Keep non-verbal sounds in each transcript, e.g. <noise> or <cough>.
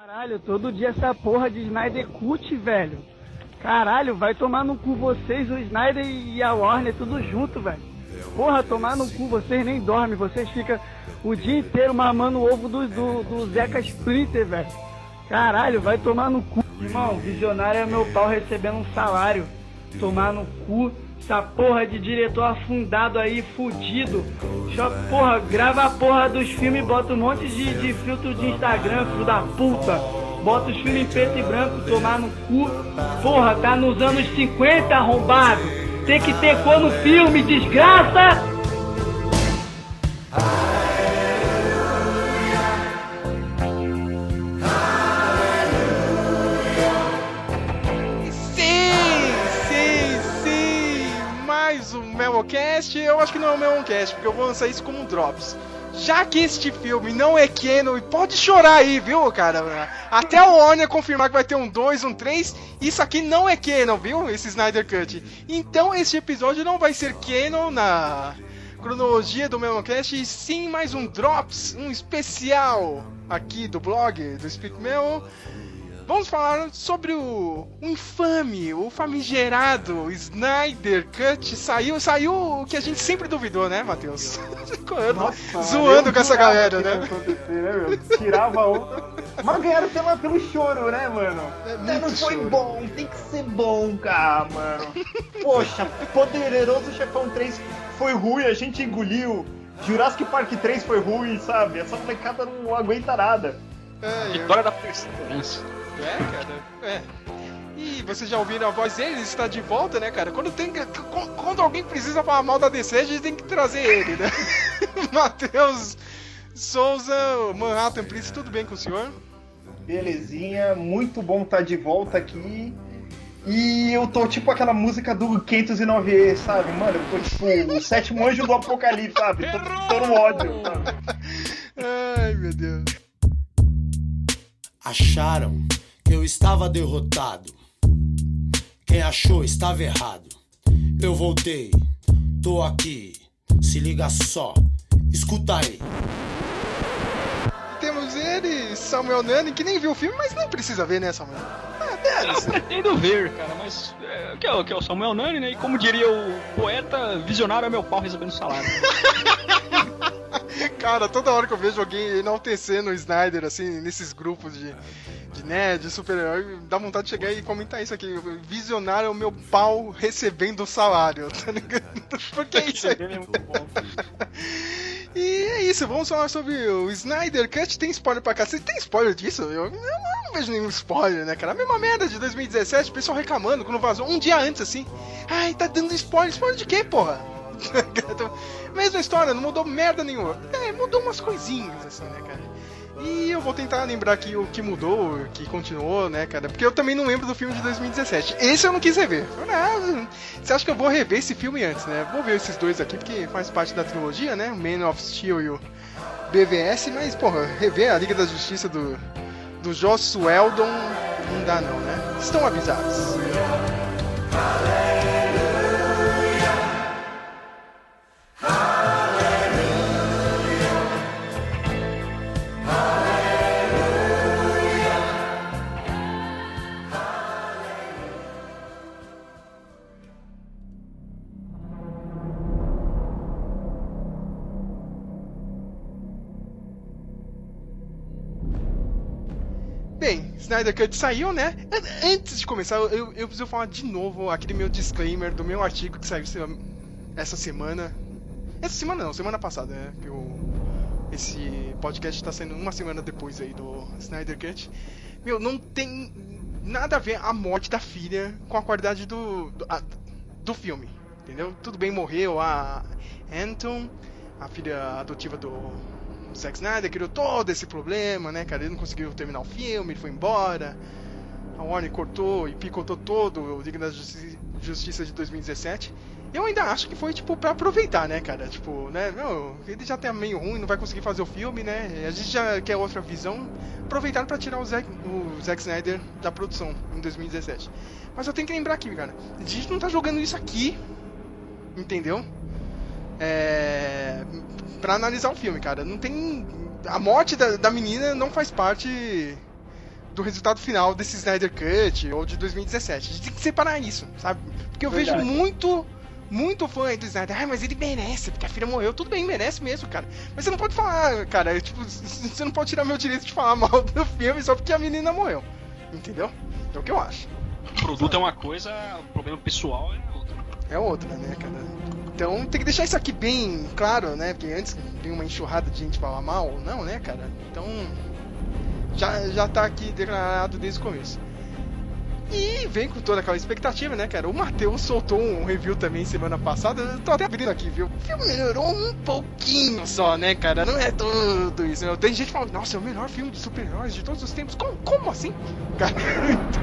Caralho, todo dia essa porra de Snyder Cut, velho. Caralho, vai tomar no cu vocês, o Snyder e a Warner, tudo junto, velho. Porra, tomar no cu, vocês nem dormem, vocês ficam o dia inteiro mamando o ovo do, do, do Zeca Splinter, velho. Caralho, vai tomar no cu. Irmão, visionário é meu pau recebendo um salário. Tomar no cu. Essa porra de diretor afundado aí, fudido. Deixa, porra, grava a porra dos filmes bota um monte de, de filtro de Instagram, filho da puta. Bota os filmes preto e branco, tomar no cu. Porra, tá nos anos 50, arrombado. Tem que ter cor no filme, desgraça! Melocast. Eu acho que não é um Melocast, porque eu vou lançar isso como um Drops. Já que este filme não é canon, e pode chorar aí, viu, cara? Até o Warner confirmar que vai ter um 2, um 3, isso aqui não é canon, viu? Esse Snyder Cut. Então este episódio não vai ser canon na cronologia do Melocast, e sim mais um Drops, um especial aqui do blog do Speak Mel. Vamos falar sobre o, o infame, o famigerado Snyder Cut. Saiu, saiu o que a gente sempre duvidou, né, Matheus? <laughs> Nossa, Zoando eu com essa galera, né? né? Tirava outra. Mas ganharam pela, pelo choro, né, mano? É não foi choro. bom, tem que ser bom, cara, mano. Poxa, Poderoso Chefão 3 foi ruim, a gente engoliu. Jurassic Park 3 foi ruim, sabe? Essa molecada não aguenta nada. É, Vitória da perseverança. É, cara. É. E vocês já ouviram a voz dele? Ele está de volta, né, cara? Quando, tem, quando alguém precisa falar mal da DC, a gente tem que trazer ele, né? <laughs> Matheus Souza, Manhattan Prince, tudo bem com o senhor? Belezinha, muito bom estar de volta aqui. E eu tô tipo aquela música do 509E, sabe? Mano, eu tô tipo o sétimo anjo do apocalipse, sabe? Tô, tô no ódio, sabe? Ai, meu Deus. Acharam que eu estava derrotado. Quem achou estava errado. Eu voltei, tô aqui. Se liga só, escuta aí. Temos ele, Samuel Nani, que nem viu o filme, mas nem precisa ver, né, Samuel? Ah, deve Eu ser. pretendo ver, cara, mas é, que, é, o- que é o Samuel Nani, né? E como diria o poeta, visionário é meu pau recebendo salário. <laughs> Cara, toda hora que eu vejo alguém enaltecendo o Snyder, assim, nesses grupos de, de nerd, de super-herói, dá vontade de chegar e comentar isso aqui. Visionário é o meu pau recebendo salário, tá ligado? <laughs> Porque é isso aí. <laughs> E é isso, vamos falar sobre o Snyder Cut. Tem spoiler pra cá. Você tem spoiler disso? Eu, eu não vejo nenhum spoiler, né, cara? A mesma merda de 2017, o pessoal reclamando quando vazou um dia antes, assim. Ai, tá dando spoiler. Spoiler de quê, porra? <laughs> Mesma história, não mudou merda nenhuma. É, mudou umas coisinhas, assim, né, cara? E eu vou tentar lembrar aqui o que mudou, o que continuou, né, cara? Porque eu também não lembro do filme de 2017. Esse eu não quis rever. Falei, ah, você acha que eu vou rever esse filme antes, né? Vou ver esses dois aqui, porque faz parte da trilogia, né? Man of Steel e o BVS, mas, porra, rever a Liga da Justiça do, do Joss Weldon não dá não, né? Estão avisados. Bem, Snyder Cut saiu, né? An- Antes de começar, eu, eu preciso falar de novo aquele meu disclaimer do meu artigo que saiu essa semana. Essa semana não, semana passada, né? Que eu, esse podcast tá saindo uma semana depois aí do Snyder Cut. Meu, não tem nada a ver a morte da filha com a qualidade do, do, a- do filme, entendeu? Tudo bem, morreu a Anton, a filha adotiva do Zack Snyder, criou todo esse problema, né, cara? Ele não conseguiu terminar o filme, ele foi embora. A Warner cortou e picotou todo o Liga da Justi- Justiça de 2017. Eu ainda acho que foi, tipo, pra aproveitar, né, cara? Tipo, né, não, ele já tá meio ruim, não vai conseguir fazer o filme, né? A gente já quer outra visão. Aproveitaram pra tirar o Zack, o Zack Snyder da produção em 2017. Mas eu tenho que lembrar aqui, cara. A gente não tá jogando isso aqui, entendeu? É. Pra analisar o filme, cara. Não tem. A morte da, da menina não faz parte do resultado final desse Snyder Cut ou de 2017. A gente tem que separar isso, sabe? Porque eu Verdade. vejo muito, muito fã do Snyder. Ah, mas ele merece, porque a filha morreu. Tudo bem, merece mesmo, cara. Mas você não pode falar, cara, tipo, <laughs> você não pode tirar meu direito de falar <laughs> mal do filme só porque a menina morreu. Entendeu? É o que eu acho. O produto é uma coisa, o problema pessoal é. É outra, né, cara? Então tem que deixar isso aqui bem claro, né? Porque antes tem uma enxurrada de gente falar mal, não, né, cara? Então já, já tá aqui declarado desde o começo. E vem com toda aquela expectativa, né, cara? O Matheus soltou um review também semana passada. Eu tô até abrindo aqui, viu? O filme melhorou um pouquinho só, né, cara? Não é tudo isso. Né? Tem gente falando, nossa, é o melhor filme de super-heróis de todos os tempos. Como, como assim? <laughs> Cara,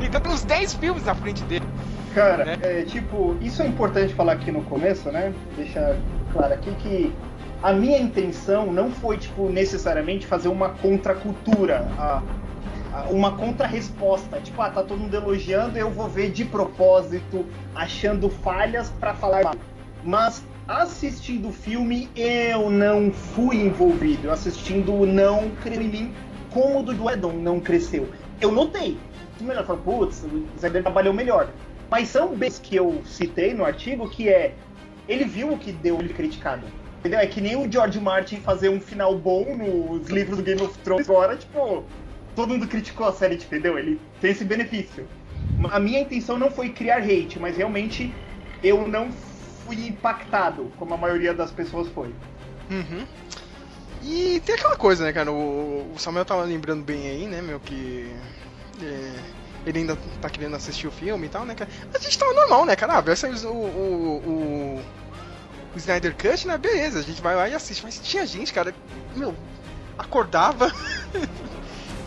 ainda tem uns 10 filmes na frente dele. Cara, Né? é, tipo, isso é importante falar aqui no começo, né? Deixar claro aqui que a minha intenção não foi, tipo, necessariamente fazer uma contracultura, a- uma contra-resposta. Tipo, ah, tá todo mundo elogiando, eu vou ver de propósito, achando falhas pra falar. Mas assistindo o filme, eu não fui envolvido. Assistindo não creio em mim como o do Edon não cresceu. Eu notei. Melhor falou, putz, o Snyder trabalhou melhor. Mas são bens que eu citei no artigo que é. Ele viu o que deu ele criticado. Entendeu? É que nem o George Martin fazer um final bom nos livros do Game of Thrones agora, tipo, todo mundo criticou a série, entendeu? Ele tem esse benefício. A minha intenção não foi criar hate, mas realmente eu não fui impactado, como a maioria das pessoas foi. Uhum. E tem aquela coisa, né, cara? O, Samuel tava lembrando bem aí, né, meu, que. é, ele ainda tá querendo assistir o filme e tal, né, cara? A gente tava normal, né, cara? Ah, vai sair o, o, o Snyder Cut, né? Beleza, a gente vai lá e assiste. Mas tinha gente, cara, meu, acordava. <laughs>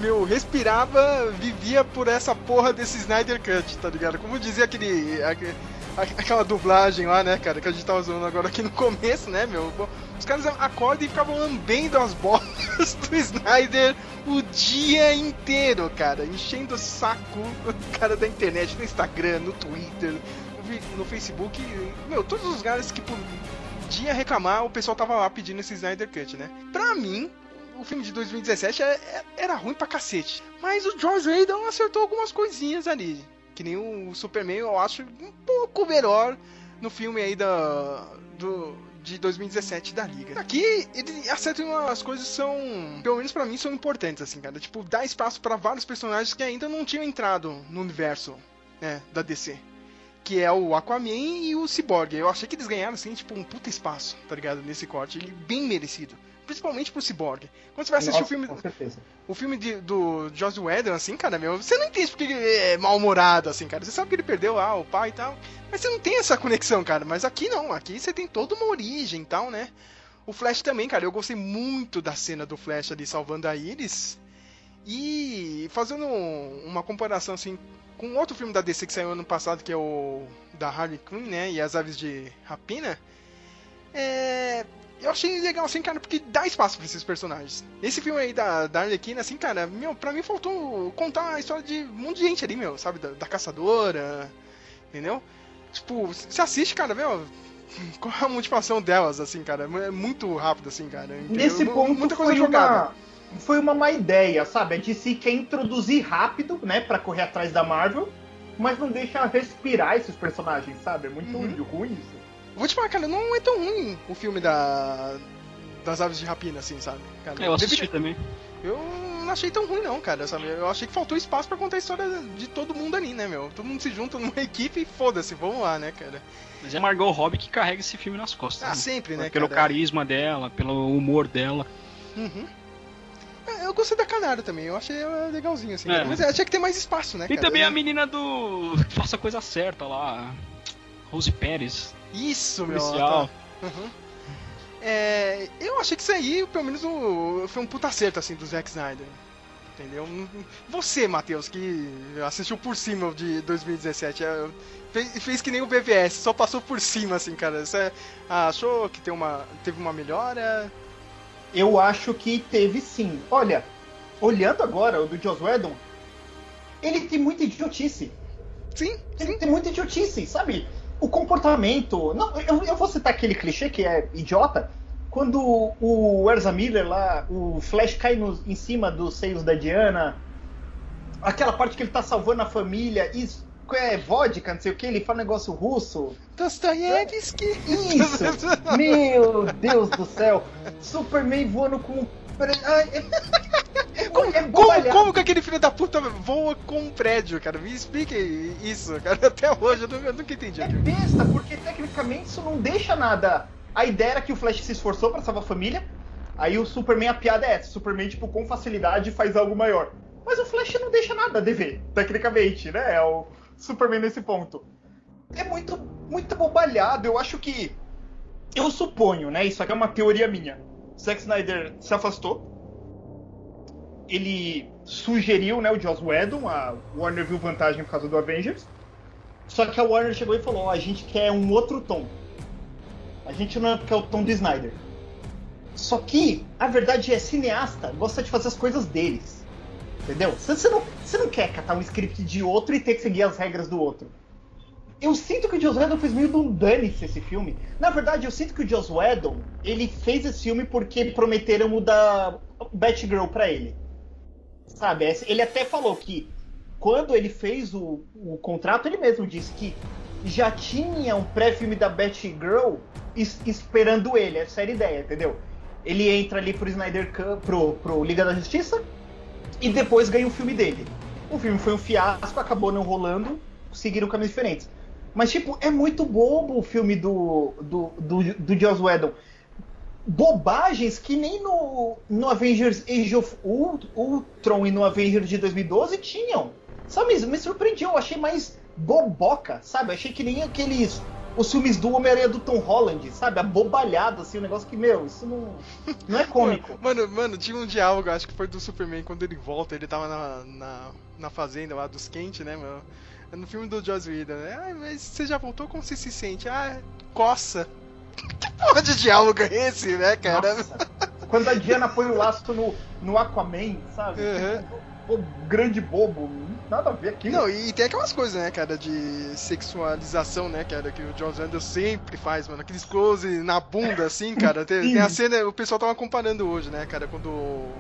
Meu, respirava, vivia por essa porra desse Snyder Cut, tá ligado? Como dizia aquele, aque- aquela dublagem lá, né, cara, que a gente tava usando agora aqui no começo, né, meu? Os caras acordam e ficavam lambendo as bolas <laughs> do Snyder o dia inteiro, cara. Enchendo o saco o cara da internet, no Instagram, no Twitter, no, Facebook. Meu, todos os lugares que podia reclamar, o pessoal tava lá pedindo esse Snyder Cut, né? Pra mim, o filme de 2017 é- é- era ruim pra cacete. Mas o Joss Whedon acertou algumas coisinhas ali. Que nem o Superman, eu acho um pouco melhor no filme aí da, do, de 2017 da Liga. Aqui, ele acerta umas coisas que são, pelo menos pra mim, são importantes, assim, cara. Tipo, dá espaço pra vários personagens que ainda não tinham entrado no universo, né, da DC. Que é o Aquaman e o Cyborg. Eu achei que eles ganharam, assim, tipo, um puta espaço, tá ligado? Nesse corte. Ele bem merecido. Principalmente pro Cyborg. Quando você vai assistir Nossa, o filme o filme de- do Joss Whedon, assim, cara, meu, você não entende porque ele é mal-humorado, assim, cara. Você sabe que ele perdeu lá o pai e tal, mas você não tem essa conexão, cara. Mas aqui não, aqui você tem toda uma origem e tal, né? O Flash também, cara, eu gostei muito da cena do Flash ali salvando a Iris. E fazendo um- uma comparação, assim, com outro filme da DC que saiu ano passado, que é o da Harley Quinn, né? E as Aves de Rapina. É, eu achei legal, assim, cara, porque dá espaço pra esses personagens. Esse filme aí da, da Arlequina, assim, cara, meu, pra mim faltou contar a história de um monte de gente ali, meu, sabe? Da, da caçadora, entendeu? Tipo, você assiste, cara, meu, <laughs> qual é a motivação delas, assim, cara? É muito rápido, assim, cara. entendeu? Nesse ponto muita coisa foi jogada. uma, foi uma má ideia, sabe? A DC quer introduzir rápido, né, Pra correr atrás da Marvel, mas não deixa respirar esses personagens, sabe? É muito Uhum. ruim isso. Vou te falar, cara, não é tão ruim o filme da das aves de rapina, assim, sabe? Cara, eu assisti deveria- também. Eu não achei tão ruim, não, cara, sabe? Eu achei que faltou espaço pra contar a história de todo mundo ali, né, meu? Todo mundo se junta numa <laughs> equipe e foda-se, vamos lá, né, cara? Mas é Margot Robbie que carrega esse filme nas costas. Ah, né? sempre, né, Pelo cara? carisma dela, pelo humor dela. Uhum. É, Eu gostei da Canara também, eu achei legalzinho, assim. É. Mas é, tinha que ter mais espaço, né, Tem cara? também a menina do Faça a Coisa Certa lá, Rose Pérez. Isso, meu. Policial. tá. Uhum. É, eu achei que isso aí, pelo menos, o- foi um puta acerto, assim, do Zack Snyder. Entendeu? Você, Matheus, que assistiu por cima de 2017, é, fez, fez que nem o BVS, só passou por cima, assim, cara. Você achou que tem uma, teve uma melhora? Eu acho que teve sim. Olha, olhando agora o do Joss Whedon, ele tem muita idiotice. Sim, Ele sim. tem muita idiotice, sabe? O comportamento. Não, eu, eu vou citar aquele clichê que é idiota. Quando o Erza Miller lá, o Flash cai no- em cima dos seios da Diana aquela parte que ele tá salvando a família, isso é vodka, não sei o que, ele fala um negócio russo. Dostoiévski. Isso! <laughs> Meu Deus do céu! Superman voando com. Ai, Como, como, como que aquele filho da puta voa com um prédio, cara? Me explique isso, cara. <laughs> Até hoje eu nunca, eu nunca entendi. É besta, porque tecnicamente isso não deixa nada. A ideia era que o Flash se esforçou pra salvar a família. Aí o Superman, a piada é essa: o Superman, tipo, com facilidade faz algo maior. Mas o Flash não deixa nada a dever, tecnicamente, né? É o Superman nesse ponto. É muito, muito bobalhado. Eu acho que. Eu suponho, né? Isso aqui é uma teoria minha. Zack Snyder se afastou. Ele sugeriu, né, o Joss Whedon, a Warner viu vantagem por causa do Avengers. Só que a Warner chegou e falou: a gente quer um outro tom. A gente não quer o tom do Snyder. Só que a verdade é, cineasta gosta de fazer as coisas deles. Entendeu? Você não, não quer catar um script de outro e ter que seguir as regras do outro. Eu sinto que o Joss Whedon fez meio de um dane-se esse filme. Na verdade, eu sinto que o Joss Whedon, ele fez esse filme porque prometeram mudar Batgirl pra ele. Sabe? Ele até falou que quando ele fez o, o contrato, ele mesmo disse que já tinha um pré-filme da Batgirl es- esperando ele. Essa era a ideia, entendeu? Ele entra ali pro Snyder Cut, pro, pro Liga da Justiça e depois ganha o filme dele. O filme foi um fiasco, acabou não rolando, seguiram caminhos diferentes. Mas, tipo, é muito bobo o filme do, do, do, do Joss Whedon. Bobagens que nem no, no Avengers Age of Ult- Ultron e no Avengers de 2012 tinham. Sabe, me surpreendeu, eu achei mais boboca, sabe? Eu achei que nem aqueles. Os filmes do Homem-Aranha do Tom Holland, sabe? Abobalhado, assim, um negócio que, meu, isso não, não é <laughs> cômico. Mano, mano, tinha um diálogo, acho que foi do Superman, quando ele volta, ele tava na, na, na fazenda lá dos quentes, né, mano? É No filme do Joss Whedon, né? Ah, mas você já voltou? Como você se sente? Ah, coça. Que porra de diálogo é esse, né, cara? Nossa. Quando a Diana põe o laço no, no Aquaman, sabe? Uhum. O grande bobo, nada a ver aqui. Não, e tem aquelas coisas, né, cara, de sexualização, né, cara, que o Joss Whedon sempre faz, mano. Aqueles close na bunda, assim, cara. Tem, tem a cena, o pessoal tava comparando hoje, né, cara, quando o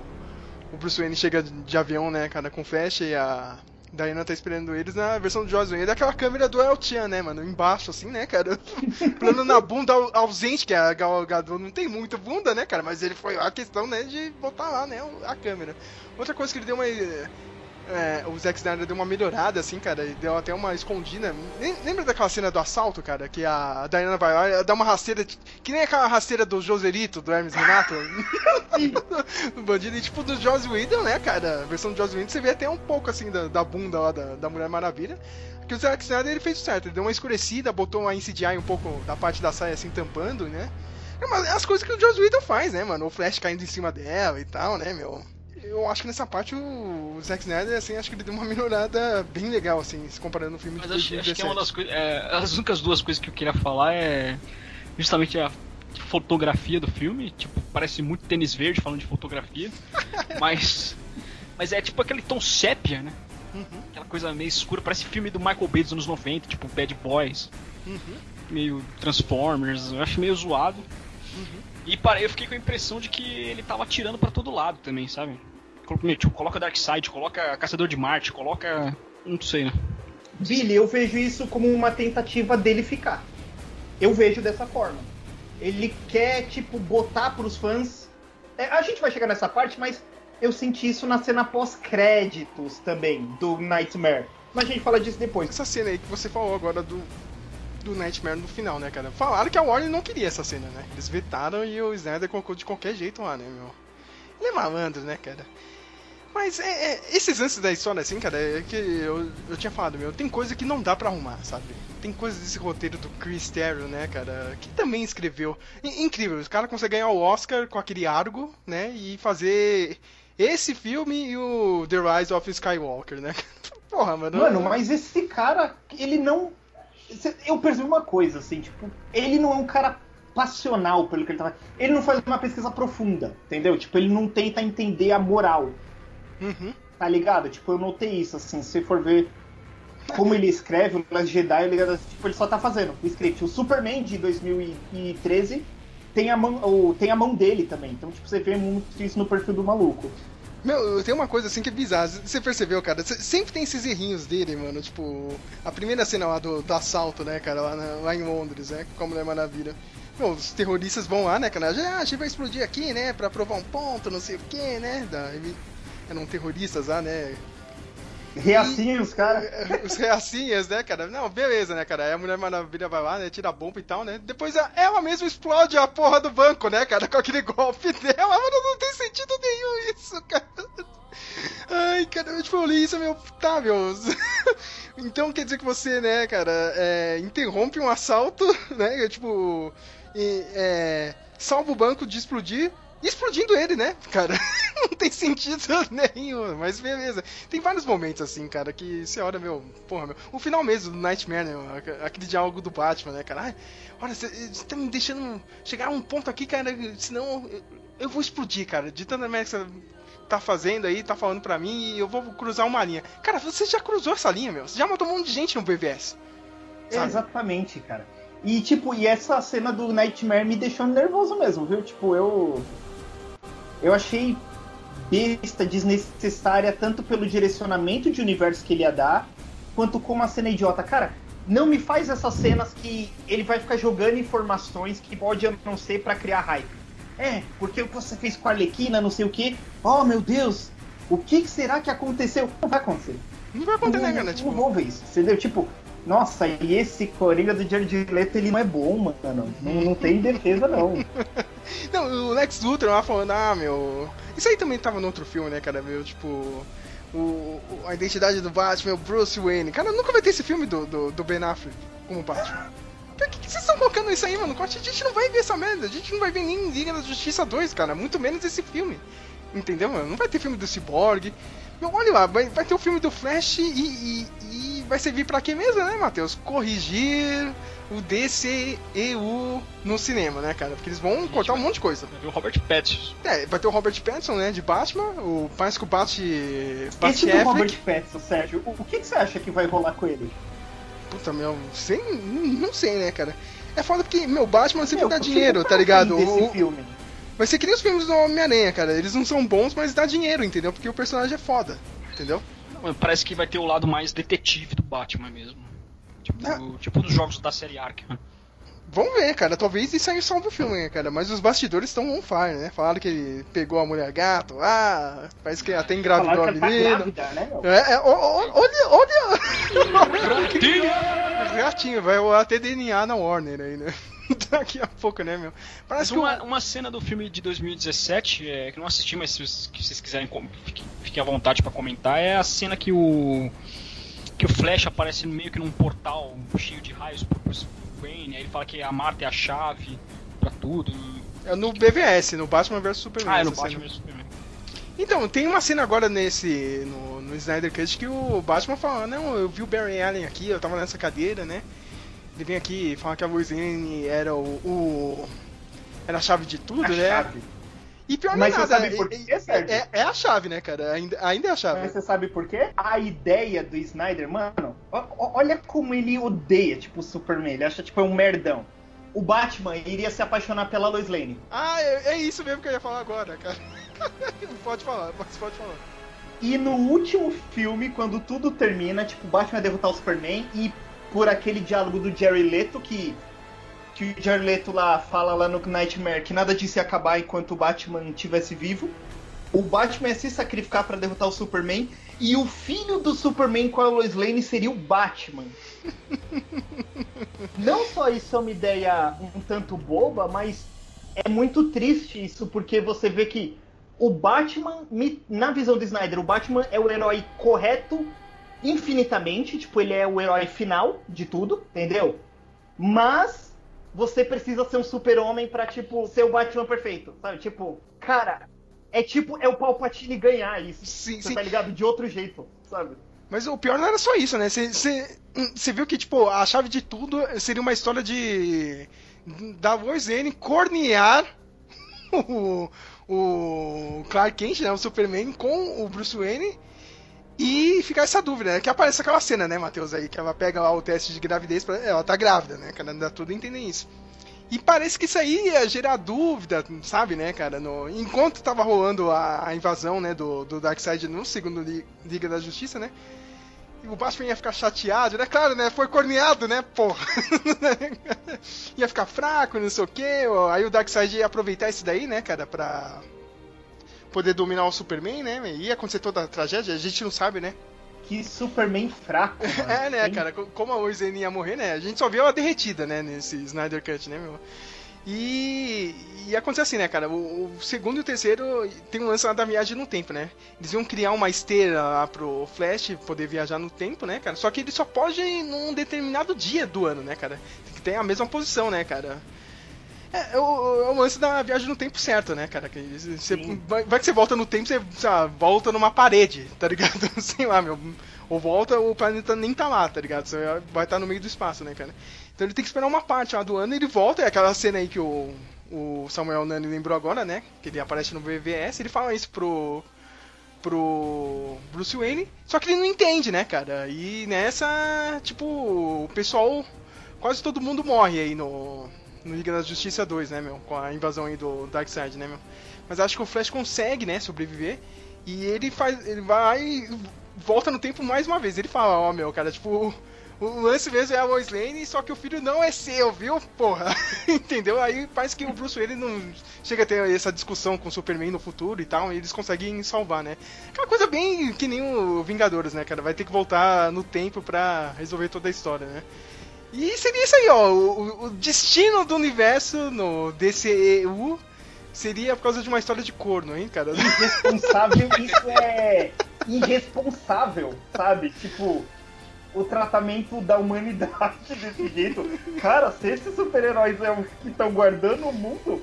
o Bruce Wayne chega de avião, né, cara, com Flash e a Diana tá esperando eles na versão do Joss Whedon. É aquela câmera do El Chan, né, mano, embaixo, assim, né, cara. <laughs> Plano na bunda au- ausente, que a Gal Gadot não tem muita bunda, né, cara, mas ele foi a questão, né, de botar lá, né, a câmera. Outra coisa que ele deu uma... é, o Zack Snyder deu uma melhorada, assim, cara, e deu até uma escondida. Lem- Lembra daquela cena do assalto, cara? Que a Diana vai lá dá uma rasteira, que nem aquela rasteira do Joselito, do Hermes Renato, <laughs> <laughs> do bandido, e tipo do Joss Whedon, né, cara? A versão do Joss Whedon, você vê até um pouco, assim, da, da bunda lá da, da Mulher Maravilha. Que o Zack Snyder, ele fez o certo, ele deu uma escurecida, botou uma CGI um pouco da parte da saia, assim, tampando, né? É uma- as coisas que o Joss Whedon faz, né, mano? O Flash caindo em cima dela e tal, né, meu? Eu acho que nessa parte o Zack Snyder, assim, acho que ele deu uma <laughs> melhorada bem legal, assim, se comparando no filme de Mas acho, acho que é 2017. uma das coisas. é, as únicas duas coisas que eu queria falar é justamente a fotografia do filme. Tipo, parece muito tênis verde falando de fotografia. <laughs> mas. Mas é tipo aquele tom sépia, né? Uhum, Aquela coisa meio escura, parece filme do Michael Bay dos anos 90, tipo Bad Boys, uhum, meio Transformers, eu acho meio zoado. uhum. E para, eu fiquei com a impressão de que ele tava atirando pra todo lado também, sabe? Meu, Tipo, coloca Darkseid, coloca Caçador de Marte, coloca. Não sei, né? Billy, eu vejo isso como uma tentativa dele ficar. Eu vejo dessa forma. Ele quer, tipo, botar pros fãs. É, a gente vai chegar nessa parte, mas eu senti isso na cena pós-créditos também, do Nightmare. Mas a gente fala disso depois. Essa cena aí que você falou agora do, do Nightmare no final, né, cara? Falaram que a Warner não queria essa cena, né? Eles vetaram e o Snyder colocou de qualquer jeito lá, né, meu? Ele é malandro, né, cara? Mas é, é, esses lances da história, assim, cara, é que eu, eu tinha falado, meu, tem coisa que não dá pra arrumar, sabe? Tem coisa desse roteiro do Chris Terrio, né, cara, que também escreveu. I- incrível, os caras conseguem ganhar o Oscar com aquele Argo, né, e fazer esse filme e o The Rise of Skywalker, né? <laughs> Porra, mano. Mano, mas esse cara, ele não. Eu percebi uma coisa, assim, tipo, ele não é um cara passional pelo que ele tá Ele não faz uma pesquisa profunda, entendeu? Tipo, ele não tenta entender a moral, Uhum. tá ligado? Tipo, eu notei isso, assim, se você for ver como ele escreve, o Last Jedi, ele, tipo, ele só tá fazendo o script. O Superman de 2013 tem a mão, o- tem a mão dele também. Então, tipo, você vê muito isso no perfil do maluco. Meu, tem uma coisa assim que é bizarra. Você percebeu, cara? Sempre tem esses errinhos dele, mano. Tipo, a primeira cena lá do, do assalto, né, cara? Lá, na- lá em Londres, né? Com a Mulher Maravilha. Meu, os terroristas vão lá, né, cara? Ah, a gente vai explodir aqui, né? Pra provar um ponto, não sei o que, né? Da, eram terroristas lá, né? Reacinhos, cara. <laughs> Os reacinhas, né, cara? Não, beleza, né, cara? Aí a Mulher Maravilha vai lá, né? Tira a bomba e tal, né? Depois ela mesma explode a porra do banco, né, cara? <laughs> Com aquele golpe dela. Mano, não tem sentido nenhum isso, cara. Ai, cara, eu, tipo, eu li isso, meu. Tá, meu. <laughs> Então quer dizer que você, né, cara, é, interrompe um assalto, né? Tipo. E, é, salva o banco de explodir. Explodindo ele, né, cara? <laughs> Não tem sentido <laughs> nenhum, mas beleza. Tem vários momentos assim, cara, que você olha, meu, porra, meu. O final mesmo do Nightmare, né? aqu- Aquele diálogo do Batman, né, cara? Ai, olha, você, tá me deixando chegar a um ponto aqui, cara, senão eu, eu vou explodir, cara. De tanta merda que você tá fazendo aí, tá falando pra mim, e eu vou cruzar uma linha. Cara, você já cruzou essa linha, meu. Você já matou um monte de gente no BVS. Sabe? Exatamente, cara. E tipo, e essa cena do Nightmare me deixou nervoso mesmo, viu? Tipo, eu. Eu achei besta, desnecessária, tanto pelo direcionamento de universo que ele ia dar, quanto como a cena idiota. Cara, não me faz essas cenas que ele vai ficar jogando informações que pode ou não ser pra criar hype. É, porque o que você fez com a Arlequina, não sei o que. Oh meu Deus, o que será que aconteceu? Não vai acontecer. Não vai acontecer, né, Não, cara? não Tipo, vou ver isso, entendeu? Tipo, nossa, e esse Coringa do Jared Leto, ele não é bom, mano. Não, não tem defesa, não. <laughs> Não, o Lex Luthor lá falando, ah, meu. Isso aí também tava no outro filme, né, cara? Meu, tipo. O, a identidade do Batman, o Bruce Wayne. Cara, nunca vai ter esse filme do, do, do Ben Affleck como Batman. Por que, que vocês estão colocando isso aí, mano? A gente não vai ver essa merda. A gente não vai ver nem Liga da Justiça 2, cara. Muito menos esse filme. Entendeu, mano? Não vai ter filme do Cyborg. Meu, olha lá, vai, vai ter o filme do Flash e, e, e vai servir pra quê mesmo, né, Matheus? Corrigir o DCEU no cinema, né, cara? Porque eles vão cortar um monte de coisa. Vai ver o Robert Pattinson. É, vai ter o Robert Pattinson, né, de Batman, o parece que o Bat... Bat Esse do Affleck. Robert Pattinson, Sérgio, o, o que, que você acha que vai rolar com ele? Puta, meu, sem, não sei, né, cara. É foda porque, meu, Batman sempre Meu, dá dinheiro, tá ligado? Desse O- filme. vai ser que nem os filmes do Homem-Aranha, cara. Eles não são bons, mas dá dinheiro, entendeu? Porque o personagem é foda, entendeu? Parece que vai ter o lado mais detetive do Batman mesmo. Tipo, Ah. tipo dos jogos da série Arkham. Vamos ver, cara. Talvez isso aí salve o filme, né, cara. Mas os bastidores estão on fire, né? Falaram que ele pegou a mulher gato, ah, parece que até engravidou a que ela tá menina. grávida, né? É, é, olha, olha! <laughs> Ratinho, vai até DNA na Warner aí, né? <laughs> Daqui a pouco, né, meu? Parece uma, uma cena do filme de 2017, é, que eu não assisti, mas se vocês, que vocês quiserem, fiquem, fiquem à vontade pra comentar, é a cena que o. que o Flash aparece meio que num portal cheio de raios pro Bruce Wayne, aí ele fala que a Marta é a chave pra tudo. é no BVS, no Batman vs Superman. Ah, é no Batman vs Superman. Então, tem uma cena agora nesse. no, no Snyder Cut que o Batman fala, não, eu vi o Barry Allen aqui, eu tava nessa cadeira, né? Ele vem aqui falar que a Lane era o. o- era a chave de tudo, A né? chave. E pior Mas é você nada, sabe por é- quê, Sérgio? é, é a chave, né, cara? Ainda, ainda é a chave. Mas você sabe por quê? A ideia do Snyder, mano, olha como ele odeia, tipo, o Superman. Ele acha, tipo, é um merdão. O Batman iria se apaixonar pela Lois Lane. Ah, é, é isso mesmo que eu ia falar agora, cara. <laughs> pode falar, pode, pode falar. E no último filme, quando tudo termina, tipo, o Batman vai derrotar o Superman e por aquele diálogo do Jerry Leto que que o Jerry Leto lá fala lá no Nightmare que nada disso ia acabar enquanto o Batman estivesse vivo. O Batman ia se sacrificar para derrotar o Superman e o filho do Superman com a Lois Lane seria o Batman. <laughs> Não só isso é uma ideia um tanto boba, mas é muito triste isso porque você vê que o Batman, na visão do Snyder, o Batman é o herói correto infinitamente, tipo, ele é o herói final de tudo, entendeu? Mas você precisa ser um super-homem pra, tipo, ser o Batman perfeito, sabe? Tipo, cara, é tipo, é o Palpatine ganhar isso. Sim, Você sim. tá ligado? De outro jeito, sabe? Mas o pior não era só isso, né? Você viu que, tipo, a chave de tudo seria uma história de. da Lane cornear <laughs> o, o Clark Kent, né? O Superman com o Bruce Wayne. E ficar essa dúvida, né? Que aparece aquela cena, né, Matheus, aí, que ela pega lá o teste de gravidez pra. Ela tá grávida, né? Cara, ainda tudo entendem isso. E parece que isso aí ia gerar dúvida, sabe, né, cara? No, enquanto tava rolando a, a invasão, né, do, do Darkseid no segundo Li- Liga da Justiça, né? E o Batman ia ficar chateado, né? Claro, né? Foi corneado, né? Porra. <laughs> ia ficar fraco, não sei o quê. Aí o Darkseid ia aproveitar isso daí, né, cara, pra poder dominar o Superman, né? Ia acontecer toda a tragédia, a gente não sabe, né? Que Superman fraco. <laughs> Mano. É, né, cara? co- Como a Lois ia morrer, né? A gente só viu ela derretida, né? Nesse Snyder Cut, né, meu? E, e aconteceu assim, né, cara? O, o segundo e o terceiro tem um lance lá da viagem no tempo, né? Eles iam criar uma esteira lá pro Flash poder viajar no tempo, né, cara? Só que ele só pode ir num determinado dia do ano, né, cara? Tem que ter a mesma posição, né, cara? É, é o, é o lance da viagem no tempo certo, né, cara? Que você, vai, vai que você volta no tempo, você lá, volta numa parede, tá ligado? <laughs> Sei lá, meu. Ou volta, o planeta nem tá lá, tá ligado? Você vai estar no meio do espaço, né, cara? Então ele tem que esperar uma parte lá do ano e ele volta. É aquela cena aí que o, o Samuel Nani lembrou agora, né? Que ele aparece no BVS, ele fala isso pro. pro Bruce Wayne. Só que ele não entende, né, cara? E nessa, tipo, o pessoal. Quase todo mundo morre aí no. No Liga da Justiça 2, né, meu? Com a invasão aí do Darkseid, né, meu? Mas acho que o Flash consegue, né, sobreviver. E ele faz. Ele vai volta no tempo mais uma vez. Ele fala, ó, meu, cara, tipo. O lance mesmo é a Lois Lane, só que o filho não é seu, viu? Porra. <laughs> Entendeu? Aí parece que o Bruce Wayne não chega a ter essa discussão com o Superman no futuro e tal, e eles conseguem salvar, né? Aquela coisa bem que nem o Vingadores, né, cara? Vai ter que voltar no tempo pra resolver toda a história, né? E seria isso aí, ó. O, o- destino do universo no DCEU seria por causa de uma história de corno, hein, cara? Irresponsável, isso é irresponsável, sabe? Tipo, o tratamento da humanidade <laughs> desse jeito. Cara, se esses super-heróis é que estão guardando o mundo,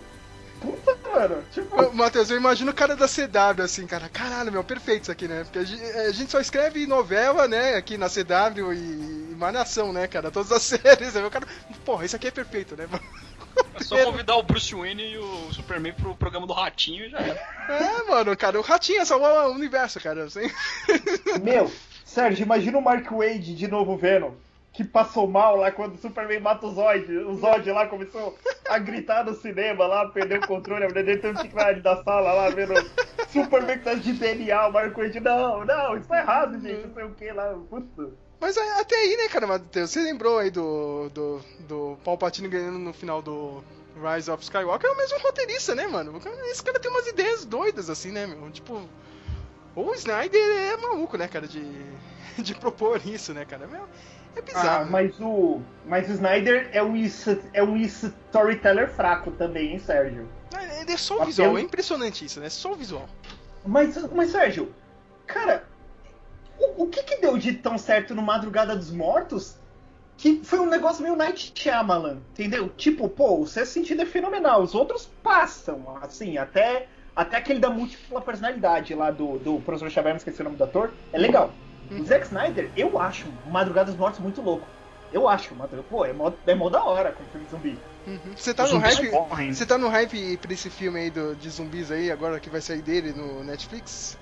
puta, mano. Tipo, Matheus, eu imagino o cara da CW assim, cara. Caralho, meu, perfeito isso aqui, né? Porque a gente, a gente só escreve novela, né, aqui na CW e, e Malhação, né, cara? Todas as <laughs> séries. Aí o cara, porra, isso aqui é perfeito, né? É só convidar o Bruce Wayne e o Superman pro programa do Ratinho e já era. É, mano, cara, o ratinho é salvar o universo, cara. Assim. meu, Sérgio, imagina o Mark Wade de novo vendo. Que passou mal lá quando o Superman mata o Zod. O Zod lá começou a gritar no cinema lá, perdeu o controle, a mulher dele teve que ele da sala lá, vendo Superman que tá de DNA, o Mark Wade, não, não, isso tá errado, gente, não sei o que lá, puta. Mas é, até aí, né, cara, Matheus? Você lembrou aí do, do, do Palpatine ganhando no final do Rise of Skywalker? É o mesmo roteirista, né, mano? Esse cara tem umas ideias doidas, assim, né, meu? Tipo, o Snyder é maluco, né, cara, de, <laughs> de propor isso, né, cara? Meu, é Ah, bizarro. mas o, mas o Snyder é um, é um storyteller fraco também, hein, Sérgio? Ah, Ele é só o visual, é impressionante isso, né? Só o visual. Mas, mas Sérgio, cara, o, o que que deu de tão certo no Madrugada dos Mortos? Que foi um negócio meio Night Shyamalan, entendeu? Tipo, pô, o sexto sentido é fenomenal, os outros passam, assim, até, até aquele da múltipla personalidade lá do, do professor Xavier, não esqueci o nome do ator, é legal. O Zack Snyder, eu acho o Madrugada dos Mortos muito louco. Eu acho, Madrugada, pô, é mó, é mó da hora como filme zumbi. Uhum. Você tá Os no hype. morrem. Você tá no hype pra esse filme aí do, de zumbis aí, agora que vai sair dele no Netflix?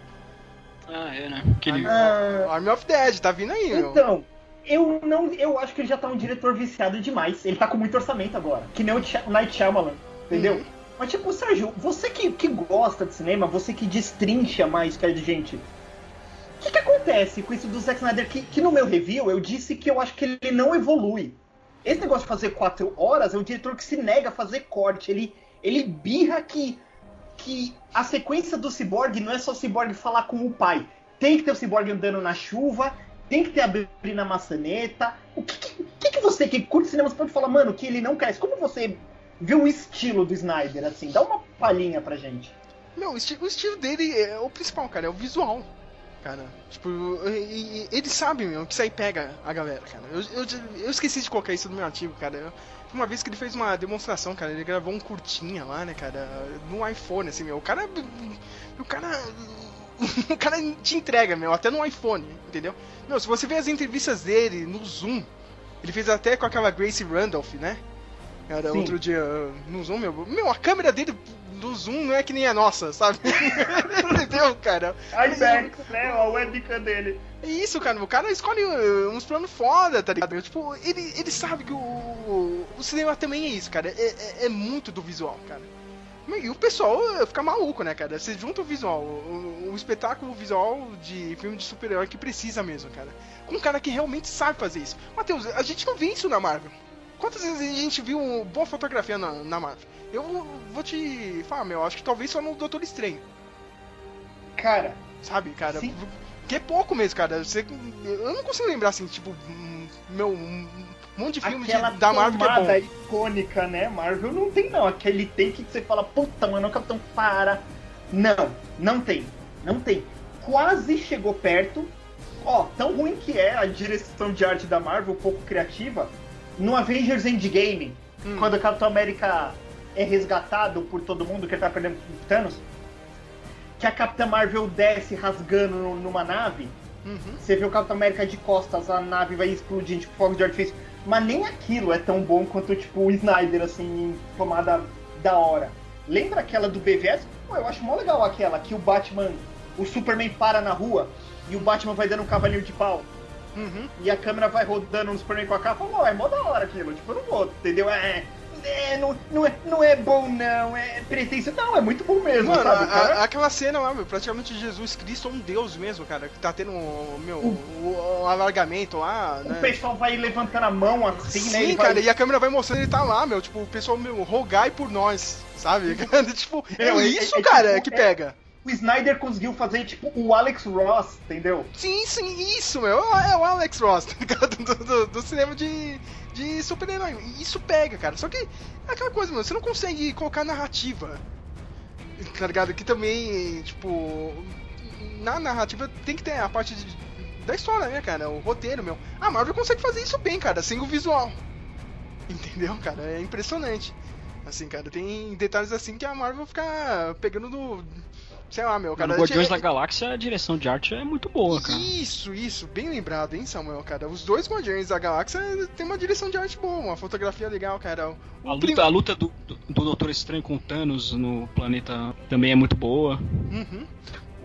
Ah, é, né? Aquele... Ah, Army of Dead, tá vindo aí, meu. Então, eu não. Eu acho que ele já tá um diretor viciado demais. Ele tá com muito orçamento agora. Que nem o Ch- o Night Shyamalan, entendeu? Uhum. Mas tipo, Sérgio, você que, que gosta de cinema, você que destrincha mais que a gente. Que, que acontece com isso do Zack Snyder? Que, que no meu review eu disse que eu acho que ele não evolui. Esse negócio de fazer quatro horas é um diretor que se nega a fazer corte. Ele, ele birra que, que a sequência do Cyborg não é só o Cyborg falar com o pai. Tem que ter o Cyborg andando na chuva, tem que ter a Bri na maçaneta. O que, que, que, você que curte cinema pode falar, mano, que ele não cresce? Como você vê o estilo do Snyder, assim? Dá uma palhinha pra gente. Meu, o, esti- o estilo dele é o principal, cara, é o visual. Cara, tipo, ele sabe, meu, que isso aí pega a galera, cara. Eu, eu, eu esqueci de colocar isso no meu artigo, cara. Eu- uma vez que ele fez uma demonstração, cara, ele gravou um curtinha lá, né, cara, no iPhone, assim, meu. O cara. O cara. <laughs> O cara te entrega, meu, até no iPhone, entendeu? Meu, se você vê as entrevistas dele no Zoom, ele fez até com aquela Grace Randolph, né? Cara, Sim. outro dia no Zoom, meu, meu, a câmera dele do Zoom não é que nem a nossa, sabe? <laughs> Entendeu, cara? IMAX, né? A webcam dele. É isso, cara. O cara escolhe uh, uns planos foda, tá ligado? Tipo, ele, ele sabe que o, o cinema também é isso, cara. É, é, é muito do visual, cara. E o pessoal uh, fica maluco, né, cara? Você junta o visual, o, o espetáculo visual de filme de super-herói que precisa mesmo, cara. Com um cara que realmente sabe fazer isso. Matheus, a gente não vê isso na Marvel. Quantas vezes a gente viu boa fotografia na, na Marvel? Eu vou, te falar, meu, acho que talvez só no Doutor Estranho. Cara. Sabe, cara? Sim. Que é pouco mesmo, cara. Você, eu não consigo lembrar assim, tipo, meu, um monte de filme Aquela de, da Marvel que é bom. icônica, né? Marvel não tem, não. Aquele take que você fala, puta, mano, o Capitão para. Não, não tem. Não tem. Quase chegou perto. Ó, tão ruim que é a direção de arte da Marvel, pouco criativa. No Avengers Endgame, hum. quando o Capitão América é resgatado por todo mundo que ele tá perdendo pro Thanos, que a Capitã Marvel desce rasgando numa nave. Uhum. Você vê o Capitão América de costas, a nave vai explodindo, tipo, fogo de artifício. Mas nem aquilo é tão bom quanto, tipo, o Snyder, assim, tomada da hora. Lembra aquela do BVS? Pô, eu acho mó legal aquela, que o Batman, o Superman para na rua e o Batman vai dando um cavalinho de pau. Uhum. E a câmera vai rodando no Superman com a capa. Pô, é mó da hora aquilo. Tipo, eu não vou, entendeu? É, é, não, não, é, não é bom não, é pretenso. Não, é muito bom mesmo, Mano, sabe, a, aquela cena lá, meu, praticamente Jesus Cristo é um deus mesmo, cara, que tá tendo, meu, o, o, o alargamento lá, O né? pessoal vai levantando a mão assim, Sim, né? Sim, cara, vai... e a câmera vai mostrando ele tá lá, meu, tipo, o pessoal, meu, rogai por nós, sabe? <laughs> tipo, meu, é isso, é, é, cara, tipo, que é pega o Snyder conseguiu fazer, tipo, o Alex Ross, entendeu? Sim, sim, isso, meu. É o Alex Ross, <laughs> tá ligado? Do, do, do cinema de, de super-herói. Isso pega, cara. Só que é aquela coisa, mano, você não consegue colocar narrativa. Tá ligado? Que também, tipo. Na narrativa tem que ter a parte de, da história, né, cara? O roteiro, meu. A Marvel consegue fazer isso bem, cara, sem o visual. <laughs> Entendeu, cara? É impressionante. Assim, cara, tem detalhes assim que a Marvel fica pegando do sei lá, meu, cara. No Guardiões da Galáxia a direção de arte é muito boa, cara. Isso, isso, bem lembrado, hein, Samuel, cara. Os dois Guardiões da Galáxia tem uma direção de arte boa, uma fotografia legal, cara. O a luta, prim... a luta do, do, do, Doutor Estranho com Thanos no planeta também é muito boa. Uhum.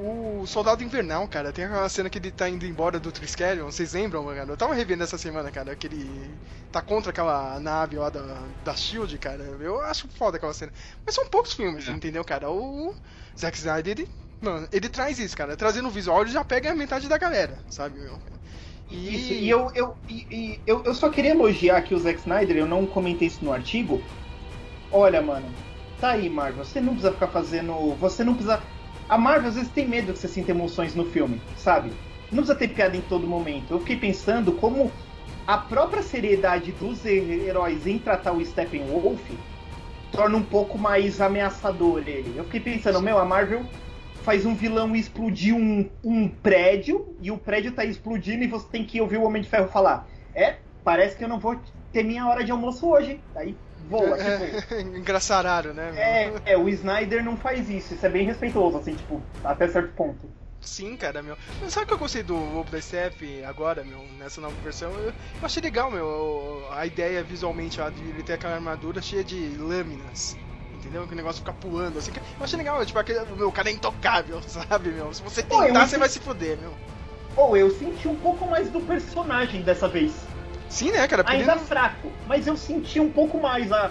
O Soldado Invernal, cara, tem aquela cena que ele tá indo embora do Triskelion, vocês lembram, cara? Eu tava revendo essa semana, cara, que ele tá contra aquela nave lá da, da SHIELD, cara. Eu acho foda aquela cena. Mas são poucos filmes, é. entendeu, cara? O Zack Snyder, ele, mano, ele traz isso, cara. Trazendo o visual, ele já pega a metade da galera, sabe, meu? E... Isso, e eu, eu, e, eu, eu só queria elogiar aqui o Zack Snyder, eu não comentei isso no artigo. Olha, mano, tá aí, Marvel, você não precisa ficar fazendo. Você não precisa. A Marvel às vezes tem medo que você sinta emoções no filme, sabe? Não precisa ter piada em todo momento. Eu fiquei pensando como a própria seriedade dos heróis em tratar o Steppenwolf torna um pouco mais ameaçador ele. Eu fiquei pensando, meu, a Marvel faz um vilão explodir um, um prédio e o prédio tá explodindo e você tem que ouvir o Homem de Ferro falar: É, parece que eu não vou ter minha hora de almoço hoje. Aí voa, tipo. Engraçarado, né? É, é, o Snyder não faz isso, isso é bem respeitoso, assim, tipo, até certo ponto. Sim, cara, meu. Mas sabe o que eu gostei do da Steppe agora, meu, nessa nova versão? Eu, eu, achei legal, meu, a ideia visualmente ó, de ele ter aquela armadura cheia de lâminas. Entendeu? Que o negócio fica pulando assim. Eu achei legal, tipo, aquele, meu, o cara é intocável, <laughs> sabe, meu? Se você tentar, você vai se fuder, meu. Ou oh, eu senti um pouco mais do personagem dessa vez. Sim, né, cara? Ainda fraco, mas eu senti um pouco mais a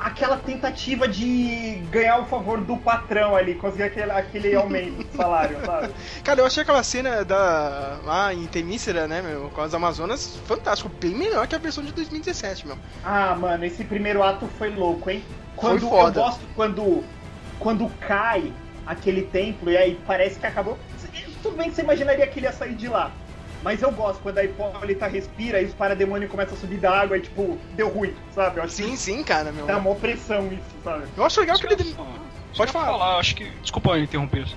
aquela tentativa de ganhar o favor do patrão ali, conseguir aquele, aquele <laughs> aumento de salário, sabe? Cara, eu achei aquela cena da lá em Temícera, né, meu, com as Amazonas, fantástico, bem melhor que a versão de 2017, meu. Ah, mano, esse primeiro ato foi louco, hein? Quando foi foda. eu gosto quando quando cai aquele templo e aí parece que acabou. Tudo bem que você imaginaria que ele ia sair de lá. Mas eu gosto quando a Hipólita respira e os parademônios começam a subir da água e, tipo, deu ruim, sabe? Eu acho sim, sim, cara, meu. Dá uma pressão isso, sabe? Eu acho legal que ele. Pode falar. falar. Acho que. Desculpa interromper, assim.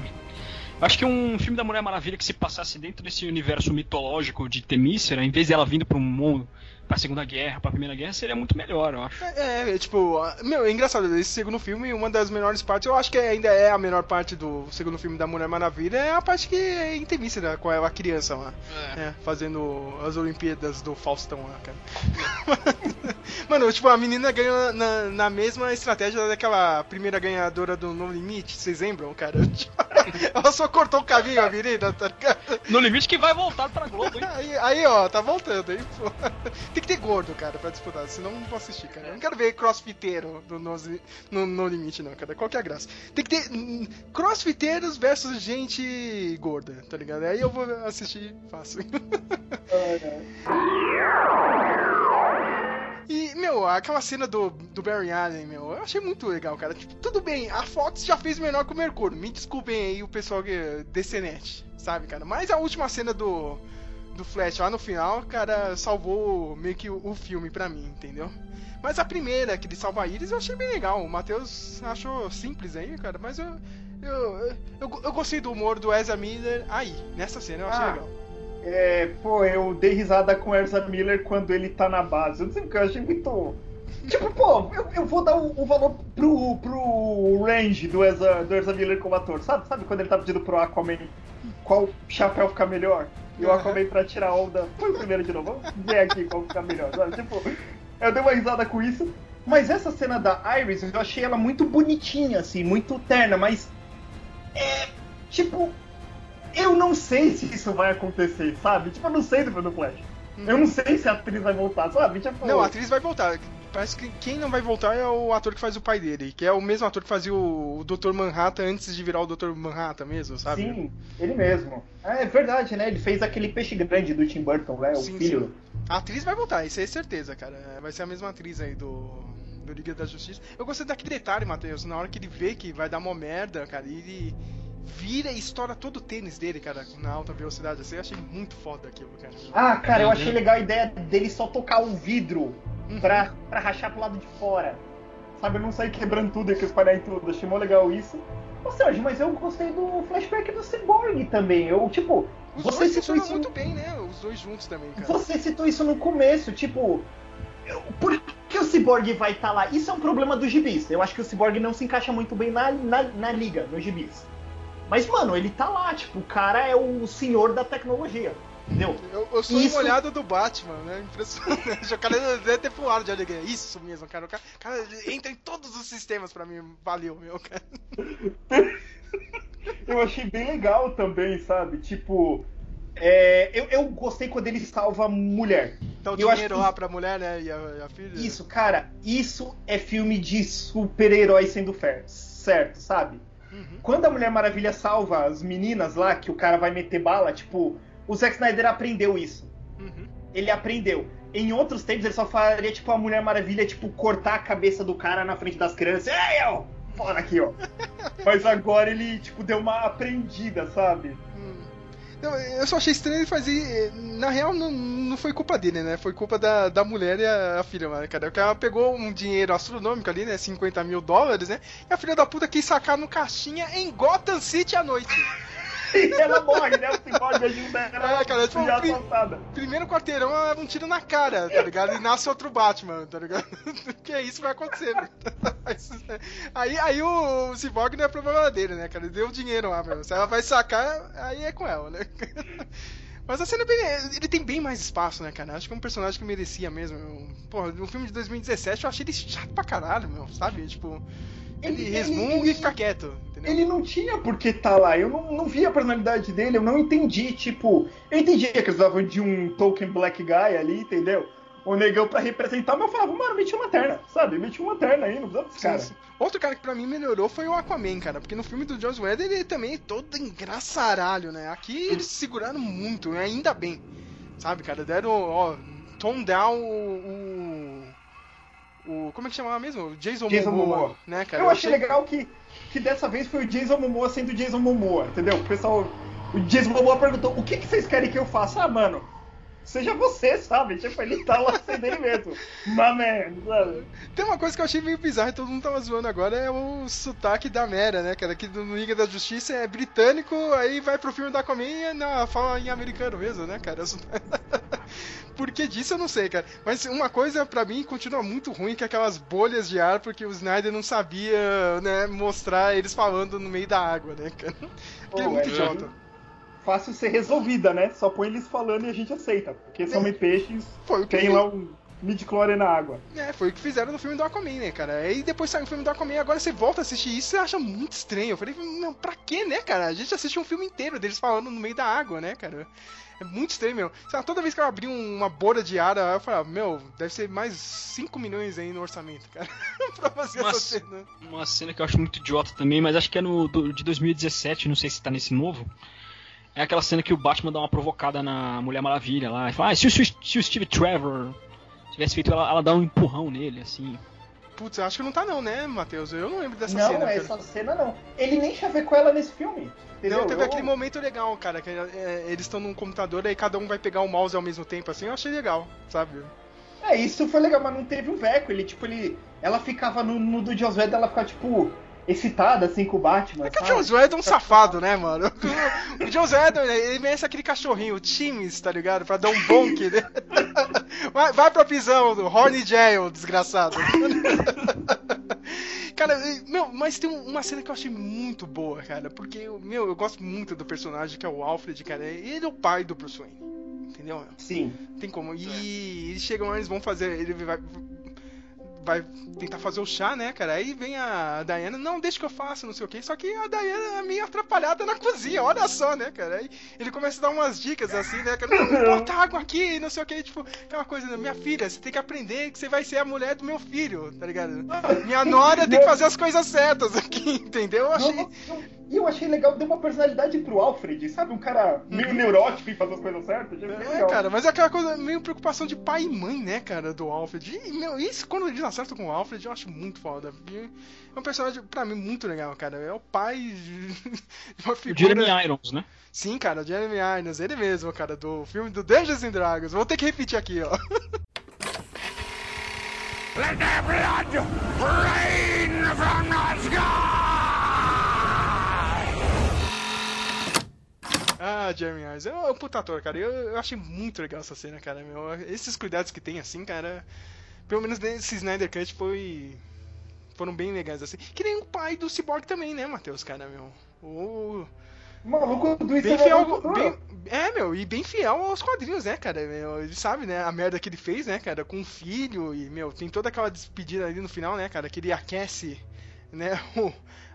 Acho que um filme da Mulher Maravilha que se passasse dentro desse universo mitológico de Temícera, em vez dela vindo para um mundo pra Segunda Guerra, pra Primeira Guerra, seria muito melhor, eu acho. É, é, tipo, meu, é engraçado, esse segundo filme, uma das melhores partes, eu acho que ainda é a melhor parte do segundo filme da Mulher Maravilha, é a parte que é entrevista né, com a criança lá, é. É, fazendo as Olimpíadas do Faustão lá, cara. <laughs> Mano, tipo, a menina ganha na, na mesma estratégia daquela primeira ganhadora do No Limite, vocês lembram, cara? <laughs> Ela só cortou o caminho, a menina, tá ligado? No limite que vai voltar pra Globo, hein? <laughs> Aí, aí, ó, tá voltando, hein? pô. Tem que ter gordo, cara, pra disputar, senão não vou assistir, cara. Eu não quero ver crossfiteiro no, no, no, no limite, não, cara. Qual que é a graça? Tem que ter hum, crossfiteiros versus gente gorda, tá ligado? Aí eu vou assistir fácil. <laughs> E, meu, aquela cena do, do Barry Allen, meu, eu achei muito legal, cara. Tipo, tudo bem, a Fox já fez menor que o Mercúrio. Me desculpem aí o pessoal que, DCNet, sabe, cara? Mas a última cena do, do Flash lá no final, cara, salvou meio que o, filme pra mim, entendeu? Mas a primeira, que ele salva a Iris, eu achei bem legal. O Matheus achou simples aí, cara, mas eu, eu, eu, eu gostei do humor do Ezra Miller aí, nessa cena, eu achei Ah. legal. É, pô, eu dei risada com o Erza Miller quando ele tá na base. Eu não sei porque eu achei muito. Tipo, pô, eu, eu vou dar o, o valor pro, pro range do Ezra, do Ezra Miller como ator. Sabe, sabe quando ele tá pedindo pro Aquaman qual chapéu fica melhor? E o. Aquaman pra tirar a onda. Põe o primeiro de novo, vamos ver aqui qual fica melhor. Sabe? Tipo, eu dei uma risada com isso. Mas essa cena da Iris, eu achei ela muito bonitinha, assim, muito terna, mas. É. Tipo, eu não sei se isso vai acontecer, sabe? Tipo, eu não sei do Flash. Eu não sei se a atriz vai voltar, sabe? Tipo, Não, a atriz vai voltar. Parece que quem não vai voltar é o ator que faz o pai dele, que é o mesmo ator que fazia o, Dr. Manhattan antes de virar o Dr. Manhattan mesmo, sabe? Sim, ele mesmo. Ah, é verdade, né? Ele fez aquele peixe grande do Tim Burton, né? O Sim, filho. A atriz vai voltar, isso é certeza, cara. Vai ser a mesma atriz aí do, do Liga da Justiça. Eu gostei daquele detalhe, Matheus, na hora que ele vê que vai dar uma merda, cara, ele vira e estoura todo o tênis dele, cara, na alta velocidade, assim, eu achei muito foda aquilo, cara. Ah, cara, eu Uhum. achei legal a ideia dele só tocar o vidro Uhum. pra, pra rachar pro lado de fora. Sabe, eu não sair quebrando tudo e que espalhar em tudo. Achei mó legal isso. Ô Sérgio, mas eu gostei do flashback do Cyborg também. Eu, tipo, Os você dois citou isso. muito bem, né? Os dois juntos também, cara. Você citou isso no começo, tipo. eu- Por que o Cyborg vai estar lá? Isso é um problema dos gibis. Eu acho que o Cyborg não se encaixa muito bem na, na, na liga, nos gibis. Mas, mano, ele tá lá, tipo, o cara é o senhor da tecnologia. Entendeu? Eu, eu sou Isso- um olhado do Batman, né? Impressionante. <laughs> O cara deve ter pulado de alegria. Isso mesmo, cara. O cara, cara entra em todos os sistemas pra mim. Valeu, meu, cara. <laughs> Eu achei bem legal também, sabe? Tipo. é, eu, eu gostei quando ele salva a mulher. Então o Eu acho dinheiro que- lá pra mulher, né? E a, e a filha. Isso, cara, isso é filme de super-herói sendo fer- certo, sabe? Uhum. Quando a Mulher Maravilha salva as meninas lá, que o cara vai meter bala, tipo, o Zack Snyder aprendeu isso. Uhum. Ele aprendeu. Em outros tempos ele só faria, tipo, a Mulher Maravilha, tipo, cortar a cabeça do cara na frente das crianças. Ei, ó! Fora aqui, ó. <laughs> Mas agora ele, tipo, deu uma aprendida, sabe? Hum. Eu só achei estranho ele fazer. Na real, não, não foi culpa dele, né? Foi culpa da, da mulher e a, a filha, mano, cara. Porque ela pegou um dinheiro astronômico ali, né? 50 mil dólares, né? E a filha da puta quis sacar no caixinha em Gotham City à noite. E <laughs> ela morre, né? O Cyborg ajuda ela É, cara, tipo, já assaltada. Primeiro quarteirão leva um tiro na cara, tá ligado? E nasce outro Batman, tá ligado? <laughs> Porque é isso que vai acontecer. <laughs> Mas, Aí, aí o, o Cyborg não é problema dele, né, cara? Ele deu o dinheiro lá, meu. Se ela vai sacar, aí é com ela, né? Mas a cena é bem. Ele tem bem mais espaço, né, cara? Acho que é um personagem que merecia mesmo. Eu- Porra, no filme de 2017 eu achei ele chato pra caralho, meu, sabe? Tipo. Ele, Ele- resmunga ele- e fica quieto, entendeu? Ele não tinha por que tá lá. Eu não, não vi a personalidade dele, eu não entendi. Tipo, eu entendi que eles precisavam de um token black guy ali, entendeu? O negão pra representar, mas eu falava, mano, meti uma terna, sabe? Meti uma terna aí, não precisa desse cara. Sim, sim. Outro cara que pra mim melhorou foi o Aquaman, cara. Porque no filme do Joss Whedon ele também é todo engraçaralho, né? Aqui eles se seguraram muito, né? ainda bem. Sabe, cara? Deram, ó, tone down o. o, o como é que chamava mesmo? O Jason, Jason Momoa, Momoa. né, cara? eu achei legal que, que dessa vez foi o Jason Momoa sendo o Jason Momoa, entendeu? O pessoal. O Jason Momoa perguntou: o que, que vocês querem que eu faça? Ah, mano, seja você, sabe? Tipo, ele tá lá sendo ele mesmo. <laughs> Man, sabe? Tem uma coisa que eu achei meio bizarra e todo mundo tava zoando agora, é o sotaque da Mera, né, cara? Que no Liga da Justiça é britânico, aí vai pro filme da Aquaman e fala em americano mesmo, né, cara? <laughs> <laughs> Por que disso eu não sei, cara. Mas uma coisa pra mim continua muito ruim, que é aquelas bolhas de ar, porque o Snyder não sabia, né, mostrar eles falando no meio da água, né, cara? É muito é, idiota. Fácil ser resolvida, né? Só põe eles falando e a gente aceita. Porque somem peixes, Foi o que tem lá um. midi-chlorian na água. É, foi o que fizeram no filme do Aquaman, né, cara? Aí depois saiu o filme do Aquaman, agora você volta a assistir isso e acha muito estranho. Eu falei, não, pra quê, né, cara? A gente assiste um filme inteiro deles falando no meio da água, né, cara? É muito estranho, meu. Sei lá, toda vez que eu abri uma bolha de ar, eu falava, meu, deve ser mais 5 milhões aí no orçamento, cara, <laughs> pra fazer Uma essa cena. Uma cena que eu acho muito idiota também, mas acho que é no do- de 2017, não sei se tá nesse novo. É aquela cena que o Batman dá uma provocada na Mulher Maravilha lá. E fala, ah, se, o, se o Steve Trevor tivesse feito ela, ela dá um empurrão nele, assim. Putz, eu acho que não tá não, né, Matheus? Eu não lembro dessa não, cena, cara. essa cena não. Ele nem chavecou ela nesse filme. Entendeu? Não, teve Eu- aquele momento legal, cara, que é, eles estão num computador aí cada um vai pegar o mouse ao mesmo tempo, assim, eu achei legal, sabe? É, isso foi legal, mas não teve o Veco. Ele, tipo, ele. Ela ficava no, no do Whedon, ela ficava, tipo, excitada, assim, com o Batman. É que o sabe? Joss Whedon é um safado, né, mano? O Joss Whedon, ele merece aquele cachorrinho, o Times, tá ligado? Pra dar um bonk, né? <laughs> Vai, vai pra prisão, do Horny Jail, desgraçado. <laughs> Cara, meu, mas tem uma cena que eu achei muito boa, cara, porque, meu, eu gosto muito do personagem que é o Alfred, cara. Ele é o pai do Bruce Wayne, entendeu? Sim. Tem como. E eles chegam lá, eles vão fazer. Ele vai. Vai tentar fazer o chá, né, cara? Aí vem a Diana, não, deixa que eu faça, não sei o que. Só que a Diana é meio atrapalhada na <laughs> cozinha, olha só, né, cara? Aí ele começa a dar umas dicas assim, né, cara? Não, bota água aqui, não sei o que. Tipo, aquela coisa, né? minha filha, você tem que aprender que você vai ser a mulher do meu filho, tá ligado? Minha nora tem que fazer as coisas certas aqui, <laughs> entendeu? Eu achei. E eu achei legal, deu uma personalidade pro Alfred, sabe? Um cara meio neurótico e fazer as coisas certas. É, legal. cara, mas é aquela coisa, meio preocupação de pai e mãe, né, cara, do Alfred. E, meu, isso quando eles acertam com o Alfred, eu acho muito foda. porque É um personagem, pra mim, muito legal, cara. É o pai de <laughs> de uma O figura... Jeremy Irons, né? Sim, cara, o Jeremy Irons, ele mesmo, cara, do filme do Dungeons and Dragons. Vou ter que repetir aqui, ó. Let their blood rain from the sky! Ah, Jeremy Irons, é um puta ator, cara. Eu, eu achei muito legal essa cena, cara, meu. Esses cuidados que tem, assim, cara... Pelo menos nesse Snyder Cut foi... Foram bem legais, assim. Que nem o pai do Cyborg também, né, Matheus, cara, meu. O... O maluco do Bem fiel, é bem, é, meu, e bem fiel aos quadrinhos, né, cara? Meu, ele sabe, né, a merda que ele fez, né, cara, com o filho e, meu, tem toda aquela despedida ali no final, né, cara, que ele aquece, né, <laughs> o,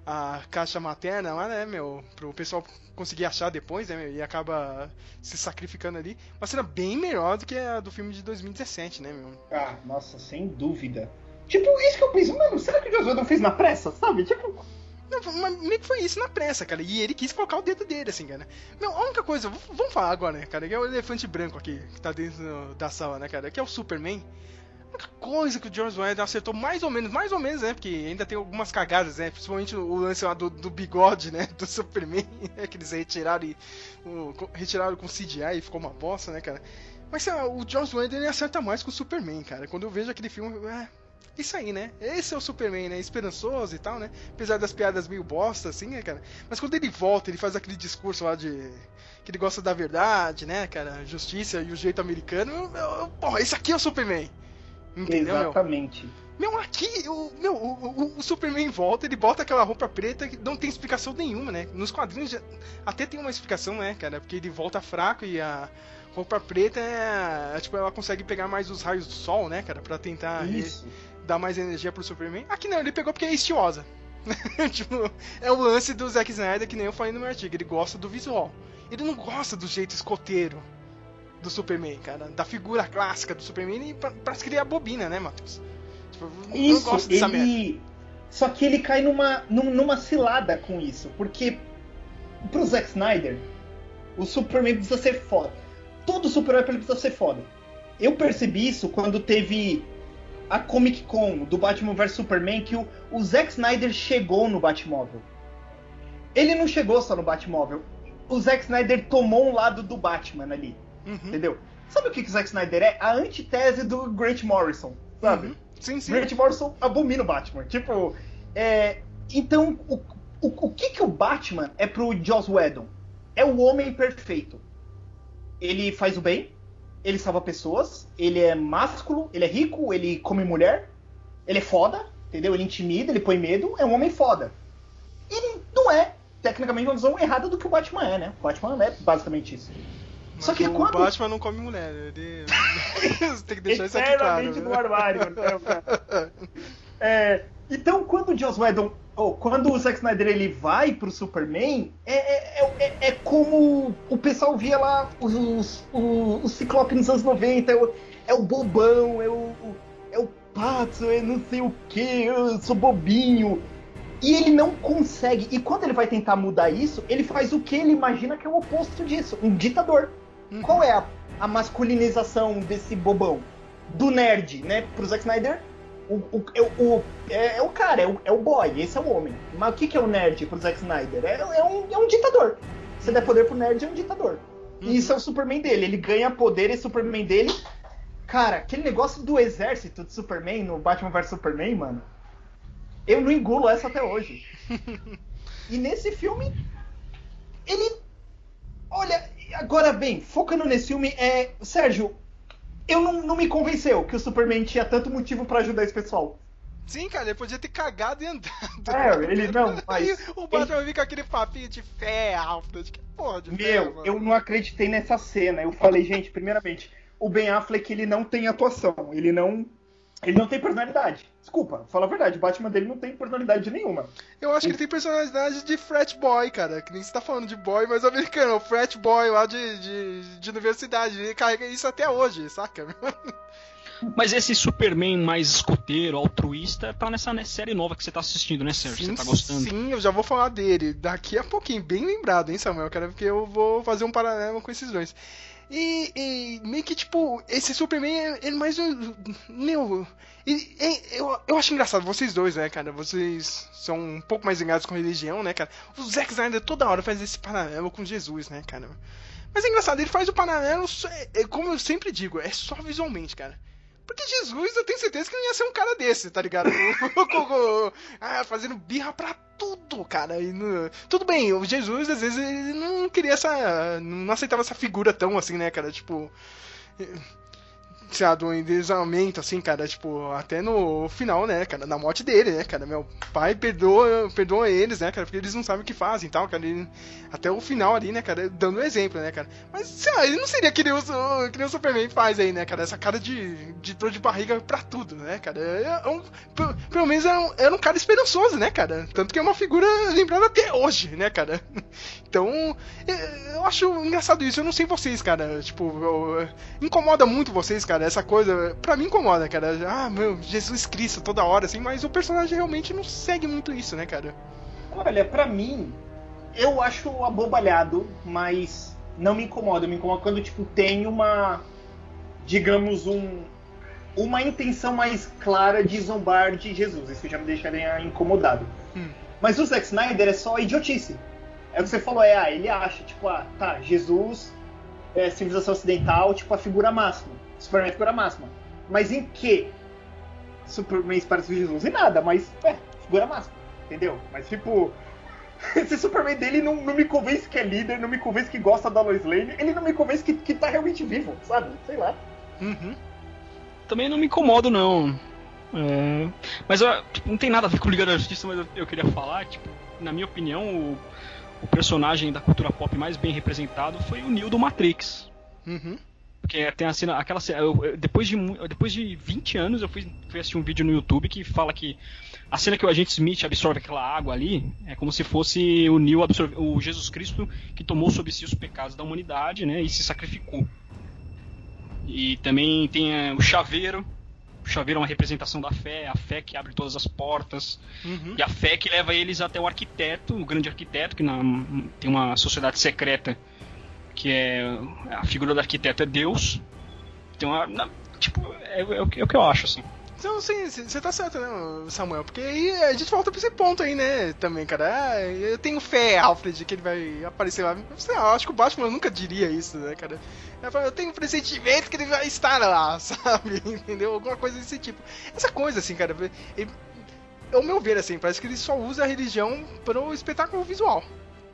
a caixa materna lá, né, meu, pro pessoal conseguir achar depois, né, meu, e acaba se sacrificando ali. Uma cena bem melhor do que a do filme de 2017, né, meu. Ah, nossa, sem dúvida. Tipo, isso que eu penso, mano, será que o Joss Whedon fez na pressa, sabe? Tipo, Não, mas meio que foi isso na pressa, cara. E ele quis colocar o dedo dele, assim, cara. Meu, a única coisa, vamos falar agora, né, cara, que é o elefante branco aqui, que tá dentro da sala, né, cara, que é o Superman. Única coisa que o Jones Whedon acertou mais ou menos, mais ou menos, né, porque ainda tem algumas cagadas, né, principalmente o lance lá do, do bigode, né, <laughs> do Superman, né, que eles retiraram, e, o, retiraram com CGI e ficou uma bosta, né, cara. Mas sei lá, o Joss Whedon ele acerta mais com o Superman, cara. Quando eu vejo aquele filme, é, isso aí, né? Esse é o Superman, né? Esperançoso e tal, né? Apesar das piadas meio bosta, assim, né, cara? Mas quando ele volta, ele faz aquele discurso lá de. que ele gosta da verdade, né, cara? Justiça e o jeito americano. Eu, eu- porra, esse aqui é o Superman. Entendeu, meu? exatamente. Meu, aqui, o, meu, o, o- Superman volta, ele bota aquela roupa preta que não tem explicação nenhuma, né? Nos quadrinhos já- até tem uma explicação, né, cara? Porque ele volta fraco e a roupa preta é. é, Tipo, ela consegue pegar mais os raios do sol, né, cara? Pra tentar dar mais energia pro Superman. Aqui não, ele pegou porque é estilosa. <laughs> tipo, é o lance do Zack Snyder que nem eu falei no meu artigo. Ele gosta do visual. Ele não gosta do jeito escoteiro do Superman, cara. Da figura clássica do Superman e pra, pra criar bobina, né, Matheus? Tipo, eu Isso, gosto dessa merda. ele. Só que ele cai numa, num- numa cilada com isso. Porque pro Zack Snyder, o Superman precisa ser foda. Todo super-herói precisa ser foda. Eu percebi isso quando teve a Comic Con do Batman vs Superman, que o, o Zack Snyder chegou no Batmóvel. Ele não chegou só no Batmóvel. O Zack Snyder tomou um lado do Batman ali. Uhum, Entendeu? Sabe o que, que o Zack Snyder é? A antitese do Grant Morrison, sabe? uhum. Sim, sim. Grant Morrison abomina o Batman. Tipo, é, então, o, o, o que que o Batman é pro Joss Whedon? É o homem perfeito. Ele faz o bem, ele salva pessoas, ele é másculo, ele é rico, ele come mulher, ele é foda, entendeu? Ele intimida, ele põe medo, é um homem foda. Ele não é, tecnicamente, uma visão errada do que o Batman é, né? O Batman é basicamente isso. Só que o quando. Batman não come mulher, ele. Você <laughs> tem que deixar isso aqui claro. No armário. né, cara? É, então, quando o Joss Whedon, ou quando o Zack Snyder ele vai pro Superman, é, é, é, é como o pessoal via lá os, os, os, os Ciclope nos anos 90, é o, é o bobão, é o, é o pato, é não sei o que, eu sou bobinho. E ele não consegue. E quando ele vai tentar mudar isso, ele faz o que ele imagina que é o oposto disso: um ditador. Qual é a, a masculinização desse bobão? Do nerd, né? Pro Zack Snyder, o, o, é, o, é, é o cara, é o, é o boy, esse é o homem. Mas o que, que é o nerd pro Zack Snyder? É, é, um, é um ditador. Se der poder pro nerd, é um ditador. E isso é o Superman dele. Ele ganha poder, esse Superman dele. Cara, aquele negócio do exército de Superman no Batman vs Superman, mano. Eu não engulo essa até hoje. <laughs> e nesse filme, ele. Olha, agora bem, focando nesse filme, é. Sérgio, eu não, não me convenceu que o Superman tinha tanto motivo pra ajudar esse pessoal. Sim, cara, ele podia ter cagado e andado. É, ele não, <laughs> mas. Aí o Batman ele... fica com aquele papinho de fé alta, de que porra de fé, Meu, mano. eu não acreditei nessa cena. Eu falei, gente, primeiramente, o Ben Affleck ele não tem atuação, ele não. Ele não tem personalidade. Desculpa, fala a verdade, o Batman dele não tem personalidade nenhuma. Eu acho que ele tem personalidade de frat boy, cara. Que nem você tá falando de boy, mas americano. O frat boy lá de, de, de universidade. Ele carrega isso até hoje, saca? <laughs> Mas esse Superman mais escoteiro, altruísta, tá nessa né, série nova que você tá assistindo, né, Sérgio? Sim, você tá gostando? sim, eu já vou falar dele daqui a pouquinho. Bem lembrado, hein, Samuel? Cara, porque eu vou fazer um paralelo com esses dois. E, e meio que, tipo, esse Superman, ele mais. Meu. e- eu, eu acho engraçado, vocês dois, né, cara? Vocês são um pouco mais ligados com religião, né, cara? O Zack Snyder toda hora faz esse paralelo com Jesus, né, cara? Mas é engraçado, ele faz o paralelo, é- é como eu sempre digo, é só visualmente, cara. Porque Jesus, eu tenho certeza que não ia ser um cara desse, tá ligado? <laughs> Ah, fazendo birra pra tudo, cara. E Tudo bem, o Jesus, às vezes, ele não queria essa. Não aceitava essa figura tão assim, né, cara? Tipo. Lá, do endeusamento, assim, cara, tipo, até no final, né, cara, na morte dele, né, cara, meu pai perdoa, perdoa eles, né, cara, porque eles não sabem o que fazem e tal, cara, ele- até o final ali, né, cara, dando exemplo, né, cara, mas, sei lá, ele não seria que nem o, que nem o Superman faz aí, né, cara, essa cara de, de dor de barriga pra tudo, né, cara, é um, pelo, pelo menos era um, era um cara esperançoso, né, cara, tanto que é uma figura lembrada até hoje, né, cara, <laughs> então, é, eu acho engraçado isso, eu não sei vocês, cara, tipo, eu- incomoda muito vocês, cara, essa coisa, pra mim incomoda, cara, ah, meu, Jesus Cristo toda hora, assim, mas o personagem realmente não segue muito isso, né, cara. Olha, pra mim, eu acho abobalhado, mas não me incomoda. Me incomoda quando, tipo, tem uma. Digamos, um. Uma intenção mais clara de zombar de Jesus. Isso já me deixaria incomodado. Hum. Mas o Zack Snyder é só idiotice. É o que você falou, é, ah, ele acha, tipo, ah, tá, Jesus é civilização ocidental, tipo, a figura máxima. Superman figura máxima. Mas em que Superman parece com Jesus? Em nada, mas, é, figura máxima. Entendeu? Mas, tipo, <laughs> esse Superman dele não, não me convence que é líder, não me convence que gosta da Lois Lane, ele não me convence que, que tá realmente vivo, sabe? Sei lá. Uhum. Também não me incomodo, não. É, Mas tipo, não tem nada a ver com Liga da Justiça, mas eu, eu queria falar, tipo, na minha opinião, o, o personagem da cultura pop mais bem representado foi o Neo do Matrix. Uhum. Porque tem a cena, aquela cena, eu- eu- depois, de, depois de 20 anos eu fui, fui assistir um vídeo no YouTube que fala que a cena que o agente Smith absorve aquela água ali é como se fosse o Neo absorve, o Jesus Cristo que tomou sobre si os pecados da humanidade, né, e se sacrificou. E também tem eh, o chaveiro. O chaveiro é uma representação da fé, a fé que abre todas as portas. Uhum. E a fé que leva eles até o arquiteto, o grande arquiteto, que na- tem uma sociedade secreta que é a figura do arquiteto é Deus. Na- tipo, é, é é o que eu acho assim. Então, sim, você tá certo, né, Samuel? Porque aí a gente volta pra esse ponto aí, né, também, cara. Ah, eu tenho fé, Alfred, que ele vai aparecer lá. Sei lá, acho que o Batman nunca diria isso, né, cara? Eu tenho um pressentimento que ele vai estar lá, <laughs> sabe? Entendeu? Alguma coisa desse tipo. Essa coisa, assim, cara. ele- ao meu ver, assim, parece que ele só usa a religião pro espetáculo visual.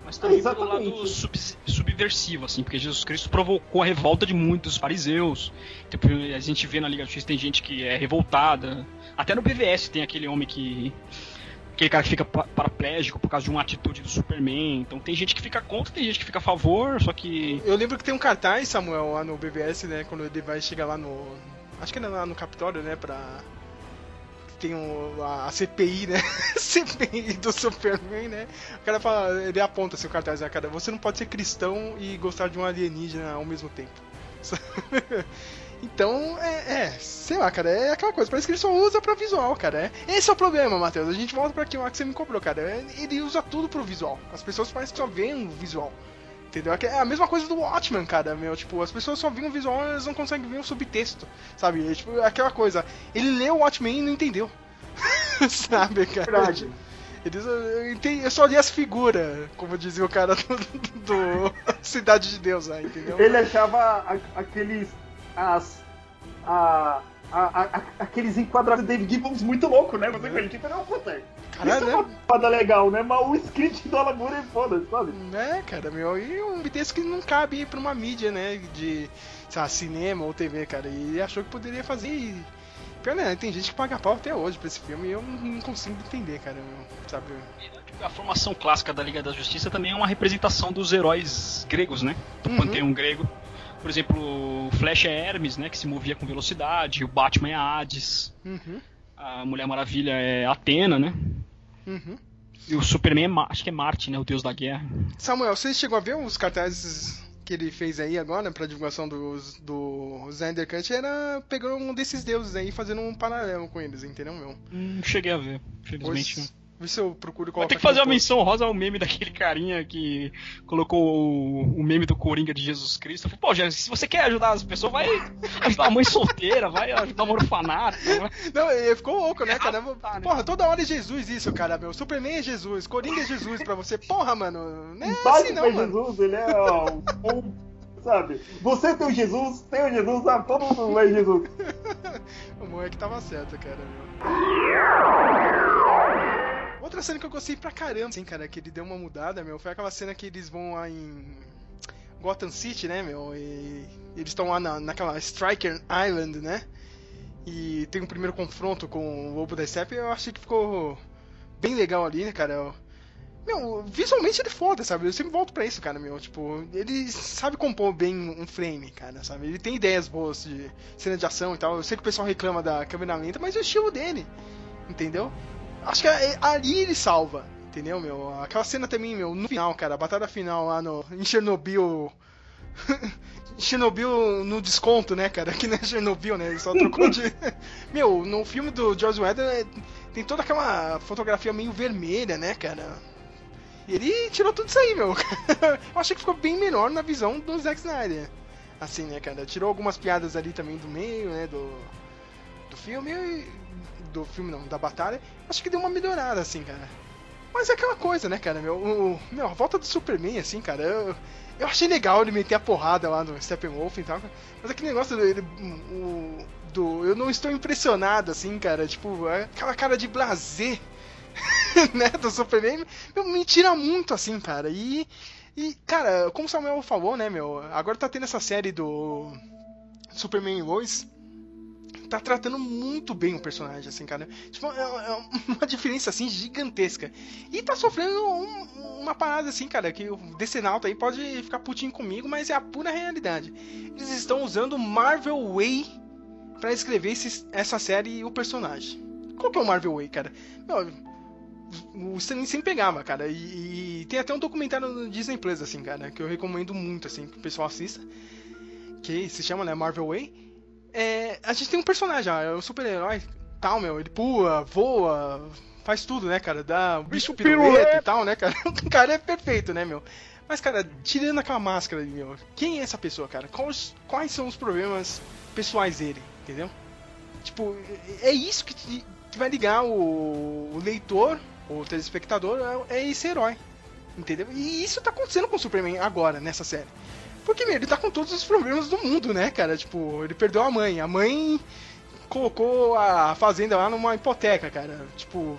Mas também pelo Exatamente. lado sub- subversivo, assim, porque Jesus Cristo provocou a revolta de muitos fariseus. Tipo, a gente vê na Liga Justiça tem gente que é revoltada. Até no BVS tem aquele homem que aquele cara que fica pa- paraplégico por causa de uma atitude do Superman. Então tem gente que fica contra, tem gente que fica a favor, só que. Eu lembro que tem um cartaz, Samuel, lá no BBS, né? Quando ele vai chegar lá no. Acho que era lá no Capitólio, né? Pra. Tem um, a, a CPI, né? <laughs> CPI do Superman, né? O cara fala, ele aponta assim o cartaz, né, cara? Você não pode ser cristão e gostar de um alienígena ao mesmo tempo. <laughs> Então, é, é, sei lá, cara, é aquela coisa, parece que ele só usa pra visual, cara. É, esse é o problema, Matheus. A gente volta pra que você me cobrou, cara. É, Ele usa tudo pro visual. As pessoas parecem que só veem o visual. Entendeu? É a mesma coisa do Watchmen, cara, meu. Tipo, as pessoas só veem o visual e elas não conseguem ver o subtexto, sabe? É, tipo, aquela coisa. Ele leu o Watchmen e não entendeu. <laughs> sabe, cara? Verdade. Eles, eu, entendi, eu só li as figuras, como dizia o cara <laughs> do, do Cidade de Deus lá, entendeu? Ele achava a- aqueles. As. A, a, aqueles enquadrados do David Gibbons muito louco, né? Você acredita? Tipo, não, puta. Caralho, isso é uma né? foda legal, né? Mas o script do Alan Moore é foda, sabe? É, cara, meu, e um texto que não cabe pra uma mídia, né, de, sei lá, cinema ou TV, cara, e ele achou que poderia fazer e... Pior, né, tem gente que paga pau até hoje pra esse filme e eu não, não consigo entender, cara, meu, sabe? A formação clássica da Liga da Justiça também é uma representação dos heróis gregos, né? Do Uhum. panteão grego. Por exemplo, o Flash é Hermes, né? Que se movia com velocidade. O Batman é Hades. Uhum, A Mulher Maravilha é Atena, né? uhum. E o Superman é, Ma- acho que é Marte, né? O deus da guerra. Samuel, você chegou a ver os cartazes que ele fez aí agora pra divulgação dos, do Zander Cut? Era pegando um desses deuses aí e fazendo um paralelo com eles, entendeu, meu? Não cheguei a ver, infelizmente. Pois, vê se eu procuro colocar ter que fazer uma menção rosa ao meme daquele carinha que colocou o, o meme do Coringa de Jesus Cristo. Falei, Pô, Jesus, se você quer ajudar as pessoas, vai ajudar a mãe solteira, vai ajudar um orfanato. vai- <laughs> Não, ele ficou louco, né, cara? tá, né? Porra, toda hora é Jesus isso, cara, meu. Superman é Jesus, Coringa é Jesus pra você. Porra, mano. Não é Batman assim não, é mano. Jesus, ele é ó, um. Sabe? Você tem o Jesus, tem o Jesus, ah, todo mundo é Jesus. <laughs> O moleque tava certo, cara, meu. Outra cena que eu gostei pra caramba, assim, cara, que ele deu uma mudada, meu, foi aquela cena que eles vão lá em Gotham City, né, meu, e eles estão lá na, naquela Striker Island, né, e tem um primeiro confronto com o Lobo da Steppe, eu achei que ficou bem legal ali, né, cara. Meu, visualmente ele é foda, sabe? Eu sempre volto pra isso, cara, meu. Tipo, ele sabe compor bem um frame, cara, sabe? Ele tem ideias boas de cena de ação e tal. Eu sei que o pessoal reclama da câmera lenta, mas é o estilo dele, entendeu? Acho que é- ali ele salva, entendeu, meu? Aquela cena também, meu, no final, cara, a batalha final lá no, em Chernobyl. <laughs> Chernobyl no desconto, né, cara? Aqui não é Chernobyl, né? Ele só trocou de. <laughs> Meu, no filme do George Weather é- tem toda aquela fotografia meio vermelha, né, cara? E ele tirou tudo isso aí, meu. <laughs> Eu achei que ficou bem melhor na visão do Zack Snyder. Assim, né, cara? Tirou algumas piadas ali também do meio, né, do, do filme. e- Do filme não, da batalha. Acho que deu uma melhorada, assim, cara. Mas é aquela coisa, né, cara? Meu, o, meu, a volta do Superman, assim, cara, eu, eu achei legal ele meter a porrada lá no Steppenwolf e tal. Mas aquele negócio dele, o, do. Eu não estou impressionado, assim, cara. Tipo, é aquela cara de blazer, <laughs> né, do Superman, meu, me tira muito, assim, cara. E. E, cara, como o Samuel falou, né, meu, agora tá tendo essa série do Superman Lois, tá tratando muito bem o personagem, assim, cara. Tipo, é, é uma <laughs> diferença, assim, gigantesca. E tá sofrendo um- uma parada, assim, cara, que o Decenalto aí pode ficar putinho comigo, mas é a pura realidade. Eles estão usando Marvel Way pra escrever esse- essa série e o personagem. Qual que é o Marvel Way, cara? Meu, o Stanley sempre pegava, cara. E, e tem até um documentário no Disney Plus, assim, cara, que eu recomendo muito, assim, que o pessoal assista. Que se chama, né, Marvel Way. É, a gente tem um personagem, ó, é um super-herói, tal, meu, ele pula, voa, faz tudo, né, cara? Dá o bicho pirueta e tal, né, cara? <laughs> O cara é perfeito, né, meu? Mas, cara, tirando aquela máscara meu, quem é essa pessoa, cara? Quais, quais são os problemas pessoais dele, entendeu? Tipo, é isso que, te- que vai ligar o, o leitor, o telespectador, é, é esse herói, entendeu? E isso tá acontecendo com o Superman agora, nessa série. Porque, meu, ele tá com todos os problemas do mundo, né, cara? Tipo, ele perdeu a mãe. A mãe colocou a fazenda lá numa hipoteca, cara. Tipo.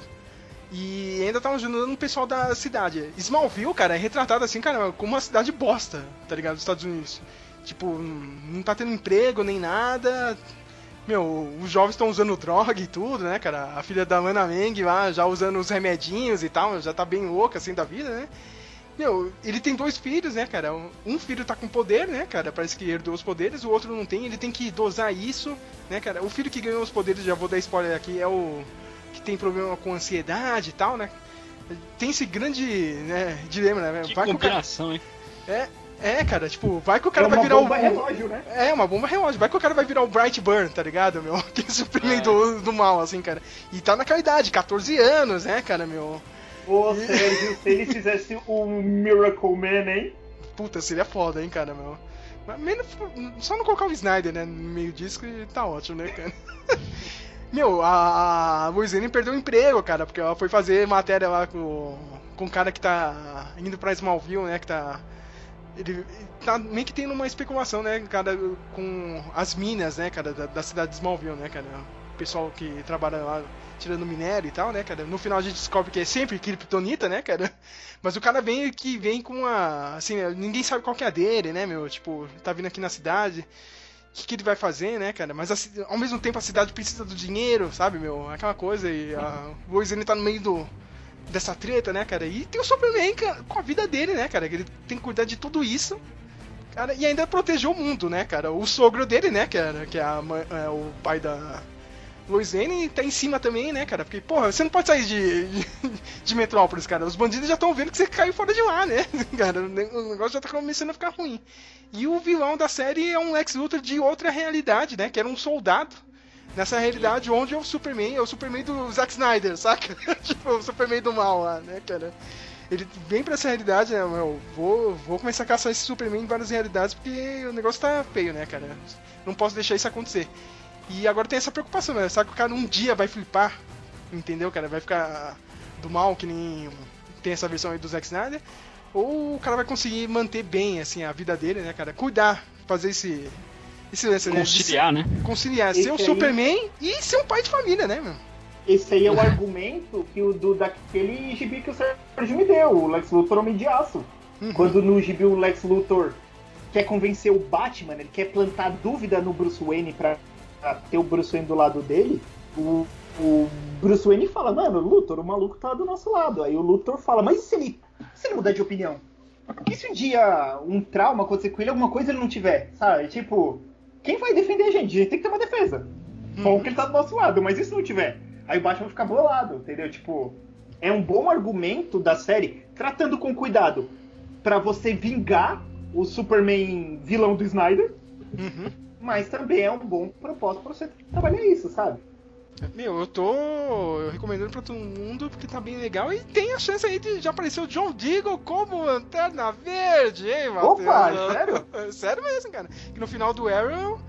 E ainda tá ajudando o pessoal da cidade. Smallville, cara, é retratado assim, cara, como uma cidade bosta, tá ligado? Dos Estados Unidos. Tipo, não tá tendo emprego nem nada. Meu, os jovens estão usando droga e tudo, né, cara? A filha da Lana Meng lá já usando os remedinhos e tal, já tá bem louca assim da vida, né? Meu, ele tem dois filhos, né, cara? Um filho tá com poder, né, cara? Parece que herdou os poderes, o outro não tem, ele tem que dosar isso, né, cara? O filho que ganhou os poderes, já vou dar spoiler aqui, é o que tem problema com ansiedade e tal, né? Tem esse grande, né, dilema, né? Que Vai que o cara- combinação, hein? É, é, cara, tipo, vai que o cara é vai uma virar bomba o. relógio, né? É, uma bomba relógio. Vai que o cara vai virar o Bright Burn, tá ligado, meu? <laughs> Aquele Superman É. do, do mal, assim, cara. E tá naquela idade, 14 anos, né, cara, meu? Ô, Sérgio, se ele fizesse o Miracle Man, hein? Puta, seria foda, hein, cara, meu. Menos, só não colocar o Snyder, né, no meio disso que tá ótimo, né, cara? <laughs> Meu, a, a Lane perdeu o emprego, cara, porque ela foi fazer matéria lá com, com cara que tá indo pra Smallville, né, que tá... Ele tá meio que tendo uma especulação, né, cara, com as minas, né, cara, da, da cidade de Smallville, né, cara. O pessoal que trabalha lá tirando minério e tal, né, cara. No final a gente descobre que é sempre Kryptonita, né, cara. Mas o cara vem que vem com a. Assim, ninguém sabe qual que é a dele, né, meu? Tipo, tá vindo aqui na cidade. O que, que ele vai fazer, né, cara? Mas ao mesmo tempo a cidade precisa do dinheiro, sabe, meu? Aquela coisa. E a Lois Lane tá no meio do. Dessa treta, né, cara? E tem o Superman com a vida dele, né, cara? Que ele tem que cuidar de tudo isso. Cara, e ainda proteger o mundo, né, cara? O sogro dele, né, cara? Que é, a é o pai da, Lois Lane tá em cima também, né, cara? Porque, porra, você não pode sair de, de, de Metrópolis, cara. Os bandidos já estão vendo que você caiu fora de lá, né? <laughs> Cara, o ne- o negócio já tá começando a ficar ruim. E o vilão da série é um Lex Luthor de outra realidade, né? Que era um soldado. Nessa realidade onde é o Superman, é o Superman do Zack Snyder, saca? <laughs> tipo, o Superman do mal lá, né, cara? Ele vem pra essa realidade, né, meu? Vou, vou começar a caçar esse Superman em várias realidades porque o negócio tá feio, né, cara? Não posso deixar isso acontecer. E agora tem essa preocupação, né? Sabe que o cara um dia vai flipar, entendeu, cara? Vai ficar do mal, que nem tem essa versão aí do Zack Snyder. Ou o cara vai conseguir manter bem, assim, a vida dele, né, cara? Cuidar, fazer esse... Esse lance, né? Conciliar, né? se- Conciliar, Esse ser um aí- Superman e ser um pai de família, né, meu? Esse aí é o argumento que o do, daquele gibi que o Sérgio me deu, o Lex Luthor Homem de Aço. Uhum. Quando no gibi o Lex Luthor quer convencer o Batman, ele quer plantar dúvida no Bruce Wayne pra, pra ter o Bruce Wayne do lado dele, o, o Bruce Wayne fala, mano, Luthor, o maluco tá do nosso lado. Aí o Luthor fala, mas e se ele, se ele mudar de opinião? E se um dia um trauma acontecer com ele, alguma coisa ele não tiver, sabe? Tipo, quem vai defender a gente? A gente tem que ter uma defesa. Bom que ele tá do nosso lado, mas e se não tiver? Aí o Batman vai ficar bolado, entendeu? Tipo, é um bom argumento da série, tratando com cuidado, pra você vingar o Superman vilão do Snyder, Uhum. Mas também é um bom propósito pra você trabalhar isso, sabe? Meu, eu tô recomendando pra todo mundo porque tá bem legal e tem a chance aí de já aparecer o John Deagle como Lanterna Verde, hein, Matheus? Opa, sério? <laughs> sério mesmo, cara. Que no final do Arrow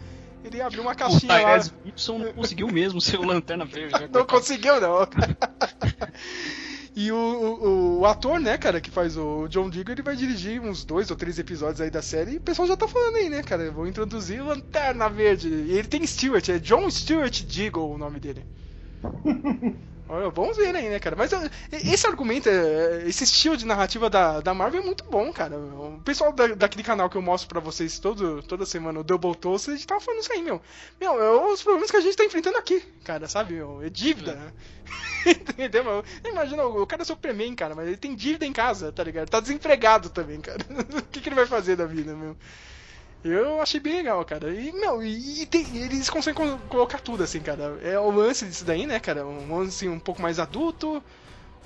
ele abriu uma O caixinha lá. Tyrese Gibson não conseguiu mesmo ser o Lanterna Verde. né, <laughs> Não conseguiu, não. <laughs> E o, o, o ator, né, cara, que faz o John Deagle, ele vai dirigir uns dois ou três episódios aí da série e o pessoal já tá falando aí, né, cara? Eu vou introduzir Lanterna Verde. E ele tem Stewart, é John Stewart Deagle o nome dele. <laughs> Vamos ver aí, né, cara? Mas eh, esse argumento, eh, esse estilo de narrativa da, da Marvel é muito bom, cara. O pessoal da, daquele canal que eu mostro pra vocês todo, toda semana, o Double Toast, a gente tava falando isso aí, meu. Meu, é os problemas que a gente tá enfrentando aqui, cara, sabe? Meu? É dívida. né? <laughs> Entendeu? Imagina, o cara é Superman, cara, mas ele tem dívida em casa, tá ligado? Tá desempregado também, cara. <laughs> o que, que ele vai fazer da vida, meu? Eu achei bem legal, cara. E, não, e, e tem- eles conseguem co- colocar tudo, assim, cara. É o lance disso daí, né, cara? Um lance um pouco mais adulto,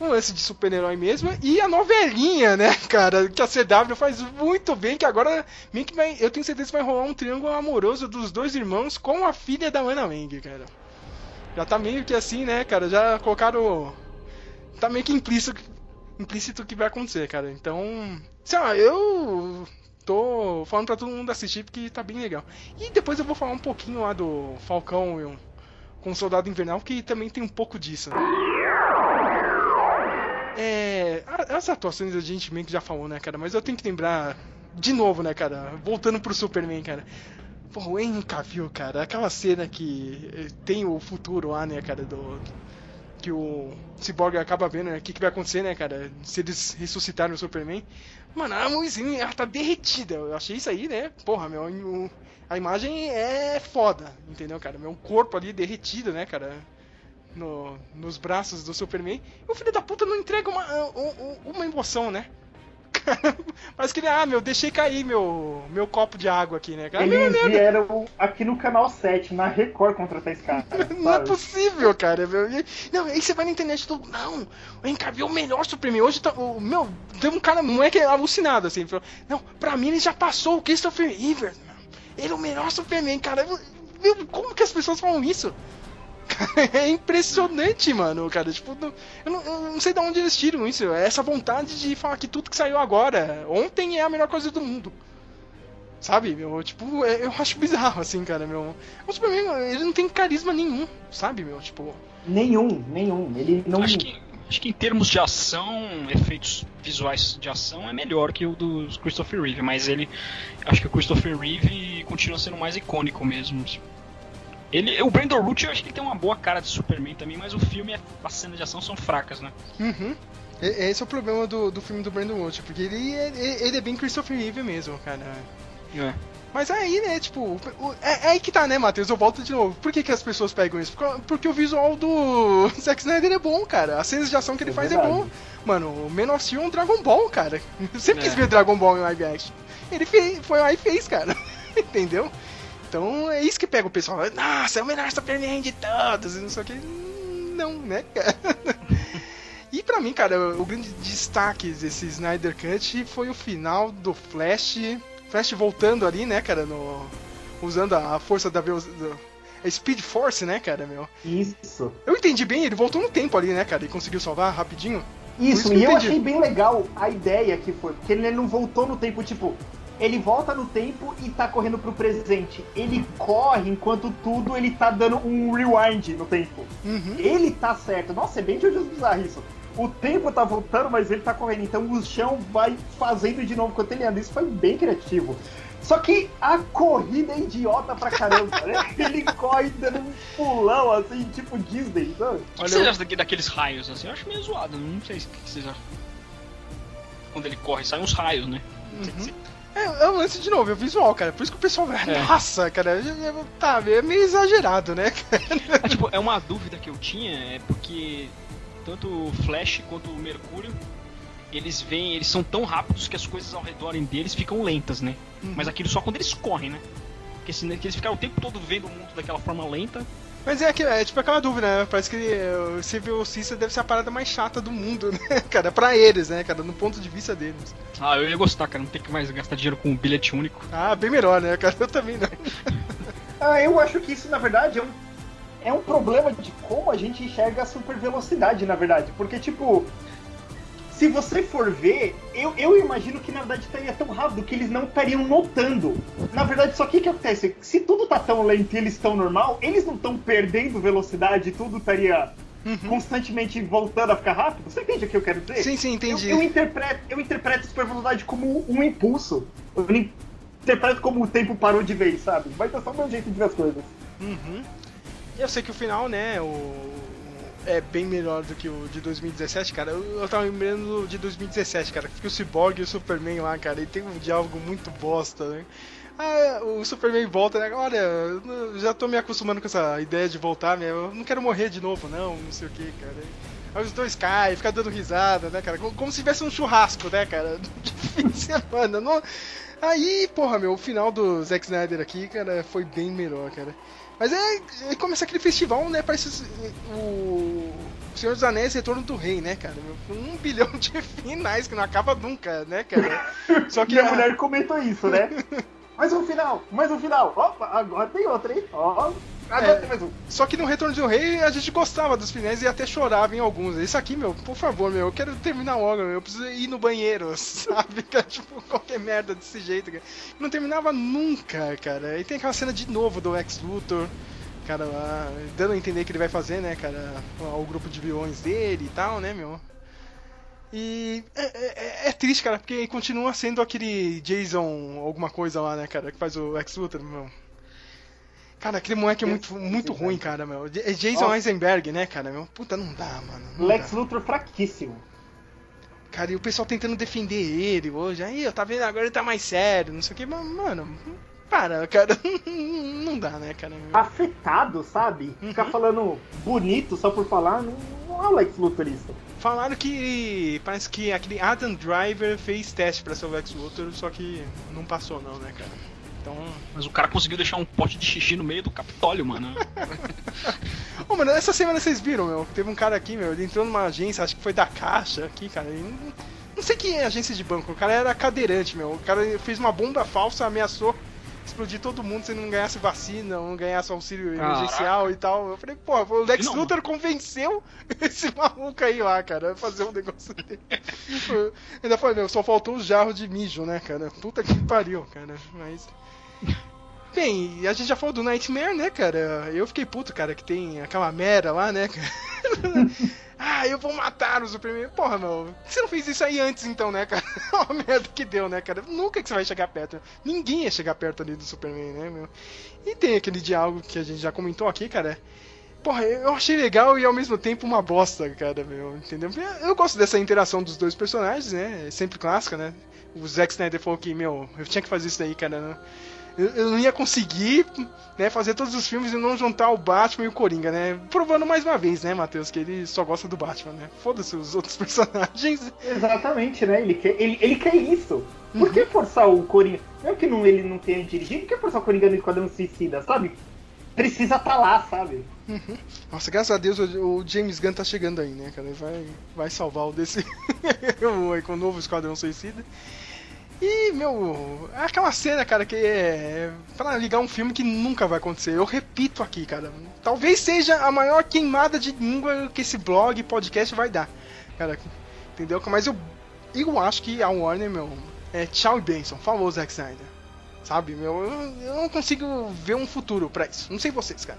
um lance de super-herói mesmo, e a novelinha, né, <laughs> cara? Que a CW faz muito bem, que agora meio que vai. Eu tenho certeza que vai rolar um triângulo amoroso dos dois irmãos com a filha da Ana Wang, cara. Já tá meio que assim, né, cara? Já colocaram. Tá meio que implícito, implícito que vai acontecer, cara. Então. Sei lá, eu tô falando pra todo mundo assistir porque tá bem legal. E depois eu vou falar um pouquinho lá do Falcão e o- com o Soldado Invernal, que também tem um pouco disso. né? É, as atuações a gente meio que já falou, né, cara? Mas eu tenho que lembrar de novo, né, cara? Voltando pro Superman, cara. Pô, o Henry Cavill, cara, aquela cena que eh, tem o futuro lá, né, cara, do que o Cyborg acaba vendo, né, o que, que vai acontecer, né, cara, se eles ressuscitarem o Superman. Mano, a mãozinha, ela tá derretida. Eu achei isso aí, né? Porra, meu, o- A imagem é foda, entendeu, cara? Meu corpo ali derretido, né, cara? No, nos braços do Superman. E o filho da puta não entrega uma, um- um- uma emoção, né? Cara, <laughs> Parece que ele, ah, meu, deixei cair meu, meu copo de água aqui, né, cara? Meu, Eles vieram aqui no canal 7, na Record, contratar esse cara. <laughs> Não é sabe? possível, cara. meu. E- Não, aí você vai na internet e todo. Não, o Cavill é o melhor Superman. Hoje tá. O, meu, tem um cara, não é que é alucinado assim. Falou, não, pra mim ele já passou o Christopher Reeve. meu. Ele é o melhor Superman, cara. Meu, como que as pessoas falam isso? <laughs> É impressionante, mano, cara. Tipo, não- eu, não, eu não sei de onde eles tiram isso. É essa vontade de falar que tudo que saiu agora, ontem é a melhor coisa do mundo. Sabe, meu? Tipo, é- eu acho bizarro, assim, cara, meu. O Superman, ele não tem carisma nenhum, sabe, meu? Tipo. Nenhum, nenhum. Ele não. Acho que, acho que em termos de ação, efeitos visuais de ação é melhor que o do Christopher Reeve, mas ele. Acho que o Christopher Reeve continua sendo mais icônico mesmo. Ele, o Brandon Root eu acho que ele tem uma boa cara de Superman também, mas o filme, as cenas de ação são fracas, né? Uhum. Esse é o problema do, do filme do Brandon Roach, porque ele, é- ele é bem Christopher Reeve mesmo, cara. É. Mas aí, né, tipo, o- é, é aí que tá, né, Matheus? Eu volto de novo. Por que, que as pessoas pegam isso? Porque, porque o visual do <laughs> Zack Snyder é bom, cara. As cenas de ação que ele É faz verdade. é bom. Mano, o Man of Steel é um Dragon Ball, cara. Eu sempre É. quis ver Dragon Ball em live action. Ele fez, foi lá e fez, cara. <laughs> Entendeu? Então é isso que pega o pessoal. Nossa, é o melhor Superman de todos. E não sei o que. Não, né, cara? <laughs> E pra mim, cara, o grande destaque desse Snyder Cut foi o final do Flash. Flash voltando ali, né, cara, no. Usando a força da velocidade. A Speed Force, né, cara, meu? Isso. Eu entendi bem, ele voltou no tempo ali, né, cara? E conseguiu salvar rapidinho. Isso, isso e eu eu achei bem legal a ideia que foi, porque ele não voltou no tempo, tipo, ele volta no tempo e tá correndo pro presente. Ele corre enquanto tudo ele tá dando um rewind no tempo. Uhum. Ele tá certo. Nossa, é bem Jojo's bizarro isso. O tempo tá voltando, mas ele tá correndo. Então o chão vai fazendo de novo enquanto ele anda. Isso foi bem criativo. Só que a corrida é idiota pra caramba. né? <laughs> Ele corre dando um pulão, assim, tipo Disney, sabe? O que Olha, vocês acham daqueles raios assim? Eu acho meio zoado, não sei o que vocês acham. Quando ele corre, saem uns raios, né? Uhum. É, é um lance de novo, é o visual, cara. Por isso que o pessoal vai. É. Nossa, cara, é- é- tá, é meio exagerado, né, cara? Ah, tipo, é uma dúvida que eu tinha, é porque tanto o Flash quanto o Mercúrio, eles vêm, eles são tão rápidos que as coisas ao redor deles ficam lentas, né? Mas aquilo só quando eles correm, né? Porque se que eles ficaram o tempo todo vendo o mundo daquela forma lenta, Mas é, que- é tipo aquela dúvida, né? Parece que eh, o Civil Cista deve ser a parada mais chata do mundo, <laughs> né, cara? Pra eles, né, cara? No ponto de vista deles. ah, eu ia gostar, cara, não ter que mais gastar dinheiro com um bilhete único. Ah, bem melhor, né, cara? Eu também não. <laughs> Ah, eu acho que isso, na verdade, é um, é um problema de como a gente enxerga a super velocidade, na verdade. Porque, tipo, se você for ver, eu, eu imagino que, na verdade, estaria tão rápido que eles não estariam notando. Na verdade, só que o que acontece? Se tudo tá tão lento e eles estão normal, eles não estão perdendo velocidade e tudo estaria constantemente voltando a ficar rápido. Você entende o que eu quero dizer? Sim, sim, entendi. Eu, eu interpreto, eu interpreto super velocidade como um impulso. Eu interpreto como o tempo parou de vez, sabe? Mas é só o meu jeito de ver as coisas. Uhum. Eu sei que o final, né, o... é bem melhor do que o de 2017, cara. Eu, eu tava lembrando de 2017, cara. Que o Cyborg e o Superman lá, cara, e tem um diálogo muito bosta, né? Ah, o Superman volta, né? Olha, já tô me acostumando com essa ideia de voltar, né? Eu não quero morrer de novo, não, não sei o que, cara. Aí os dois caem, ficam dando risada, né, cara? Como se tivesse um churrasco, né, cara? De fim de semana. Não... Aí, porra, meu, o final do Zack Snyder aqui, cara, foi bem melhor, cara. Mas é, é começa aquele festival, né? Parece o Senhor dos Anéis Retorno do Rei, né, cara? Um bilhão de <laughs> finais que não acaba nunca, né, cara? Só que a- mulher comentou isso, né? <laughs> mais um final, mais um final. Opa, agora tem outro, hein? Ó, agora É. um. Só que no Retorno do Rei a gente gostava dos finais e até chorava em alguns. Isso aqui, meu, por favor, meu, eu quero terminar logo, meu. Eu preciso ir no banheiro, <laughs> sabe? Cara, <laughs> tipo, qualquer merda desse jeito, cara. Não terminava nunca, cara. E tem aquela cena de novo do Ex Luthor, cara, lá, dando a entender que ele vai fazer, né, cara, o grupo de vilões dele e tal, né, meu. E é, é- é triste, cara, porque continua sendo aquele Jason alguma coisa lá, né, cara, que faz o Ex Luthor, meu. Cara, aquele moleque é muito, muito ruim, cara, meu. É Jason. Eisenberg, né, cara, meu? Puta, não dá, mano. não Lex dá. Luthor fraquíssimo. Cara, e o pessoal tentando defender ele hoje. Aí, ó, tá vendo? Agora ele tá mais sério, não sei o que. Mas, mano, Para, cara, <laughs> não dá, né, cara? Afetado, sabe? Ficar falando bonito só por falar, não, não é o Lex Luthor isso. Falaram que parece que aquele Adam Driver fez teste pra ser o Lex Luthor, só que não passou não, né, cara? Então, Mas o cara conseguiu deixar um pote de xixi no meio do Capitólio, mano. <laughs> Ô, mano, essa semana vocês viram, meu? Teve um cara aqui, meu, ele entrou numa agência, acho que foi da Caixa aqui, cara. não, não sei quem é agência de banco, o cara era cadeirante, meu. O cara fez uma bomba falsa, ameaçou explodir todo mundo se não ganhasse vacina, não ganhasse auxílio Caraca. emergencial e tal. Eu falei, pô, o Lex Não. Luthor convenceu <laughs> esse maluco aí lá, cara, a fazer um negócio dele. Ainda falei, meu, só faltou o jarro de mijo, né, cara? Puta que pariu, cara. Mas. <laughs> Bem, a gente já falou do Nightmare, né, cara? Eu fiquei puto, cara, que tem aquela mera lá, né, cara? <laughs> ah, eu vou matar o Superman. Porra, meu, você não fez isso aí antes, então, né, cara? <laughs> Olha a merda que deu, né, cara? Nunca que você vai chegar perto. Ninguém ia chegar perto ali do Superman, né, meu? E tem aquele diálogo que a gente já comentou aqui, cara. Porra, eu achei legal e ao mesmo tempo uma bosta, cara, meu, entendeu? Eu gosto dessa interação dos dois personagens, né? É sempre clássica, né? O Zack Snyder falou que, meu, eu tinha que fazer isso daí, cara. né? Eu, eu não ia conseguir, né, fazer todos os filmes e não juntar o Batman e o Coringa, né? Provando mais uma vez, né, Matheus, que ele só gosta do Batman, né? Foda-se os outros <laughs> personagens. Exatamente, né? Ele quer, ele, ele quer isso. Por que forçar o Coringa? Mesmo que não, ele não tenha dirigido, por que forçar o Coringa no Esquadrão Suicida, sabe? Precisa tá lá, sabe? Nossa, graças a Deus o, o James Gunn tá chegando aí, né, cara? Ele vai, vai salvar o desse. <laughs> com o novo Esquadrão Suicida. E, meu, é aquela cena, cara, que é pra ligar um filme que nunca vai acontecer. Eu repito aqui, cara. Talvez seja a maior queimada de língua que esse blog, podcast vai dar. Cara, entendeu? Mas eu, eu acho que a Warner, meu, é tchau e benção. Falou, Zack Snyder. Sabe, meu, eu, eu não consigo ver um futuro pra isso. Não sei vocês, cara.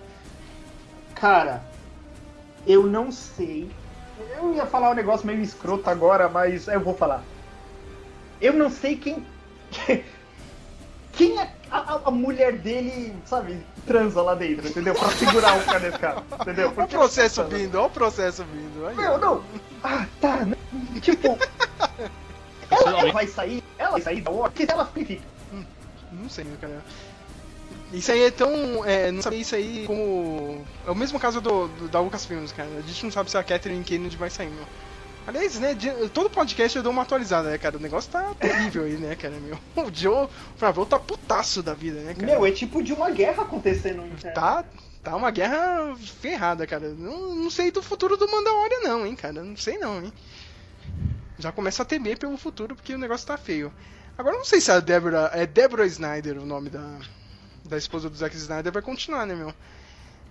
Cara, eu não sei. Eu ia falar um negócio meio escroto agora, mas eu vou falar. Eu não sei quem. Quem é a, a- a mulher dele, sabe, transa lá dentro, entendeu? Pra segurar o cara desse cara, entendeu? Olha o processo vindo, olha o processo vindo. Aí, Não, não. Ah, tá. né? Tipo. <laughs> ela, ela vai sair, ela vai sair da hora, que ela fica. Não sei, cara. Isso aí é tão. É, não sabia isso aí como. É o mesmo caso do, do- da Lucasfilms, cara. A gente não sabe se a Catherine Kennedy vai sair, meu. Aliás, né, de- todo podcast eu dou uma atualizada, né, cara? O negócio tá terrível aí, né, cara, meu. O Joe Favreau tá putaço da vida, né, cara? Meu, é tipo de uma guerra acontecendo. né? Tá, tá uma guerra ferrada, cara. Não, não sei do futuro do Mandalorian, não, hein, cara. Não sei não, hein. Já começa a temer pelo futuro porque o negócio tá feio. Agora eu não sei se a Deborah. É Deborah Snyder o nome da, da esposa do Zack Snyder vai continuar, né, meu?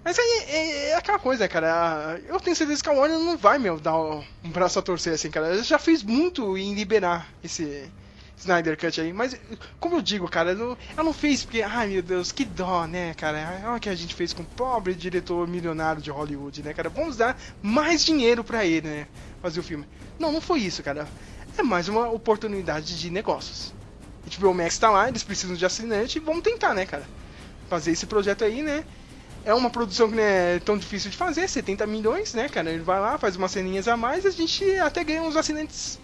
Mas aí é, é aquela coisa, cara. Eu tenho certeza que a Warner não vai, meu, dar um braço a torcer assim, cara. Ela já fez muito em liberar esse Snyder Cut aí. Mas, como eu digo, cara, ela não fez porque, ai meu Deus, que dó, né, cara? Olha o que a gente fez com o pobre diretor milionário de Hollywood, né, cara? Vamos dar mais dinheiro pra ele, né? Fazer o filme. Não, não foi isso, cara. É mais uma oportunidade de negócios. E, tipo, o Max tá lá, eles precisam de assinante vamos tentar, né, cara? Fazer esse projeto aí, né? É uma produção que não é tão difícil de fazer, 70 milhões, né, cara? Ele vai lá, faz umas ceninhas a mais e a gente até ganha uns assinantes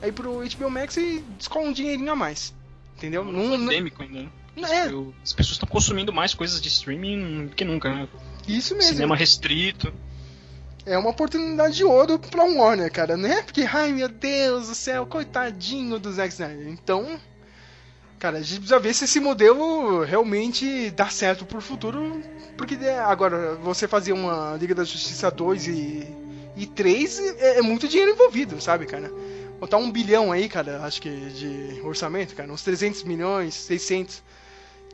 aí pro HBO Max e descola um dinheirinho a mais. Entendeu? Não, Não, pandêmico ainda, né? é, As pessoas estão consumindo mais coisas de streaming do que nunca, né? isso mesmo. Cinema restrito. É uma oportunidade de ouro pra um Warner, cara, né? Porque, ai meu Deus do céu, coitadinho do Zack Snyder. Então, cara, a gente precisa ver se esse modelo realmente dá certo pro futuro. Porque né, agora, você fazer uma Liga da Justiça 2 e, e 3 é, é muito dinheiro envolvido, sabe, cara? Botar um bilhão aí, cara, acho que de orçamento, cara, uns 300 milhões, 600,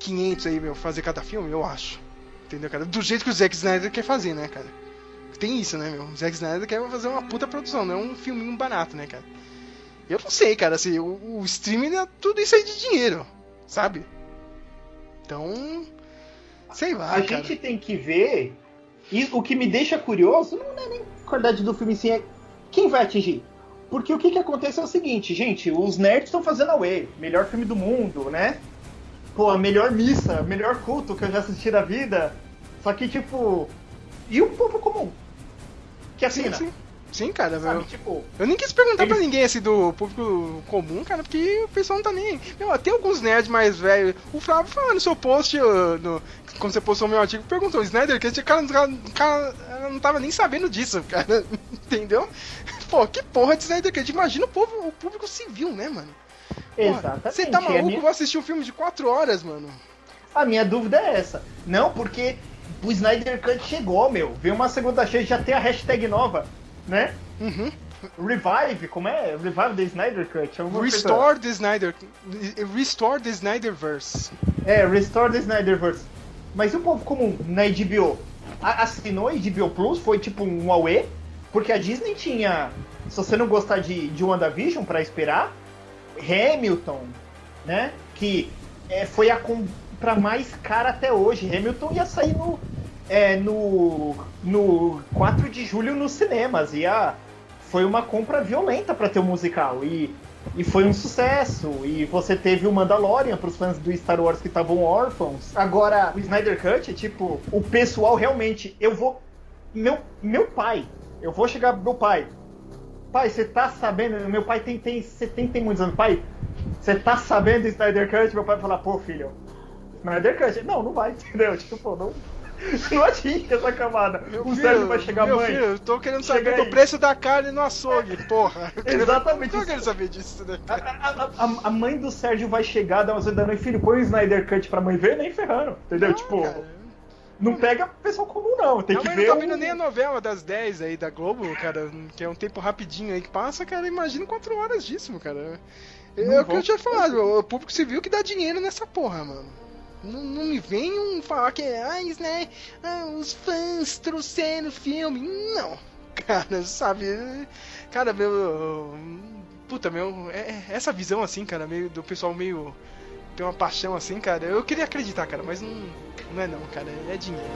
500 aí, meu, fazer cada filme, eu acho. Entendeu, cara? Do jeito que o Zack Snyder quer fazer, né, cara? Tem isso, né, meu? O Zack Snyder quer fazer uma puta produção, não é um filminho barato, né, cara? Eu não sei, cara, assim, o, o streaming é tudo isso aí de dinheiro, sabe? Então. Sei lá, A cara. gente tem que ver. E o que me deixa curioso não é nem a qualidade do filme em si, é quem vai atingir. Porque o que, que acontece é o seguinte, gente, os nerds estão fazendo away, melhor filme do mundo, né? Pô, a melhor missa, melhor culto que eu já assisti na vida. Só que, tipo. E o povo comum? Que Sim, assina. sim. Sim, cara, Sabe, meu. tipo, Eu nem quis perguntar Eles- pra ninguém assim do público comum, cara, porque o pessoal não tá nem. Meu, tem alguns nerds mais velhos. O Flávio falou no seu post, no- quando você postou meu artigo, perguntou: Snyder Cut, o cara, o cara- o cara não tava nem sabendo disso, cara. <laughs> Entendeu? Pô, que porra de Snyder Cut? Imagina o, povo, o público civil, né, mano? Exatamente. Você tá maluco? minha- Vou assistir um filme de 4 horas, mano. A minha dúvida é essa. Não, porque o Snyder Cut chegou, meu. Veio uma segunda chance, já tem a hashtag nova, né? Uhum. Revive, como é? Revive the Snyder Cut. alguma coisa- Restore the Snyder. Restore the Snyderverse. É, Restore the Snyderverse. Mas e o povo comum na HBO? Assinou a HBO Plus, foi tipo um Huawei, porque a Disney tinha. Se você não gostar de, de WandaVision pra esperar, Hamilton, né? Que é, foi a compra mais cara até hoje. Hamilton ia sair no, é, no, no 4 de julho nos cinemas. Ia, foi uma compra violenta pra ter o musical. E, e foi um sucesso. E você teve o Mandalorian pros fãs do Star Wars que estavam órfãos. Agora, o Snyder Cut, tipo, o pessoal realmente. Eu vou. Meu, meu pai. Eu vou chegar pro meu pai. Pai, você tá sabendo? Meu pai tem, tem 70 e muitos anos. Pai, você tá sabendo do Snyder Cut? Meu pai vai falar, pô, filho, Snyder Cut. Não, não vai, <laughs> entendeu? Tipo, pô, não, <laughs> não atinge essa camada. o Sérgio vai chegar, meu mãe. filho, eu tô querendo saber do aí." preço da carne no açougue, porra. <laughs> Eu quero- Exatamente Eu quero saber disso, né? A, a- a- a mãe do Sérgio vai chegar, dar umas da noite, filho, põe o Snyder Cut pra mãe ver, nem ferrando, entendeu? Não, tipo, cara. não pega pessoal comum, não. Tem que mãe ver. não tá vendo nem a novela das 10 aí da Globo, cara, que é um tempo rapidinho aí que passa, cara, imagina 4 horas disso, cara. Não É o que eu tinha falado, o público civil que dá dinheiro nessa porra, mano. Não, não me venham falar que ah, isso, né, ah, os fãs trouxeram o filme. Não, <laughs> cara, sabe? Cara, meu. Puta, meu. É, é essa visão assim, cara, meio do pessoal meio. Tem uma paixão assim, cara. Eu queria acreditar, cara, mas não, não é não, cara. É dinheiro.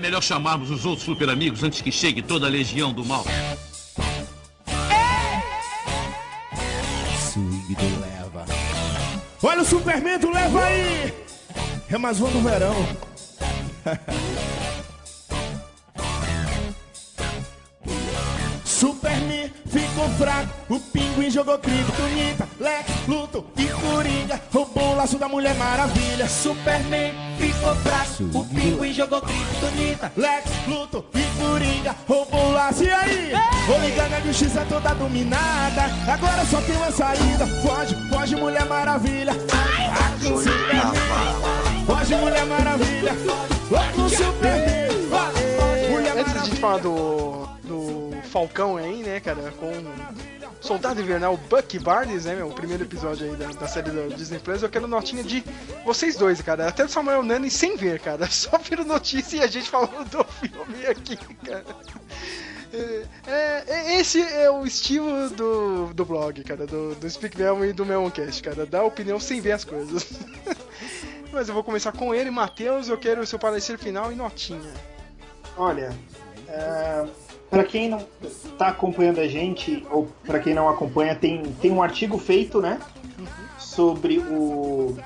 É melhor chamarmos os outros super amigos antes que chegue toda a legião do mal. Swing leva. Olha o Superman do leva aí! É mais um do verão. <laughs> Superman ficou fraco, o pinguim jogou criptonita, Lex, Luto e Coringa laço da Mulher Maravilha. Superman ficou fraco, o pinguim jogou criptonita, Lex, Luto e Coringa roubou o laço. E aí? Vou ligar na justiça toda dominada, agora só tem uma saída. Foge, foge Mulher Maravilha. Com Superman. Foge Mulher Maravilha. Vai com Superman. Mulher Antes de a gente Maravilha. falar do, do Falcão aí, né, cara, com Soldado Invernal Bucky Barnes, né, meu, o primeiro episódio aí da, da série da Disney Plus, eu quero notinha de vocês dois, cara, até do Samuel Nani sem ver, cara, <laughs> só viro notícia e a gente falando do filme aqui, cara. É, é, é- esse é o estilo do, do blog, cara, do, do Speak Melon e do Meloncast, cara, dar opinião sem ver as coisas. <laughs> Mas eu vou começar com ele, Matheus, eu quero o seu parecer final e notinha. Olha, é, para quem não tá acompanhando a gente, ou para quem não acompanha, tem, tem um artigo feito, né? Sobre o.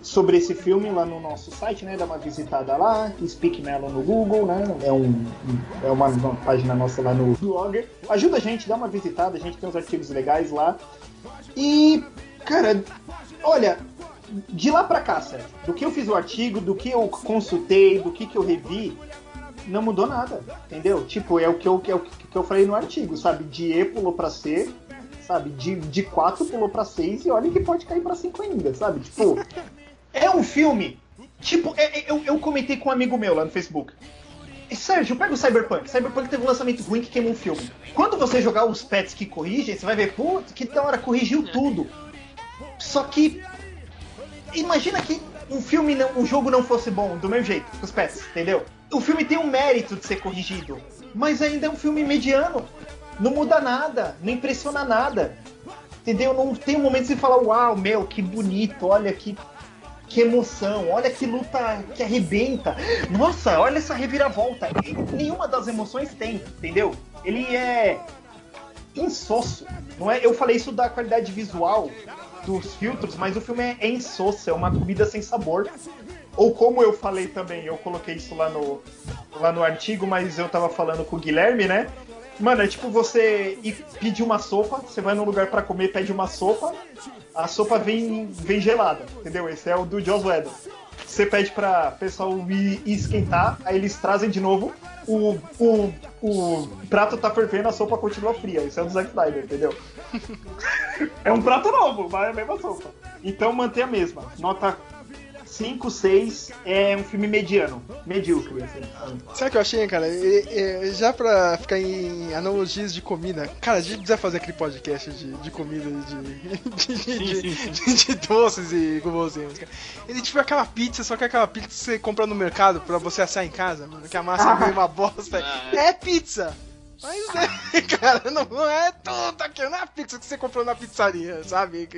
Sobre esse filme lá no nosso site, né? Dá uma visitada lá, Speak Melon no Google, né? É, um, é uma, uma página nossa lá no Blogger. Ajuda a gente, dá uma visitada, a gente tem uns artigos legais lá. E, cara, olha, de lá pra cá, Sérgio, do que eu fiz o artigo, do que eu consultei, do que, que eu revi, não mudou nada, entendeu? Tipo, é o que eu, é o que eu falei no artigo, sabe? De E pulou pra C, sabe? De, de 4 pulou pra 6 e olha que pode cair pra 5 ainda, sabe? Tipo, <laughs> é um filme. Tipo, é- é- eu, eu comentei com um amigo meu lá no Facebook. E, Sérgio, pega o Cyberpunk. Cyberpunk teve um lançamento ruim que queimou um filme. Quando você jogar os pets que corrigem, você vai ver, putz, que da hora, corrigiu tudo. Só que. Imagina que um filme, não, um jogo não fosse bom, do meu jeito, com os pets, entendeu? O filme tem um mérito de ser corrigido, mas ainda é um filme mediano. Não muda nada, não impressiona nada. Entendeu? Não tem um momento de falar, uau, meu, que bonito, olha que, que emoção, olha que luta que arrebenta. Nossa, olha essa reviravolta. Nenhuma das emoções tem, entendeu? Ele é insosso. Não é? Eu falei isso da qualidade visual dos filtros, mas o filme é, é insosso, é uma comida sem sabor. Ou como eu falei também, eu coloquei isso lá no, lá no artigo, mas eu tava falando com o Guilherme, né? Mano, é tipo você ir pedir uma sopa, você vai num lugar pra comer, pede uma sopa, a sopa vem, vem gelada, entendeu? Esse é o do Joss Whedon. Você pede pra pessoal ir esquentar, aí eles trazem de novo, o, o, o prato tá fervendo, a sopa continua fria. Isso é do Zack Snyder, entendeu? <laughs> é um prato novo, mas é a mesma sopa. Então mantém a mesma. Nota 5, 6 é um filme mediano. Medíocre, assim. Sabe o que eu achei, cara? É, é, já pra ficar em analogias de comida, cara, a gente precisa fazer aquele podcast de, de comida, <laughs> de, de, de, de- doces e guloseimas, cara. Ele tipo aquela pizza, só que aquela pizza que você compra no mercado pra você assar em casa, mano, que a massa vem uma bosta. É pizza! Mas é, <laughs> cara, não, não é tudo aquilo, não é a pizza que você comprou na pizzaria, sabe?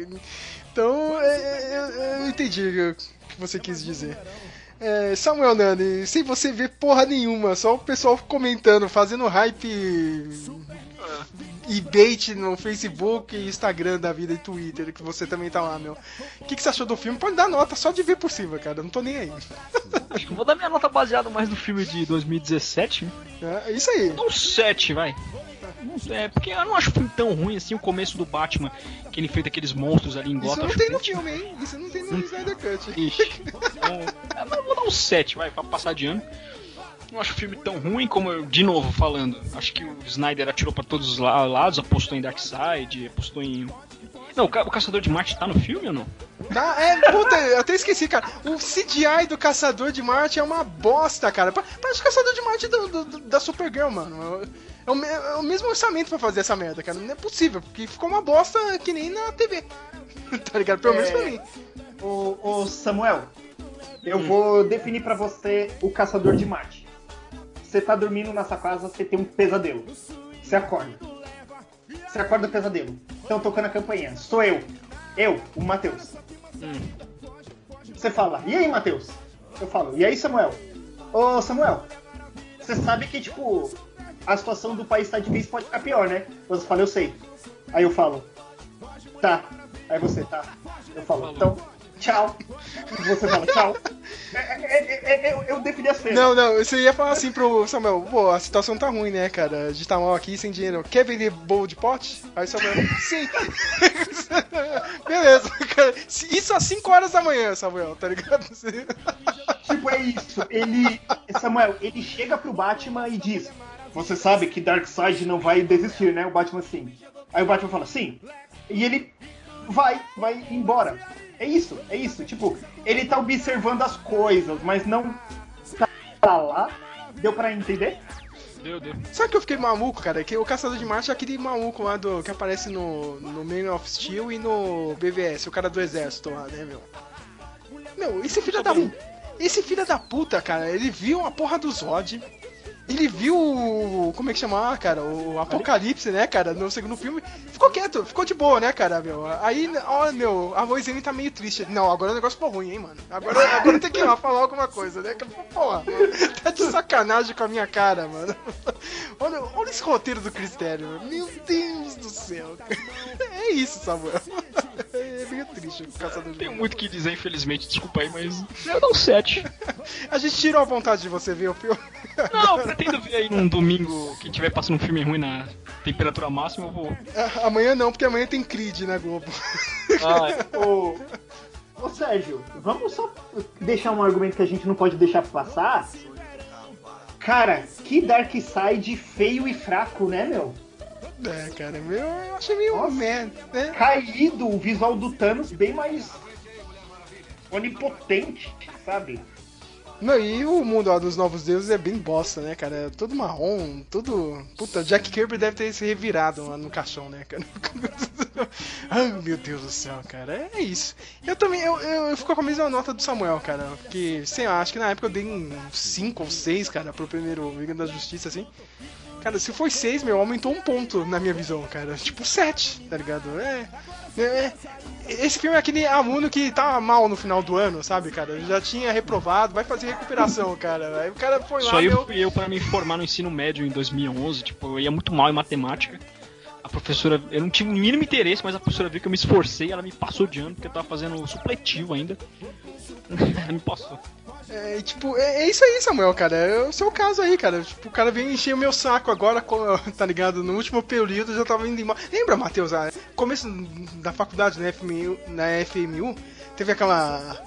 Então, é, é, eu, eu entendi o que você quis dizer. É, Samuel Nani, sem você ver porra nenhuma, só o pessoal comentando, fazendo hype e bait no Facebook, Instagram da vida e Twitter, que você também tá lá, meu. O que, que você achou do filme? Pode dar nota só de ver por cima, cara, não tô nem aí. <laughs> Acho que eu vou dar minha nota baseada mais no filme de 2017. É isso aí. Um 7, vai. É, porque eu não acho o filme tão ruim assim, o começo do Batman, que ele fez aqueles monstros ali em Isso Gotham. não acho tem no filme, hein? Isso não tem no Snyder Cut. Ixi. Então, é, vou dar um 7, vai, pra passar de ano. Não acho o filme tão ruim como eu, de novo, falando. Acho que o Snyder atirou pra todos os la- lados, apostou em Darkseid, apostou em. Não, o, Ca- o Caçador de Marte tá no filme ou não? Tá, é, puta, eu até esqueci, cara. O CGI do Caçador de Marte é uma bosta, cara. Pa- Parece o Caçador de Marte do, do- do- da Supergirl, mano. É o, é o mesmo orçamento pra fazer essa merda, cara. Não é possível, porque ficou uma bosta que nem na TV. <laughs> tá ligado? Pelo menos pra É. mim. Ô, ô, Samuel, eu vou definir pra você o Caçador de Marte. Você tá dormindo na sua casa, você tem um pesadelo. Você acorda. Você acorda do pesadelo. Estão tocando a campainha. Sou eu. Eu, o Matheus. Você fala, e aí, Matheus? Eu falo, e aí, Samuel? Ô, Samuel, você sabe que, tipo, a situação do país tá difícil, pode ficar pior, né? Você fala, eu sei. Aí eu falo, tá. Aí você, tá. Eu falo, então, tchau. Você fala, tchau. É, é, é, é, eu, eu defini as cenas. Não, não, você ia falar assim pro Samuel, pô, a situação tá ruim, né, cara? A gente tá mal aqui, sem dinheiro. Quer vender bolo de pote? Aí o Samuel, sim. <laughs> Beleza, cara. Isso às 5 horas da manhã, Samuel, tá ligado? Tipo, é isso. Ele. Samuel, ele chega pro Batman e diz: Você sabe que Darkseid não vai desistir, né? O Batman sim. Aí o Batman fala, sim. E ele vai, vai embora. É isso, é isso. Tipo, ele tá observando as coisas, mas não tá lá. Deu pra entender? Deu, deu. Sabe que eu fiquei maluco, cara? Que o Caçador de Marte é aquele maluco lá do, que aparece no, no Man of Steel e no BVS, o cara do exército lá, né, meu? Meu, esse filho da. Esse filho da puta, cara, ele viu a porra do Zod. Ele viu o. Como é que chama, cara? O Apocalipse, né, cara? No segundo filme. Ficou quieto, ficou de boa, né, cara, meu? Aí, ó, meu, a voz dele tá meio triste. Não, agora o negócio ficou ruim, hein, mano? Agora, agora tem que ir lá falar alguma coisa, né? Porra, mano, tá de sacanagem com a minha cara, mano. Olha, olha esse roteiro do Cristério, mano. Meu Deus do céu. É isso, Samuel. É meio triste o caçador de Tenho muito o que dizer, infelizmente, desculpa aí, mas eu dou um 7. A gente tirou a vontade de você ver o filme. Não, pretendo ver aí num domingo que tiver passando um filme ruim na temperatura máxima, eu vou. Ah, Amanhã não, porque amanhã tem Creed na Globo. Ah, <laughs> Ô, ô Sérgio, vamos só deixar um argumento que a gente não pode deixar passar? Cara, que Darkseid feio e fraco, né, meu? É, cara, meu, eu achei meio Nossa. merda, né? Caído o visual do Thanos bem mais onipotente, sabe? Não, e o mundo dos novos deuses é bem bosta, né, cara? É Tudo marrom, tudo. Puta, Jack Kirby deve ter se revirado lá no caixão, né, cara? <laughs> Ai, meu Deus do céu, cara. É isso. Eu também, eu, eu, eu fico com a mesma nota do Samuel, cara. Porque, sei lá, acho que na época eu dei um 5 ou 6, cara, pro primeiro Liga da Justiça, assim. Cara, se foi 6, meu, aumentou um ponto na minha visão, cara. Tipo 7, tá ligado? É. é- é- esse filme é aquele aluno que tá mal no final do ano, sabe, cara? Já tinha reprovado, vai fazer recuperação, cara. Aí o cara foi lá, aí meu. fui eu para me formar no ensino médio em 2011, tipo, eu ia muito mal em matemática. A professora, eu não tive o mínimo interesse, mas a professora viu que eu me esforcei, ela me passou de ano, porque eu tava fazendo supletivo ainda. ela <laughs> me passou. É, tipo, é, é isso aí, Samuel, cara. É o seu caso aí, cara. Tipo, o cara veio encher o meu saco agora, <laughs> tá ligado? No último período eu já tava indo embora. Lembra, Matheus? ah, Começo da faculdade na FMU, na FMU teve aquela.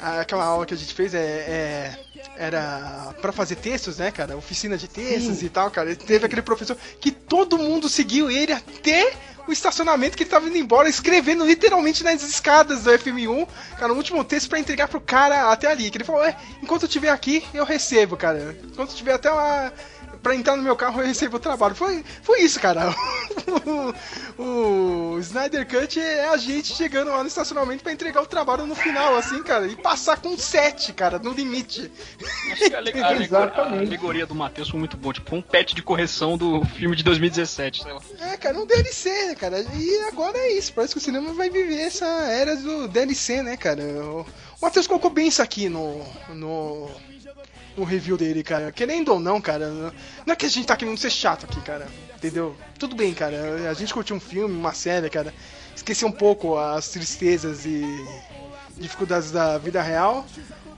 Aquela aula que a gente fez é. é- era pra fazer textos, né, cara? Oficina de textos Sim. e tal, cara. E Teve aquele professor que todo mundo seguiu ele até o estacionamento que ele tava indo embora, escrevendo literalmente nas escadas do FMU, cara, o último texto pra entregar pro cara até ali. Que ele falou: é, enquanto eu estiver aqui, eu recebo, cara. Enquanto eu estiver até lá. Pra entrar no meu carro eu recebo o trabalho. Foi, foi isso, cara. <laughs> o, o Snyder Cut é a gente chegando lá no estacionamento pra entregar o trabalho no final, assim, cara. E passar com 7, cara, no limite. Acho que a, ale- a a alegoria do Matheus foi muito boa, tipo um pet de correção do filme de 2017, sei lá. É, cara, um DLC, né, cara? E agora é isso. Parece que o cinema vai viver essa era do DLC, né, cara? O o Matheus colocou bem isso aqui no. no. No review dele, cara. Querendo ou não, cara. Não é que a gente tá querendo ser chato aqui, cara. Entendeu? Tudo bem, cara. A gente curtiu um filme, uma série, cara. Esquecer um pouco as tristezas e dificuldades da vida real.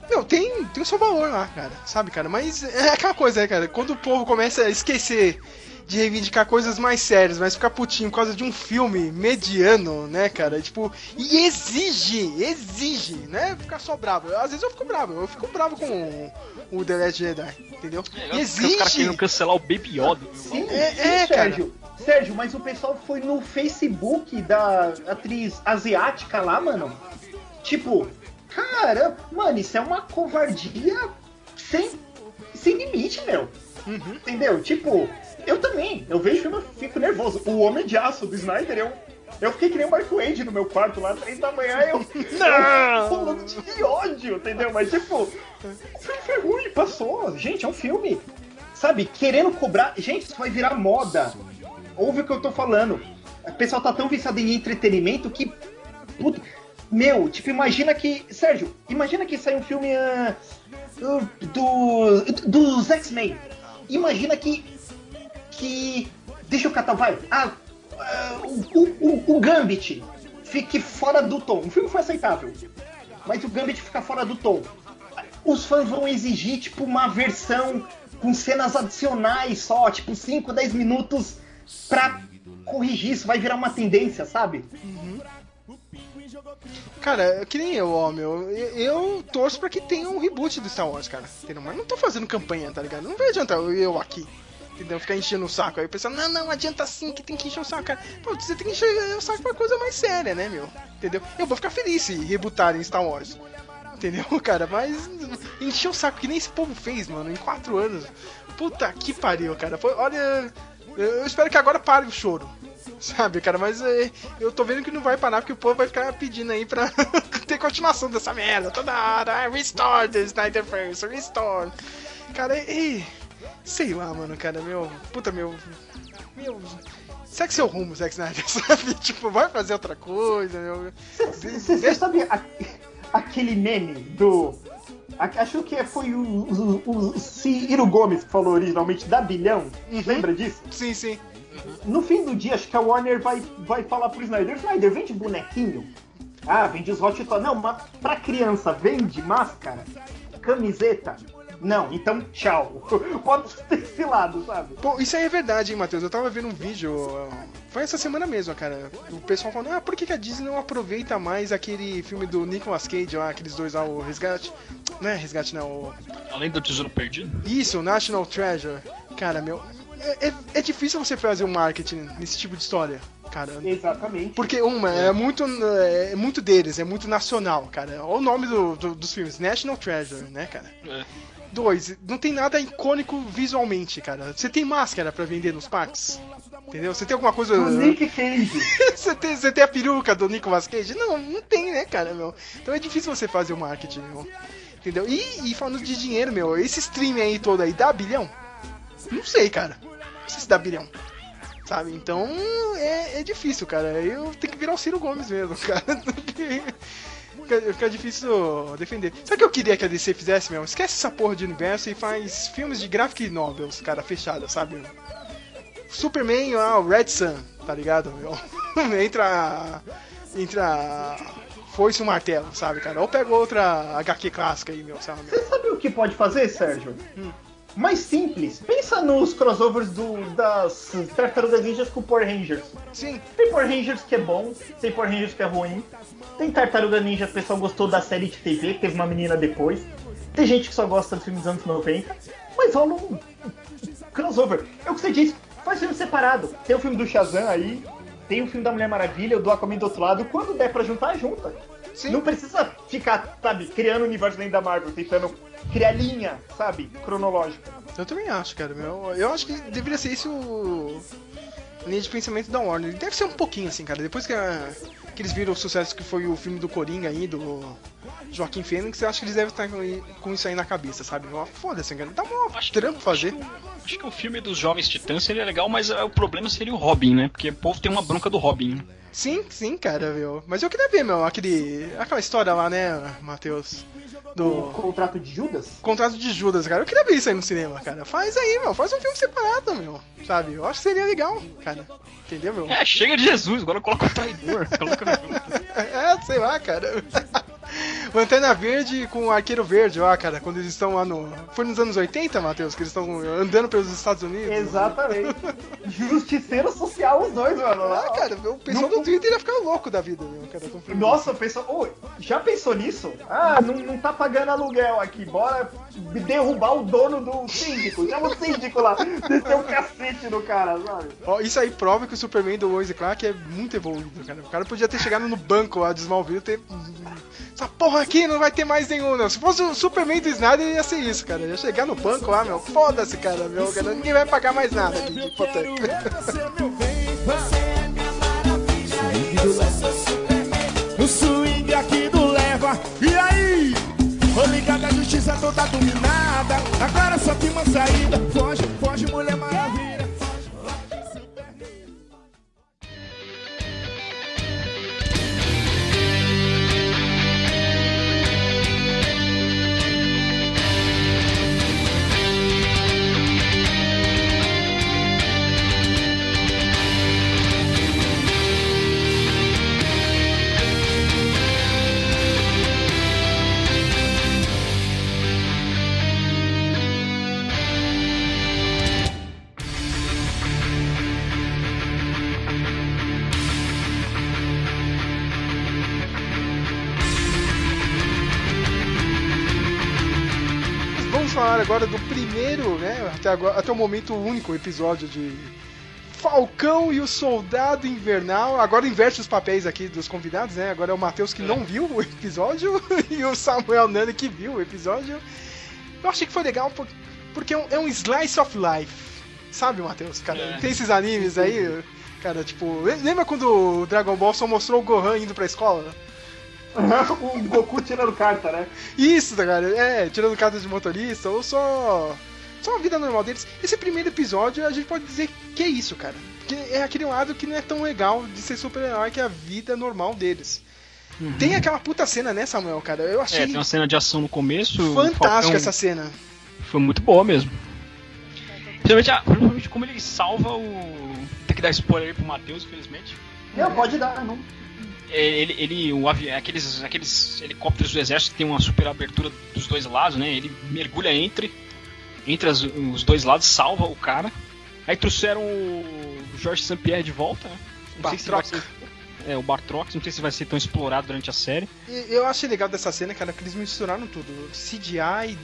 Meu, tem, tem o seu valor lá, cara. Sabe, cara? Mas é aquela coisa, né, cara? Quando o povo começa a esquecer de reivindicar coisas mais sérias, mas ficar putinho por causa de um filme mediano, né, cara? Tipo, e exige, exige, né? Ficar só bravo. Às vezes eu fico bravo, eu fico bravo com o, o The Last Jedi, entendeu? Os caras Exige! querendo cancelar o Baby Yoda. Sim, É, sim, é, cara. Sérgio. Sérgio, mas o pessoal foi no Facebook da atriz asiática lá, mano. Tipo, cara, mano, isso é uma covardia sem, sem limite, meu. Uhum. Entendeu? Tipo, eu também, eu vejo filme e fico nervoso. O Homem de Aço do Snyder, eu, eu fiquei que nem o Mark Wade no meu quarto lá, três da manhã, eu. <laughs> Não! Pulando de ódio, entendeu? Mas tipo, o filme foi ruim, passou. Gente, é um filme. Sabe, querendo cobrar. Gente, isso vai virar moda. Ouve o que eu tô falando. O pessoal tá tão viciado em entretenimento que. Puta, meu, tipo, imagina que. Sérgio, imagina que sai um filme ah, ah, do. dos X-Men. Imagina que. Que. Deixa eu catar, vai. Ah, ah, o, o, o, Gambit fique fora do tom. O filme foi aceitável. Mas o Gambit fica fora do tom. Os fãs vão exigir, tipo, uma versão com cenas adicionais só, tipo, 5, 10 minutos pra corrigir isso. Vai virar uma tendência, sabe? Cara, que nem eu, ó, meu. Eu, torço pra que tenha um reboot do Star Wars, cara. Mas não tô fazendo campanha, tá ligado? Não vai adiantar eu aqui. Entendeu? Ficar enchendo o saco. Aí o pessoal, não, não, adianta sim que tem que encher o saco, cara. Pô, você tem que encher o saco pra coisa mais séria, né, meu? Entendeu? Eu vou ficar feliz se rebootarem Star Wars. Entendeu, <laughs> cara? Mas encher o saco que nem esse povo fez, mano, em quatro anos. Puta que pariu, cara. Foi, olha. Eu espero que agora pare o choro. Sabe, cara, mas é, eu tô vendo que não vai parar porque o povo vai ficar pedindo aí pra <laughs> ter continuação dessa merda toda hora. Ah, Restore the Snyderverse, restore. Cara, e. Sei lá, mano, cara, meu. Puta, meu. Meu. Segue seu rumo, Zack Snyder, <laughs> sabe? Tipo, vai fazer outra coisa, meu. Você sabe a- aquele meme do. a- Acho que foi o, o, o Ciro Gomes que falou originalmente da bilhão. Uhum. Lembra disso? Sim, sim. No fim do dia, acho que a Warner vai, vai falar pro Snyder: Snyder, vende bonequinho? Ah, vende os Hot Toys. Não, mas pra criança, vende máscara? Camiseta? Não, então tchau. <laughs> Pode ter esse lado, sabe? Pô, isso aí é verdade, hein, Matheus? Eu tava vendo um vídeo. uh, Foi essa semana mesmo, cara. O pessoal falando, ah, por que, que a Disney não aproveita mais aquele filme do Nicolas Cage lá, aqueles dois lá, o Resgate. Não é Resgate, não. O... Além do Tesouro Perdido. Isso, National Treasure. Cara, meu. É, é- é difícil você fazer um marketing nesse tipo de história, cara. Exatamente. Porque, uma, é muito, é muito deles, é muito nacional, cara. Olha o nome do- do- dos filmes, National Treasure, né, cara? É. Dois, não tem nada icônico visualmente, cara. Você tem máscara pra vender nos parques? Entendeu? Você tem alguma coisa. O Nick Cage. <laughs> você, tem, você tem a peruca do Nicolas Cage? Não, não tem, né, cara, meu? Então é difícil você fazer o marketing, meu. Entendeu? E, e falando de dinheiro, meu, esse stream aí todo aí dá bilhão? Não sei, cara. Não sei se dá bilhão. Sabe? Então é, é difícil, cara. Eu tenho que virar o Ciro Gomes mesmo, <laughs> cara. Porque Fica, fica difícil defender. Sabe o que eu queria que a DC fizesse, meu? Esquece essa porra de universo e faz filmes de graphic novels, cara, fechada, sabe? Superman, ah, o Red Sun, tá ligado, meu? <laughs> entra. Entra. Foi-se um martelo, sabe, cara? Ou pega outra HQ clássica aí, meu, sabe? Você sabe o que pode fazer, Sérgio? Mais simples. Pensa nos crossovers do, das Tartarugas Ninjas com Power Rangers. Sim. Tem Power Rangers que é bom, tem Power Rangers que é ruim. Tem Tartaruga Ninja, o pessoal gostou da série de TV, que teve uma menina depois. Tem gente que só gosta dos filmes dos anos 90. Mas rola um crossover. É o que você disse, faz filme separado. Tem o filme do Shazam aí, tem o filme da Mulher Maravilha, o do Aquaman do outro lado. Quando der pra juntar, junta. Sim. Não precisa ficar, sabe, criando o universo dentro da Marvel, tentando criar linha, sabe, cronológica. Eu também acho, cara, meu. Eu acho que deveria ser isso o. a linha de pensamento da Warner. Deve ser um pouquinho assim, cara. Depois que, a- que eles viram o sucesso que foi o filme do Coringa aí, do Joaquim Fênix, eu acho que eles devem estar com, isso aí na cabeça, sabe? Foda-se, cara. Dá mó Acho que- trampo fazer. Acho que o filme dos Jovens Titãs seria legal, mas é, o problema seria o Robin, né? Porque o povo tem uma bronca do Robin. né? Sim, sim, cara, meu. Mas eu queria ver, meu, aquele. aquela história lá, né, Matheus? O Do contrato de Judas? contrato de Judas, cara. Eu queria ver isso aí no cinema, cara. Faz aí, meu. Faz um filme separado, meu. Sabe? Eu acho que seria legal, cara. Entendeu, meu? É, chega de Jesus, agora coloca o traidor. Coloca <laughs> É, sei lá, cara. Lanterna Verde com o Arqueiro Verde, ó, cara, quando eles estão lá no. Foi nos anos 80, Matheus, que eles estão andando pelos Estados Unidos? Exatamente. Justiceiro social os dois, mano. Ah, cara, o pessoal do Twitter ia ficar louco da vida, meu, cara. Nossa, pessoal, ô, já pensou nisso? Ah, não, não tá pagando aluguel aqui, bora derrubar o dono do síndico. Chama o síndico lá, descer o cacete no cara, sabe? Ó, isso aí prova que o Superman do Lois Clark é muito evoluído, cara. O cara podia ter chegado no banco lá de Smallville e ter. Essa porra aqui não vai ter mais nenhum, não. Se fosse o Superman do Snyder, ia ser isso, cara. Ia chegar no banco lá, meu. Foda-se, cara, meu. Cara, ninguém vai pagar mais nada aqui de hipoteca. Você é meu bem, você é minha maravilha. No swing aqui do Leva, e aí? Ô ligada, a justiça toda dominada. Agora só tem uma saída. Foge, foge, mulher maravilha. Agora, até o momento único episódio de Falcão e o Soldado Invernal. Agora inverte os papéis aqui dos convidados, né? Agora é o Matheus que não viu o episódio <laughs> e o Samuel Nani que viu o episódio. Eu achei que foi legal por- porque é um, é um slice of life. Sabe, Matheus? Cara, É. tem esses animes aí, cara, tipo. Lembra quando o Dragon Ball só mostrou o Gohan indo pra escola? <laughs> o Goku tirando carta, né? Isso, cara, é, tirando carta de motorista, ou só. Só a vida normal deles. Esse primeiro episódio a gente pode dizer que é isso, cara. Que é aquele lado que não é tão legal de ser super-herói que é a vida normal deles. Tem aquela puta cena, né, Samuel, cara? Eu É, achei tem uma cena de ação no começo. fantástica essa cena. Foi muito boa mesmo. Principalmente, ah, principalmente como ele salva o. Tem que dar spoiler aí pro Matheus, infelizmente. Não, pode dar, não. É, Ele, ele o avi... aqueles, aqueles helicópteros do exército que tem uma super abertura dos dois lados, né? Ele mergulha entre, entre as- os dois lados, salva o cara. Aí trouxeram o Jorge St. Pierre de volta, né? Não sei se vai ser- É, o Bartrox, não sei se vai ser tão explorado durante a série. E Eu achei legal dessa cena, cara, que eles misturaram tudo. CGI,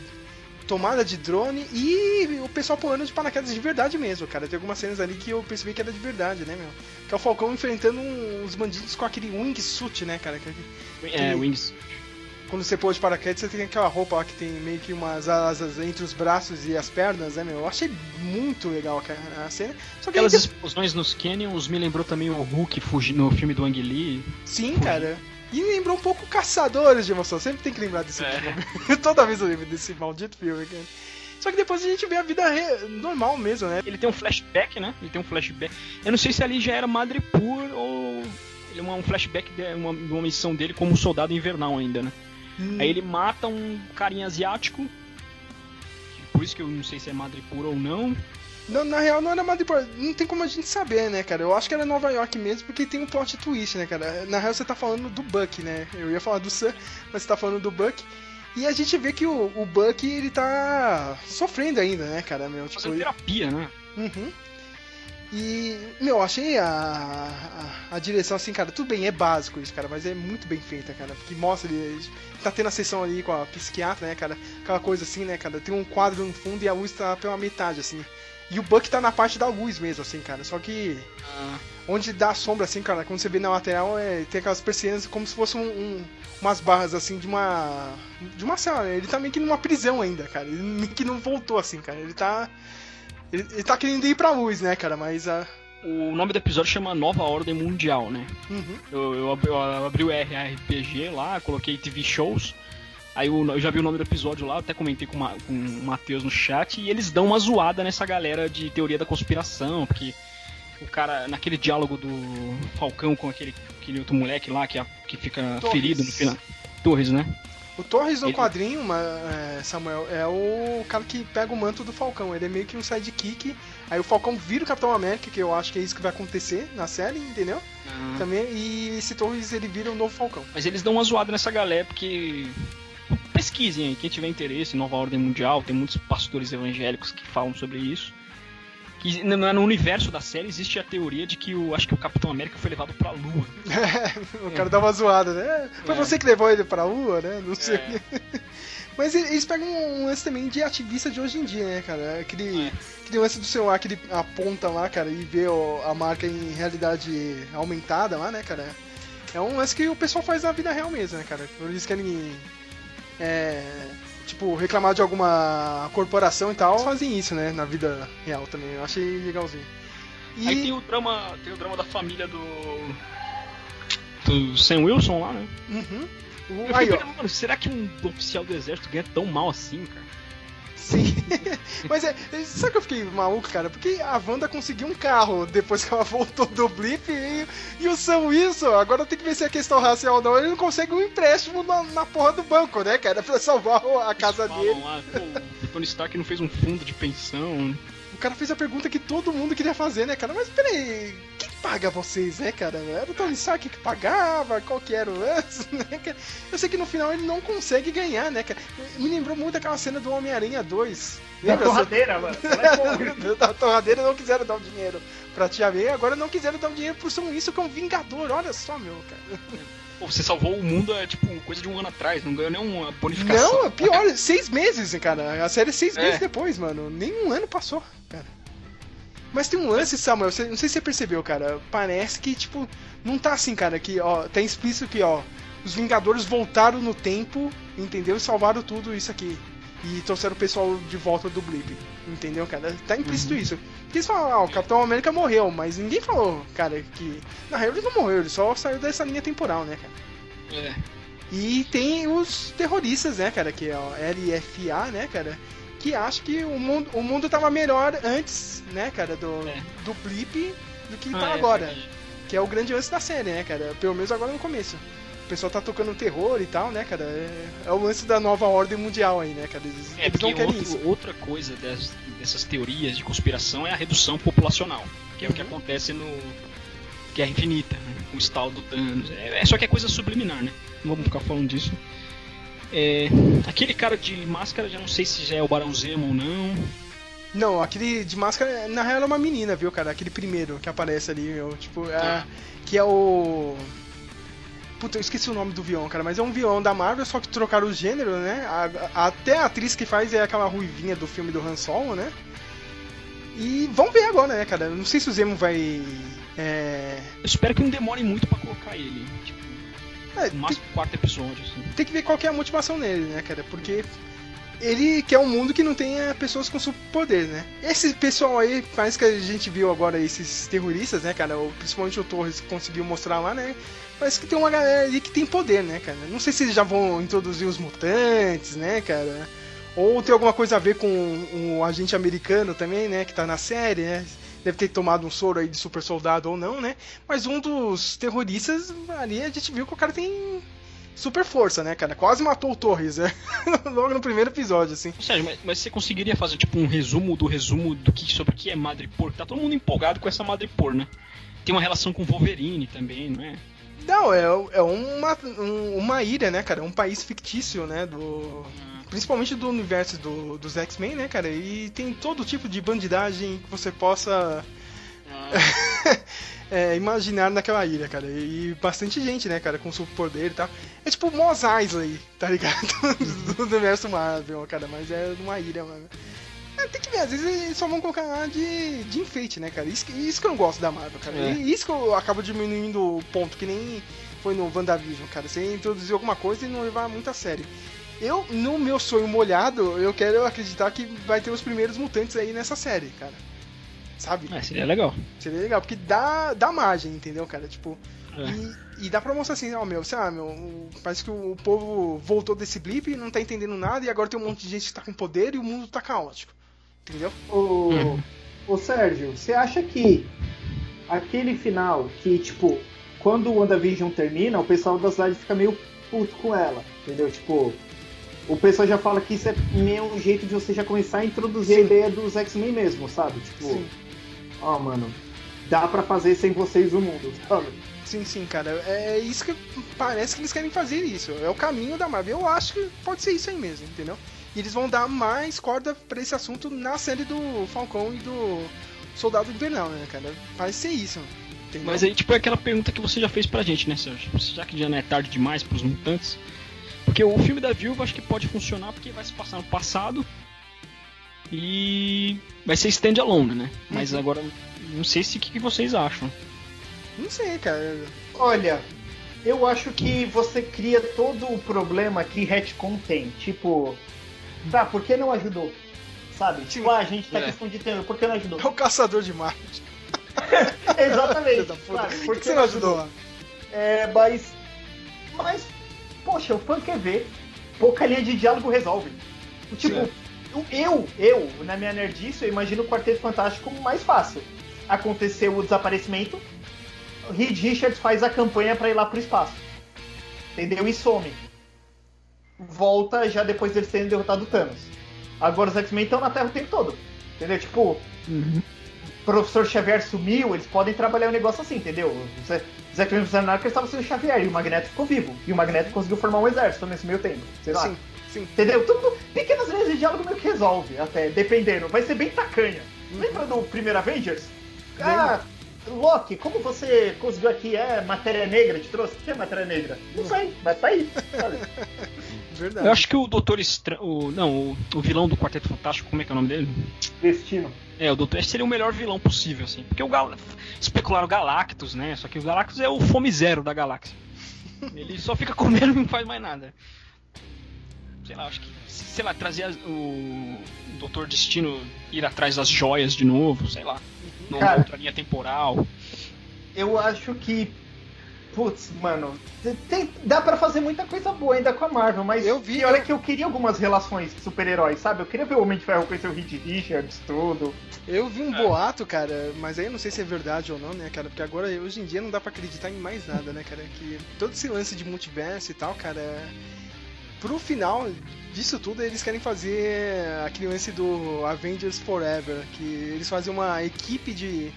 tomada de drone e o pessoal pulando de paraquedas de verdade mesmo, cara. Tem algumas cenas ali que eu percebi que era de verdade, né, meu? Que é o Falcão enfrentando uns bandidos com aquele wingsuit, né, cara? Que- É, Wings. Quando você pula de paraquedas, você tem aquela roupa lá que tem meio que umas asas entre os braços e as pernas, né, meu? Eu achei muito legal a cena. Só que Aquelas depois- explosões nos canyons me lembrou também o Hulk fugi- no filme do Ang Lee. Sim, cara. E lembrou um pouco Caçadores de Emoção. Sempre tem que lembrar desse É. filme. <laughs> Toda vez eu lembro desse maldito filme, cara. Só que depois a gente vê a vida re- normal mesmo, né? Ele tem um flashback, né? Ele tem um flashback. Eu não sei se ali já era Madripoor ou ele é um flashback de uma, de uma missão dele como soldado invernal ainda, né? Hum. Aí ele mata um carinha asiático. Por isso que eu não sei se é Madripoor ou não. Não, na real não era Madripoor, não tem como a gente saber, né, cara? Eu acho que era Nova York mesmo, porque tem um plot twist, né, cara? Na real você tá falando do Buck, né? Eu ia falar do Sam, mas você tá falando do Buck. E a gente vê que o, o Buck, ele tá sofrendo ainda, né, cara? Meu, tipo, Fazendo terapia, né? Uhum. E, meu, achei a, a, a direção assim, cara, tudo bem, é básico isso, cara, mas é muito bem feita, cara, porque mostra ele, tá tendo a sessão ali com a psiquiatra, né, cara, aquela coisa assim, né, cara, tem um quadro no fundo e a luz tá pela metade, assim. E o Buck tá na parte da luz mesmo, assim, cara, só que Ah, onde dá a sombra, assim, cara, quando você vê na lateral, é, tem aquelas persianas como se fossem um, um- umas barras, assim, de uma. de uma cela, né? Ele tá meio que numa prisão ainda, cara. Ele meio que não voltou, assim, cara. Ele tá. Ele, ele tá querendo ir pra luz, né, cara, mas a. o nome do episódio chama Nova Ordem Mundial, né? Uhum. Eu, eu, abri, eu abri o RRPG lá, coloquei TV Shows. Aí eu, eu já vi o nome do episódio lá, até comentei com, o Ma- com o Matheus no chat, e eles dão uma zoada nessa galera de teoria da conspiração, porque o cara, naquele diálogo do Falcão com aquele, aquele outro moleque lá que, que fica Torres. ferido no final. Torres, né? O Torres no Ele- quadrinho, é, Samuel, é o cara que pega o manto do Falcão. Ele é meio que um sidekick. Aí o Falcão vira o Capitão América, que eu acho que é isso que vai acontecer na série, entendeu? Também. E esse Torres ele vira o novo Falcão. Mas eles dão uma zoada nessa galera porque. Pesquisem aí, quem tiver interesse em Nova Ordem Mundial, tem muitos pastores evangélicos que falam sobre isso. Que no, universo da série existe a teoria de que o. Acho que o Capitão América foi levado pra Lua. <laughs> o cara dá uma zoada, né? Foi É. você que levou ele pra lua, né? Não sei. É. Mas eles pegam um lance também de ativista de hoje em dia, né, cara? Aquele, É. aquele lance do celular que ele aponta lá, cara, e vê a marca em realidade aumentada lá, né, cara? É um lance que o pessoal faz na vida real mesmo, né, cara? Eles querem, é, tipo, reclamar de alguma corporação e tal, fazem isso, né, na vida real também. Eu achei legalzinho. E... Aí tem o drama. Tem o drama da família do. Do Sam Wilson lá, né? Uhum. O- Aí, pensando, mano, será que um oficial do exército ganha tão mal assim, cara? Sim. <laughs> Mas é. Sabe que eu fiquei maluco, cara? Porque a Wanda conseguiu um carro depois que ela voltou do blip e, e o Sam Wilson, agora tem que ver se é questão racial ou não. Ele não consegue um empréstimo na, na porra do banco, né, cara? <laughs> Pra salvar a casa Eles dele. lá, pô, o Tony Stark não fez um fundo de pensão. O cara fez a pergunta que todo mundo queria fazer, né, cara? Mas peraí, quem paga vocês, né, cara? Era o Tony Stark que pagava? Qual que era o lance, <laughs> né, cara? Eu sei que no final ele não consegue ganhar, né, cara? Me lembrou muito aquela cena do Homem-Aranha 2. Da Lembra? torradeira, mano. <laughs> É <laughs> da torradeira não quiseram dar o dinheiro pra Tia May, agora não quiseram dar o dinheiro pro Sam Wilson, que é um vingador. Olha só, meu, cara. Pô, você salvou o mundo é tipo coisa de um ano atrás, não ganhou nenhuma bonificação. Não, é pior, seis meses, cara. A série é seis É. meses depois, mano. Nem um ano passou, cara. Mas tem um lance, Samuel, você- não sei se você percebeu, cara. Parece que, tipo, não tá assim, cara, que, ó, tá explícito que, ó, os Vingadores voltaram no tempo, entendeu? E salvaram tudo isso aqui. E trouxeram o pessoal de volta do Blip. Entendeu, cara? Tá implícito isso. Porque eles falam, ah, o Capitão América morreu, mas ninguém falou, cara, que. Na real ele não morreu, ele só saiu dessa linha temporal, né, cara? É. E tem os terroristas, né, cara, que é o LFA, né, cara, que acha que o mundo, o mundo tava melhor antes, né, cara, do, É. do blip do que Ah, tá é, agora. verdade. Que é o grande lance da série, né, cara? Pelo menos agora no começo. O pessoal tá tocando terror e tal, né, cara? É, é o lance da nova ordem mundial aí, né, cara? Eles, É, eles porque não querem outro- isso. outra coisa des- dessas teorias de conspiração é a redução populacional, que é o que Uhum. acontece no Guerra Infinita, né? o estalo do Thanos. É, é só que é coisa subliminar, né? Não vamos ficar falando disso. É, aquele cara de máscara, já não sei se já é o Barão Zemo ou não. Não, aquele de máscara, na real é uma menina, viu, cara? Aquele primeiro que aparece ali, meu, tipo, é, Tá. que é o. Puta, eu esqueci o nome do vilão, cara, mas é um vilão da Marvel, só que trocaram o gênero, né? A- a- até a atriz que faz é aquela ruivinha do filme do Han Solo, né? E vamos ver agora, né, cara? Não sei se o Zemo vai. É. Eu espero que não demore muito pra colocar ele. Tipo, é, no tem, máximo quarto episódio, assim. tem que ver qual que é a motivação dele, né, cara? Porque ele quer um mundo que não tenha pessoas com superpoder, né? Esse pessoal aí, parece que a gente viu agora esses terroristas, né, cara? Principalmente o Torres conseguiu mostrar lá, né? Parece que tem uma galera ali que tem poder, né, cara? Não sei se eles já vão introduzir os mutantes, né, cara? Ou tem alguma coisa a ver com o agente americano também, né? Que tá na série, né? Deve ter tomado um soro aí de super soldado ou não, né? Mas um dos terroristas ali a gente viu que o cara tem super força, né, cara? Quase matou o Torres, né? <laughs> Logo no primeiro episódio, assim. Sérgio, mas, mas você conseguiria fazer tipo um resumo do resumo do que sobre o que é Madripoor? Tá todo mundo empolgado com essa Madripoor, né? Tem uma relação com Wolverine também, não é? Não, é, é uma, um- uma ilha, né, cara? Um país fictício, né? Do. Principalmente do universo do- dos X-Men, né, cara? E tem todo tipo de bandidagem que você possa <laughs> é, imaginar naquela ilha, cara. E bastante gente, né, cara, com superpoder e tal. É tipo Mos Eisley, tá ligado? <laughs> do universo Marvel, cara, mas é numa ilha, mano. É, tem que ver, às vezes eles só vão colocar lá de, de enfeite, né, cara? Isso, isso que eu não gosto da Marvel, cara. É. E isso que eu acabo diminuindo o ponto, que nem foi no WandaVision, cara. Você introduzir alguma coisa e não levar muito a sério. Eu, no meu sonho molhado, eu quero acreditar que vai ter os primeiros mutantes aí nessa série, cara. Sabe? É, seria legal. Seria legal, porque dá, dá margem, entendeu, cara? Tipo, É. e, e dá pra mostrar assim, ó, meu, sei lá, meu, o- parece que o povo voltou desse blip e não tá entendendo nada, e agora tem um monte de gente que tá com poder e o mundo tá caótico. Entendeu? Ô, Hum. ô Sérgio, você acha que aquele final que, tipo, quando o WandaVision termina, o pessoal da cidade fica meio puto com ela, entendeu? Tipo, o pessoal já fala que isso é meio um jeito de você já começar a introduzir a ideia dos X-Men mesmo, sabe? Tipo, Sim. Ó, mano, dá pra fazer sem vocês o mundo, sabe? Sim, sim, cara. É isso que parece que eles querem fazer isso. É o caminho da Marvel. Eu acho que pode ser isso aí mesmo, entendeu? E eles vão dar mais corda pra esse assunto na série do Falcão e do Soldado Invernal, né, cara? Parece ser isso. Entendeu? Mas aí, tipo, é aquela pergunta que você já fez pra gente, né, Sérgio? Já que já não é tarde demais pros mutantes. Porque o filme da Viúva acho que pode funcionar porque vai se passar no passado. E vai ser stand-alone, né? Mas Uhum. agora, não sei se o que, que vocês acham. Não sei, cara. Olha, eu acho que você cria todo o problema que retcon tem. Tipo, tá, por que não ajudou? Sabe? Tipo, ah, a gente tá É. questão de tempo, por que não ajudou? É o caçador de Marte. <laughs> Exatamente. Sabe? Por que você não ajudou lá? É, mas. Mas, poxa, o fã quer ver. Pouca linha de diálogo resolve. Tipo, Sim. Eu, eu, na minha nerdice, eu imagino o Quarteto Fantástico mais fácil. Aconteceu o desaparecimento, Reed Richards faz a campanha pra ir lá pro espaço. Entendeu? E some. Volta já depois deles terem derrotado o Thanos. Agora os X-Men estão na Terra o tempo todo. Entendeu? Tipo, o professor Xavier sumiu, eles podem trabalhar um negócio assim, entendeu? Os os X-Men funcionaram que eles estavam sendo Xavier e o Magneto ficou vivo. E o Magneto conseguiu formar um exército nesse meio tempo. Sei lá. Sim, sim. Entendeu? Tudo, pequenas linhas de diálogo meio que resolve, até, dependendo. Vai ser bem tacanha. Lembra do primeiro Avengers? Ah, Loki, como você conseguiu aqui? É matéria negra, te trouxe? O que é matéria negra? Não sei, mas tá aí. Verdade. Eu acho que o Doutor Estranho. Não, o, o vilão do Quarteto Fantástico, como é que é o nome dele? Destino. É, o Doutor seria o melhor vilão possível, assim. Porque o Gal... especularam Galactus, né? Só que o Galactus é o fome zero da galáxia. Ele só fica <laughs> comendo e não faz mais nada. Sei lá, acho que. Sei lá, trazer as- o Doutor Destino ir atrás das joias de novo, sei lá. Numa Cara. outra linha temporal. Eu acho que. Putz, mano, tem- dá pra fazer muita coisa boa ainda com a Marvel, mas Eu vi- pior é eu- que eu queria algumas relações de super-heróis, sabe? Eu queria ver o Homem de Ferro conhecer o Reed Richards, tudo. Eu vi um É. boato, cara, mas aí eu não sei se é verdade ou não, né, cara? Porque agora, hoje em dia, não dá pra acreditar em mais nada, né, cara? Que todo esse lance de multiverso e tal, cara. é- Pro final disso tudo, eles querem fazer aquele lance do Avengers Forever, que eles fazem uma equipe de,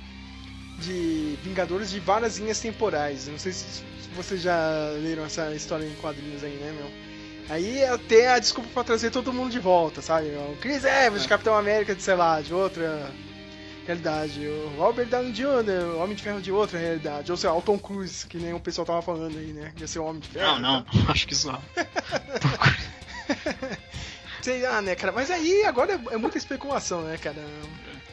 de Vingadores de várias linhas temporais. Não sei se vocês já leram essa história em quadrinhos aí, né, meu? Aí até a desculpa pra trazer todo mundo de volta, sabe? O Chris Evans, de Capitão América, de sei lá, de outra realidade. O Robert Downey Jr., o Homem de Ferro de outra realidade. Ou seja, o Tom Cruise, que nem o pessoal tava falando aí, né? Ia ser o Homem de Ferro. Não, não, <laughs> acho que isso. <laughs> Sei lá, né, cara? Mas aí agora é, é muita especulação, né, cara?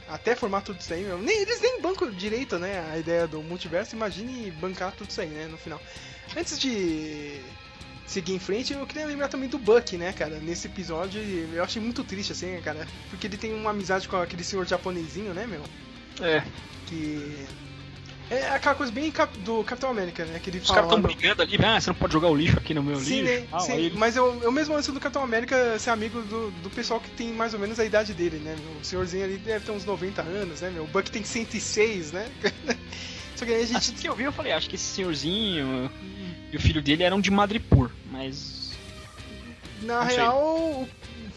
Até formar tudo isso aí, meu. Nem, eles nem bancam direito, né? A ideia do multiverso. Imagine bancar tudo isso aí, né? No final. Antes de seguir em frente, eu queria lembrar também do Buck, né, cara? Nesse episódio, eu achei muito triste, assim, cara? Porque ele tem uma amizade com aquele senhor japonesinho, né, meu? É, Que. É aquela coisa bem do Capitão América, né? Que ele os caras estão no- brigando ali, ah, você não pode jogar o lixo aqui no meu Sim, lixo. né? Ah, Sim, ele- mas eu, eu mesmo antes do Capitão América ser amigo do, do pessoal que tem mais ou menos a idade dele, né? meu? O senhorzinho ali deve ter uns 90 anos, né? Meu? O Buck tem 106, né? <laughs> Só que aí a gente. Assim que eu vi, eu falei, acho que esse senhorzinho e o filho dele eram de Madripoor, mas. Na real,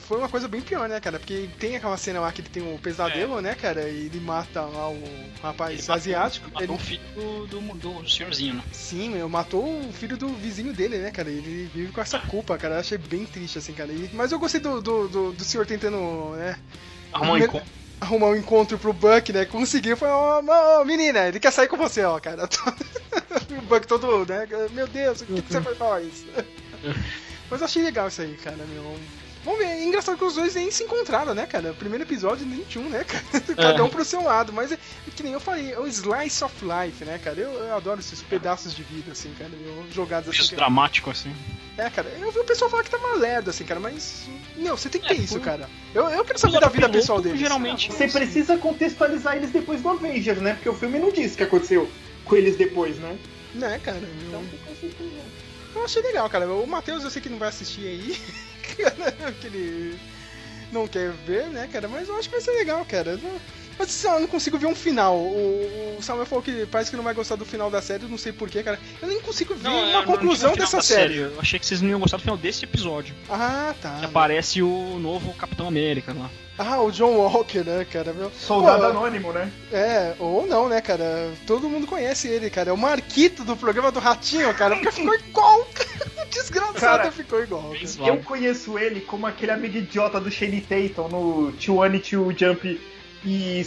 foi uma coisa bem pior, né, cara? Porque tem aquela cena lá que ele tem o pesadelo, né, cara? E ele mata lá o rapaz Ele matou- asiático. Matou Ele, o filho do, do, do senhorzinho, né? sim, meu, matou o filho do vizinho dele, né, cara? Ele vive com essa culpa, cara. Eu achei bem triste, assim, cara. E- mas eu gostei do, do, do, do senhor tentando, né? Arrumar um encontro. Arrumar um encontro pro Buck, né? Conseguiu, foi, ó, menina, ele quer sair com você, ó, cara. <laughs> o Buck todo, né? Meu Deus, o que, que você faz nós? <laughs> Mas eu achei legal isso aí, cara, meu. Vamos ver, é engraçado que os dois nem se encontraram, né, cara? Primeiro episódio, nem tinha um, né, cara? <laughs> Cada um pro seu lado, mas é, que nem eu falei, é o slice of life, né, cara? Eu, eu adoro esses pedaços de vida, assim, cara, meu, jogados assim. Isso que- dramático, assim. É, cara, eu vi o pessoal falar que tá uma lerda, assim, cara, mas. Meu, você tem que É, ter isso, foi- cara. Eu, eu quero saber da vida piloto, pessoal deles. Geralmente. Você precisa contextualizar eles depois do Avengers, né? Porque o filme não disse o que aconteceu com eles depois, né? Né, cara? Então fica assim, né? Eu achei legal, cara. O Matheus eu sei que não vai assistir aí. <laughs> que ele não quer ver, né, cara? Mas eu acho que vai ser legal, cara. Não- Mas sei lá, eu não consigo ver um final. O, o Samuel falou que parece que não vai gostar do final da série, eu não sei porquê, cara. Eu nem consigo ver Não, uma conclusão dessa da série. Eu achei que vocês não iam gostar do final desse episódio. Ah, tá. Que aparece o novo Capitão América lá. Ah, o John Walker, né, cara? Meu... Soldado Pô, anônimo, né? É, ou não, né, cara? Todo mundo conhece ele, cara. É o Marquito do programa do Ratinho, cara. Porque ficou igual. <laughs> Desgraçado, Cara, ficou igual. cara. Eu conheço ele como aquele amigo idiota do Shane Tatum no Two One Two Jump e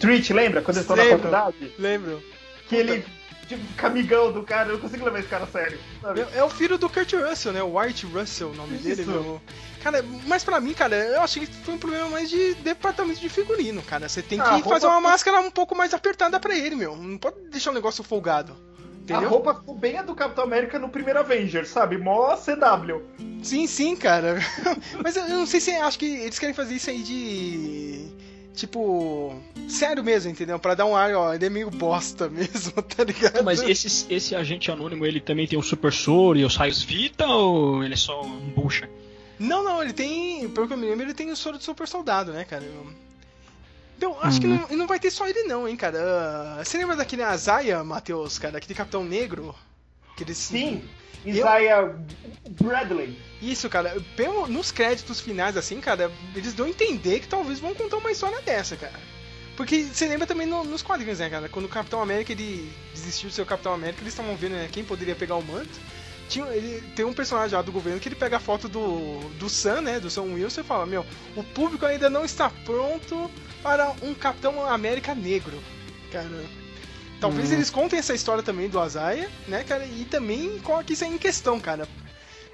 Treat, lembra? Quando eles estão na faculdade? Lembro. Que ele tipo, fica amigão do cara, eu não consigo levar esse cara a sério. sabe? Meu, É o filho do Kurt Russell, né? O White Russell, o nome dele, Isso. meu. Cara, mas pra mim, cara, eu achei que foi um problema mais de departamento de figurino, cara. Você tem que Ah, roupa- fazer uma máscara um pouco mais apertada pra ele, meu. Não pode deixar o negócio folgado. A Entendeu? roupa ficou bem a do Capitão América no primeiro Avenger, sabe? Mó CW. Sim, sim, cara. <laughs> mas eu eu não sei se acho que eles querem fazer isso aí de. Tipo. Sério mesmo, entendeu? Pra dar um ar, ó, ele é meio bosta <laughs> mesmo, tá ligado? Mas esse, esse agente anônimo, ele também tem o Super Soro e os raios Vita ou ele é só um bucha? Não, não, ele tem. Pelo que eu me lembro, ele tem o soro de super soldado, né, cara? Então, acho que Uhum. não, não vai ter só ele, não, hein, cara. Ah, você lembra daquele Azaia, Matheus, cara? Aquele Capitão Negro? Que eles... Sim, Isaiah Bradley. Isso, cara. Pelo, nos créditos finais, assim, cara, eles dão a entender que talvez vão contar uma história dessa, cara. Porque você lembra também no- nos quadrinhos, né, cara? Quando o Capitão América ele desistiu do seu Capitão América, eles estavam vendo né, quem poderia pegar o manto. Tinha, ele, tem um personagem lá do governo que ele pega a foto do, do Sam, né? Do Sam Wilson e fala: Meu, o público ainda não está pronto para um Capitão América negro. Cara. Talvez eles contem essa história também do Azaia, né, cara? E também coloque isso aí em questão, cara.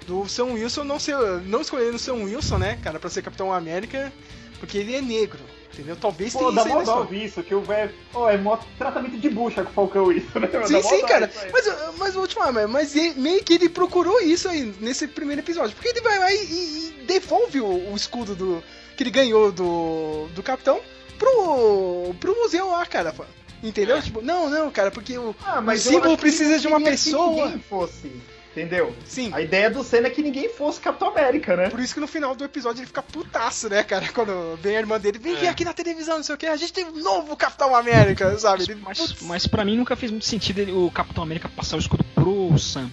Do Sam Wilson não ser. não escolhendo o Sam Wilson, né, cara, pra ser Capitão América, porque ele é negro. Entendeu? Talvez Pô, tenha dá isso aí ouvir isso, que o velho. Ó, é mó tratamento de bucha com o Falcão isso, né? Sim, sim, cara. Mas, mas vou te falar, mas- mas ele- meio que ele procurou isso aí nesse primeiro episódio. Porque ele vai lá e, e- e devolve o, o escudo do que ele ganhou do, do capitão pro, pro museu lá, cara. Entendeu? Tipo, não, não, cara, porque o, Ah, o símbolo que precisa de uma que pessoa. ninguém fosse, entendeu? Sim. A ideia do Senna é que ninguém fosse Capitão América, né? Por isso que no final do episódio ele fica putaço, né, cara? <laughs> Quando vem a irmã dele, vem ver aqui na televisão, não sei o que, a gente tem um novo Capitão América, sabe? Ele, Mas, mas pra mim nunca fez muito sentido ele- o Capitão América passar o escudo pro Sam.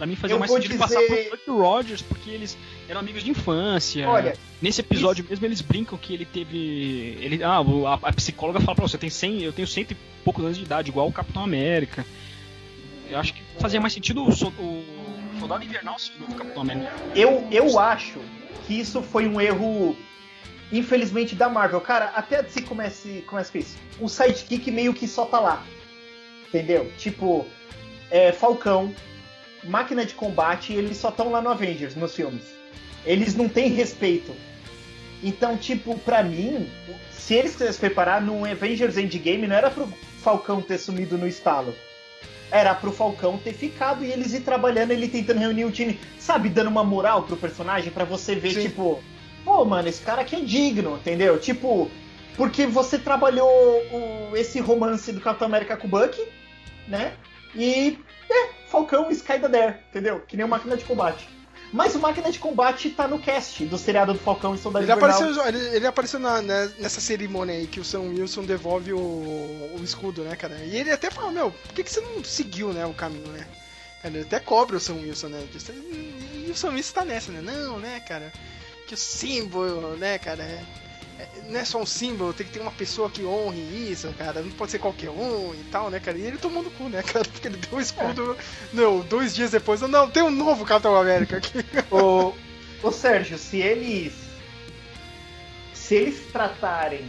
Pra mim fazia Eu mais sentido dizer- passar pro Buck Rogers, porque eles eram amigos de infância. Olha, Nesse episódio mesmo eles brincam que ele teve. Ele, ah, a, a psicóloga fala pra você, tem 100, eu tenho cento e poucos anos de idade, igual o Capitão América. Eu acho que fazia mais sentido o, o Soldado Invernal ser o novo Capitão América. Eu, eu acho que isso foi um erro, infelizmente, da Marvel. Cara, até a DC começa, começa com isso. O sidekick meio que só tá lá. Entendeu? Tipo, é, Falcão, máquina de combate, eles só estão lá no Avengers, nos filmes. Eles não têm respeito. Então, tipo, pra mim, se eles quisessem preparar no Avengers Endgame, não era pro Falcão ter sumido no estalo. Era pro Falcão ter ficado e eles ir trabalhando, ele tentando reunir o time, sabe, dando uma moral pro personagem pra você ver, Sim. tipo, pô, mano, esse cara aqui é digno, entendeu? Tipo, porque você trabalhou o- esse romance do Capitão América com o Bucky, né? E, é, Falcão Sky the Dare, entendeu? Que nem uma máquina de combate. Mas o Máquina de Combate tá no cast do seriado do Falcão e Soldado Ele Invernal. apareceu, ele, ele apareceu na- né, nessa cerimônia aí que o Sam Wilson devolve o, o escudo, né, cara? E ele até fala, meu, por que, que você não seguiu, né, o caminho, né? Ele até cobra o Sam Wilson, né? E o Sam Wilson tá nessa, né? Não, né, cara? Que o símbolo, né, cara? É- não é só um símbolo, tem que ter uma pessoa que honre isso, cara. Não pode ser qualquer um e tal, né, cara? E ele tomou no cu, né, <laughs> cara? Porque ele deu o escudo. Não, dois dias depois, não, tem um novo Capitão América aqui. <laughs> Ô, ô Sérgio, se eles. Se eles tratarem.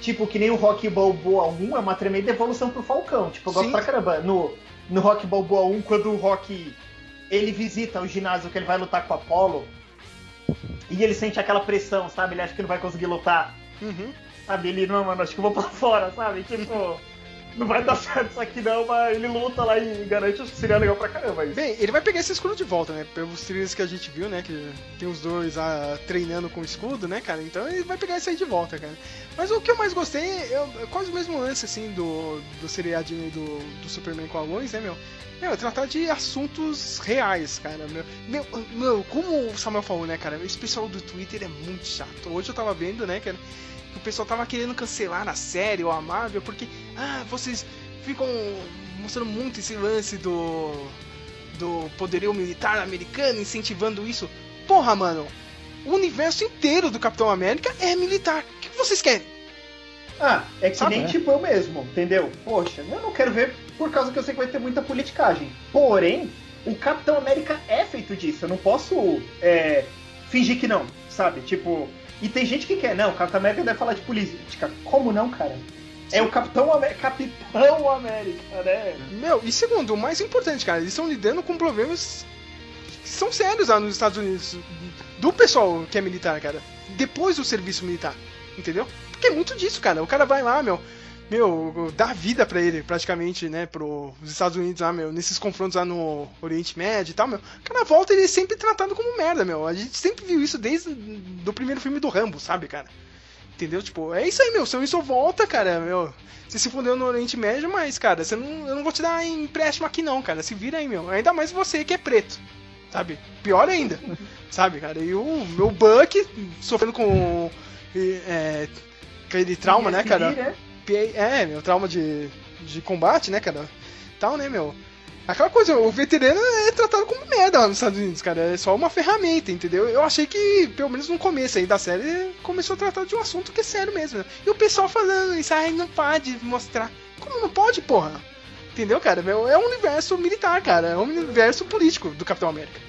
Tipo, que nem o Rock Balboa 1 é uma tremenda evolução pro Falcão. Tipo, eu gosto Sim. pra caramba. No, no Rock Balboa 1, quando o Rock ele visita o ginásio que ele vai lutar com o Apollo. E ele sente aquela pressão, sabe? Ele acha que não vai conseguir lutar. Uhum. Sabe? Ele, não, mano, acho que eu vou pra fora, sabe? Tipo, não vai dar certo isso aqui não, mas ele luta lá e garante, acho que seria legal pra caramba isso. Bem, ele vai pegar esse escudo de volta, né? Pelos trilhos que a gente viu, né? Que tem os dois ah, treinando com o escudo, né, cara? Então ele vai pegar isso aí de volta, cara. Mas o que eu mais gostei é, quase o mesmo lance, assim, do, do seriadinho do, do Superman com a Lois, né, meu? Meu, tratar de assuntos reais, cara. Meu, meu, meu, como o Samuel falou, né, cara? Esse pessoal do Twitter é muito chato. Hoje eu tava vendo, né, cara? O pessoal tava querendo cancelar a série ou a Marvel porque, ah, vocês ficam mostrando muito esse lance do do poderio militar americano, incentivando isso. Porra, mano, o universo inteiro do Capitão América é militar. O que vocês querem? Ah, é que Sabe, nem tipo eu mesmo, entendeu? Poxa, eu não quero ver por causa que eu sei que vai ter muita politicagem. Porém, o Capitão América é feito disso. Eu não posso é, fingir que não, sabe? Tipo, e tem gente que quer, não, o Capitão América deve falar de política. Como não, cara? É o Capitão América, Capitão América, né? Meu, e segundo, o mais importante, cara, eles estão lidando com problemas que são sérios lá nos Estados Unidos. Do pessoal que é militar, cara. Depois do serviço militar. Entendeu? Porque é muito disso, cara. O cara vai lá, meu. Meu, dá vida pra ele, praticamente, né, pros Estados Unidos lá, meu, nesses confrontos lá no Oriente Médio e tal, meu. Cara volta ele é sempre tratado como merda, meu. A gente sempre viu isso desde o primeiro filme do Rambo, sabe, cara? Entendeu? Tipo, é isso aí, meu. Seu isso volta, cara, meu. Você se fudeu no Oriente Médio, mas, cara, você não, eu não vou te dar empréstimo aqui não, cara. Se vira aí, meu. Ainda mais você que é preto, sabe? Pior ainda, sabe, cara? E o meu Buck sofrendo com é, aquele trauma, né, cara? É, meu, trauma de, de combate, né, cara? Tal, né, meu? Aquela coisa, o veterano é tratado como merda lá nos Estados Unidos, cara. É só uma ferramenta, entendeu? Eu achei que, pelo menos no começo aí da série, começou a tratar de um assunto que é sério mesmo. né? E o pessoal falando isso, ai, não pode mostrar. Como não pode, porra? Entendeu, cara? É um universo militar, cara. É um universo político do Capitão América.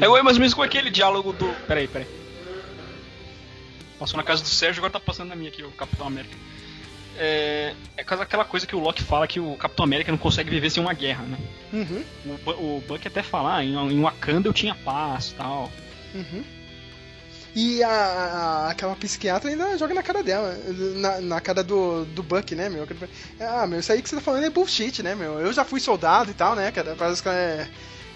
É o mais ou menos com aquele diálogo do. Peraí, peraí. Passou na casa do Sérgio, agora tá passando na minha aqui, o Capitão América. É, é aquela coisa que o Loki fala que o Capitão América não consegue viver sem uma guerra, né? Uhum, O, o Buck até fala, ah, em, em Wakanda eu tinha paz tal. uhum. E a, a- aquela psiquiatra ainda joga na cara dela, na, na cara do, do Buck, né, meu? Ah, meu, isso aí que você tá falando é bullshit, né, meu? Eu já fui soldado e tal, né, cara? Parece que ela é.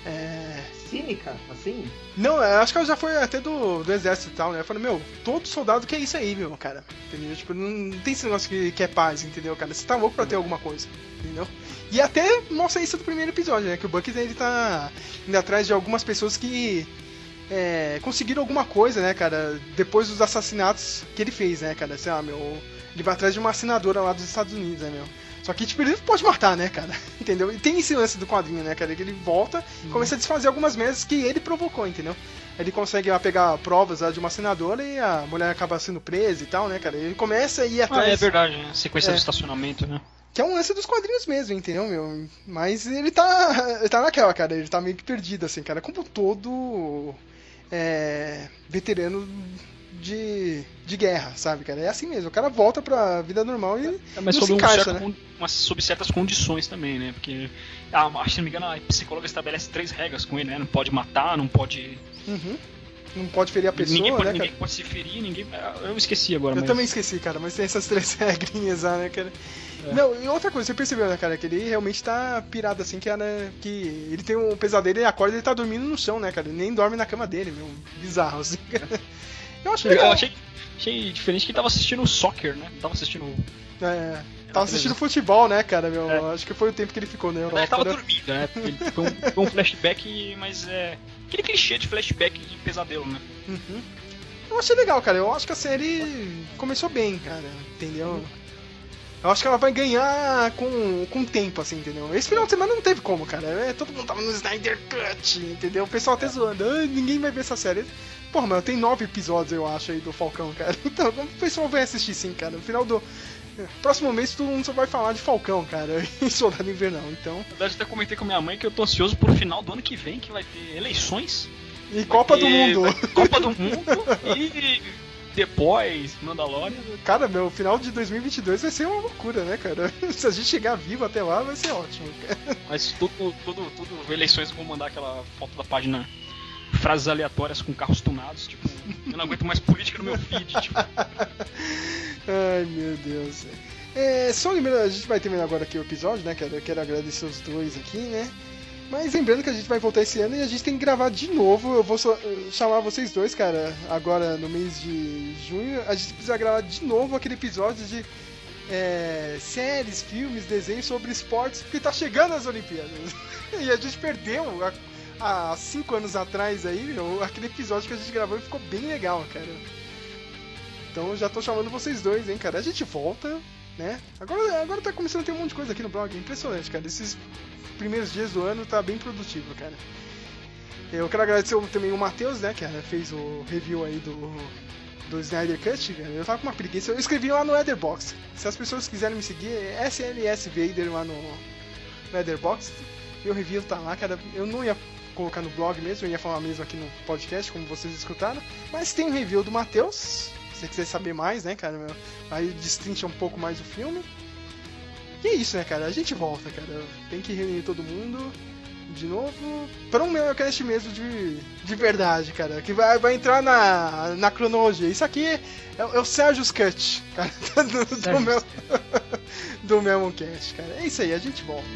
É... Cínica, assim? Não, eu acho que ela já foi até do, do exército e tal, né? Falei, meu, todo soldado quer isso aí, meu, cara. Entendeu? Tipo, não tem esse negócio que, que é paz, entendeu, cara? Você tá louco pra ter alguma coisa, entendeu? E até mostra isso do primeiro episódio, né? Que o Bucky ele tá indo atrás de algumas pessoas que é, conseguiram alguma coisa, né, cara? Depois dos assassinatos que ele fez, né, cara? Sei lá, meu. Ele vai atrás de uma assinadora lá dos Estados Unidos, né, meu? Só que, tipo, ele pode matar, né, cara? <laughs> Entendeu? E tem esse lance do quadrinho, né, cara? Que ele volta e começa a desfazer algumas merdas que ele provocou, entendeu? Ele consegue lá, pegar provas lá, de uma senadora e a mulher acaba sendo presa e tal, né, cara? Ele começa a ir Ah, atrás. é verdade, né? Sequência É. do estacionamento, né? Que é um lance dos quadrinhos mesmo, entendeu, meu? Mas ele tá. <laughs> Ele tá naquela, cara. Ele tá meio que perdido, assim, cara. Como todo. É, veterano de, de guerra, sabe, cara? É assim mesmo. O cara volta pra vida normal e. É, mas sob, se um encaixa, certo né? umas- sob certas condições também, né? Porque, ah, se não me engano, a psicóloga estabelece três regras com ele, né? Não pode matar, não pode. Uhum. Não pode ferir a pessoa, ninguém pode, né, ninguém cara? pode se ferir, ninguém. Eu esqueci agora, Eu mas. também esqueci, cara, mas tem essas três <laughs> regrinhas lá, né, cara? É. Não, e outra coisa, você percebeu, né, cara, que ele realmente tá pirado assim, que, é, né, que ele tem um pesadelo, ele acorda e ele tá dormindo no chão, né, cara? Ele nem dorme na cama dele, meu. Bizarro, assim, cara. <laughs> Eu acho Eu legal. achei, achei diferente que ele tava assistindo soccer, né? Tava assistindo. É, tava assistindo futebol, né, cara, meu? É. Acho que foi o tempo que ele ficou na Europa. Ele tava né? dormindo, né? Foi, um, foi um flashback, mas é. aquele clichê de flashback de pesadelo, né? Uhum. Eu achei legal, cara. Eu acho que a série começou bem, cara. Entendeu? Eu acho que ela vai ganhar com, com o tempo, assim, entendeu? Esse final de semana não teve como, cara. É, todo mundo tava no Snyder Cut, entendeu? O pessoal até zoando. Ah, ninguém vai ver essa série. Porra, mano, tem nove episódios, eu acho, aí do Falcão, cara. <laughs> Então, o pessoal vai assistir sim, cara. No final do. Próximo mês todo mundo só vai falar de Falcão, cara, <laughs> e Soldado Invernal, então. Na verdade, até comentei com minha mãe que eu tô ansioso pro final do ano que vem, que vai ter eleições. E Copa do E- Mundo. ter Copa do <laughs> Mundo e depois Mandalorian. Cara, meu, final de 2022 vai ser uma loucura, né, cara? Se a gente chegar vivo até lá, vai ser ótimo, cara. Mas tudo, tudo, tudo, eleições vão mandar aquela foto da página frases aleatórias com carros tunados, tipo, eu não aguento mais política no meu feed, tipo. <laughs> Ai, meu Deus. É, só lembrando, a gente vai terminar agora aqui o episódio, né? Eu quero agradecer os dois aqui, né? Mas lembrando que a gente vai voltar esse ano e a gente tem que gravar de novo. Eu vou só- eh, chamar vocês dois, cara, agora no mês de junho. A gente precisa gravar de novo aquele episódio de é, séries, filmes, desenhos sobre esportes, porque tá chegando as Olimpíadas. <laughs> e a gente perdeu há, há cinco anos atrás aí, aquele episódio que a gente gravou ficou bem legal, cara. Então já tô chamando vocês dois, hein, cara. A gente volta, né? Agora, agora tá começando a ter um monte de coisa aqui no blog. É impressionante, cara. Esses primeiros dias do ano tá bem produtivo, cara. Eu quero agradecer também o Matheus, né, que fez o review aí do, do Snyder Cut, cara. Eu tava com uma preguiça. Eu escrevi lá no Etherbox. Se as pessoas quiserem me seguir, é SLS Vader lá no, no Etherbox. Meu review tá lá, cara. Eu não ia colocar no blog mesmo, eu ia falar mesmo aqui no podcast, como vocês escutaram. Mas tem um review do Matheus. Se você quiser saber mais, né, cara? meu, Aí destrincha um pouco mais o filme. E é isso, né, cara? A gente volta, cara. Tem que reunir todo mundo de novo para um Memocast mesmo de, de verdade, cara. Que vai, vai entrar na, na cronologia. Isso aqui é, é o Sérgio's Cut, cara, <laughs> do, do, meu, <laughs> do Memocast, cara. É isso aí, a gente volta.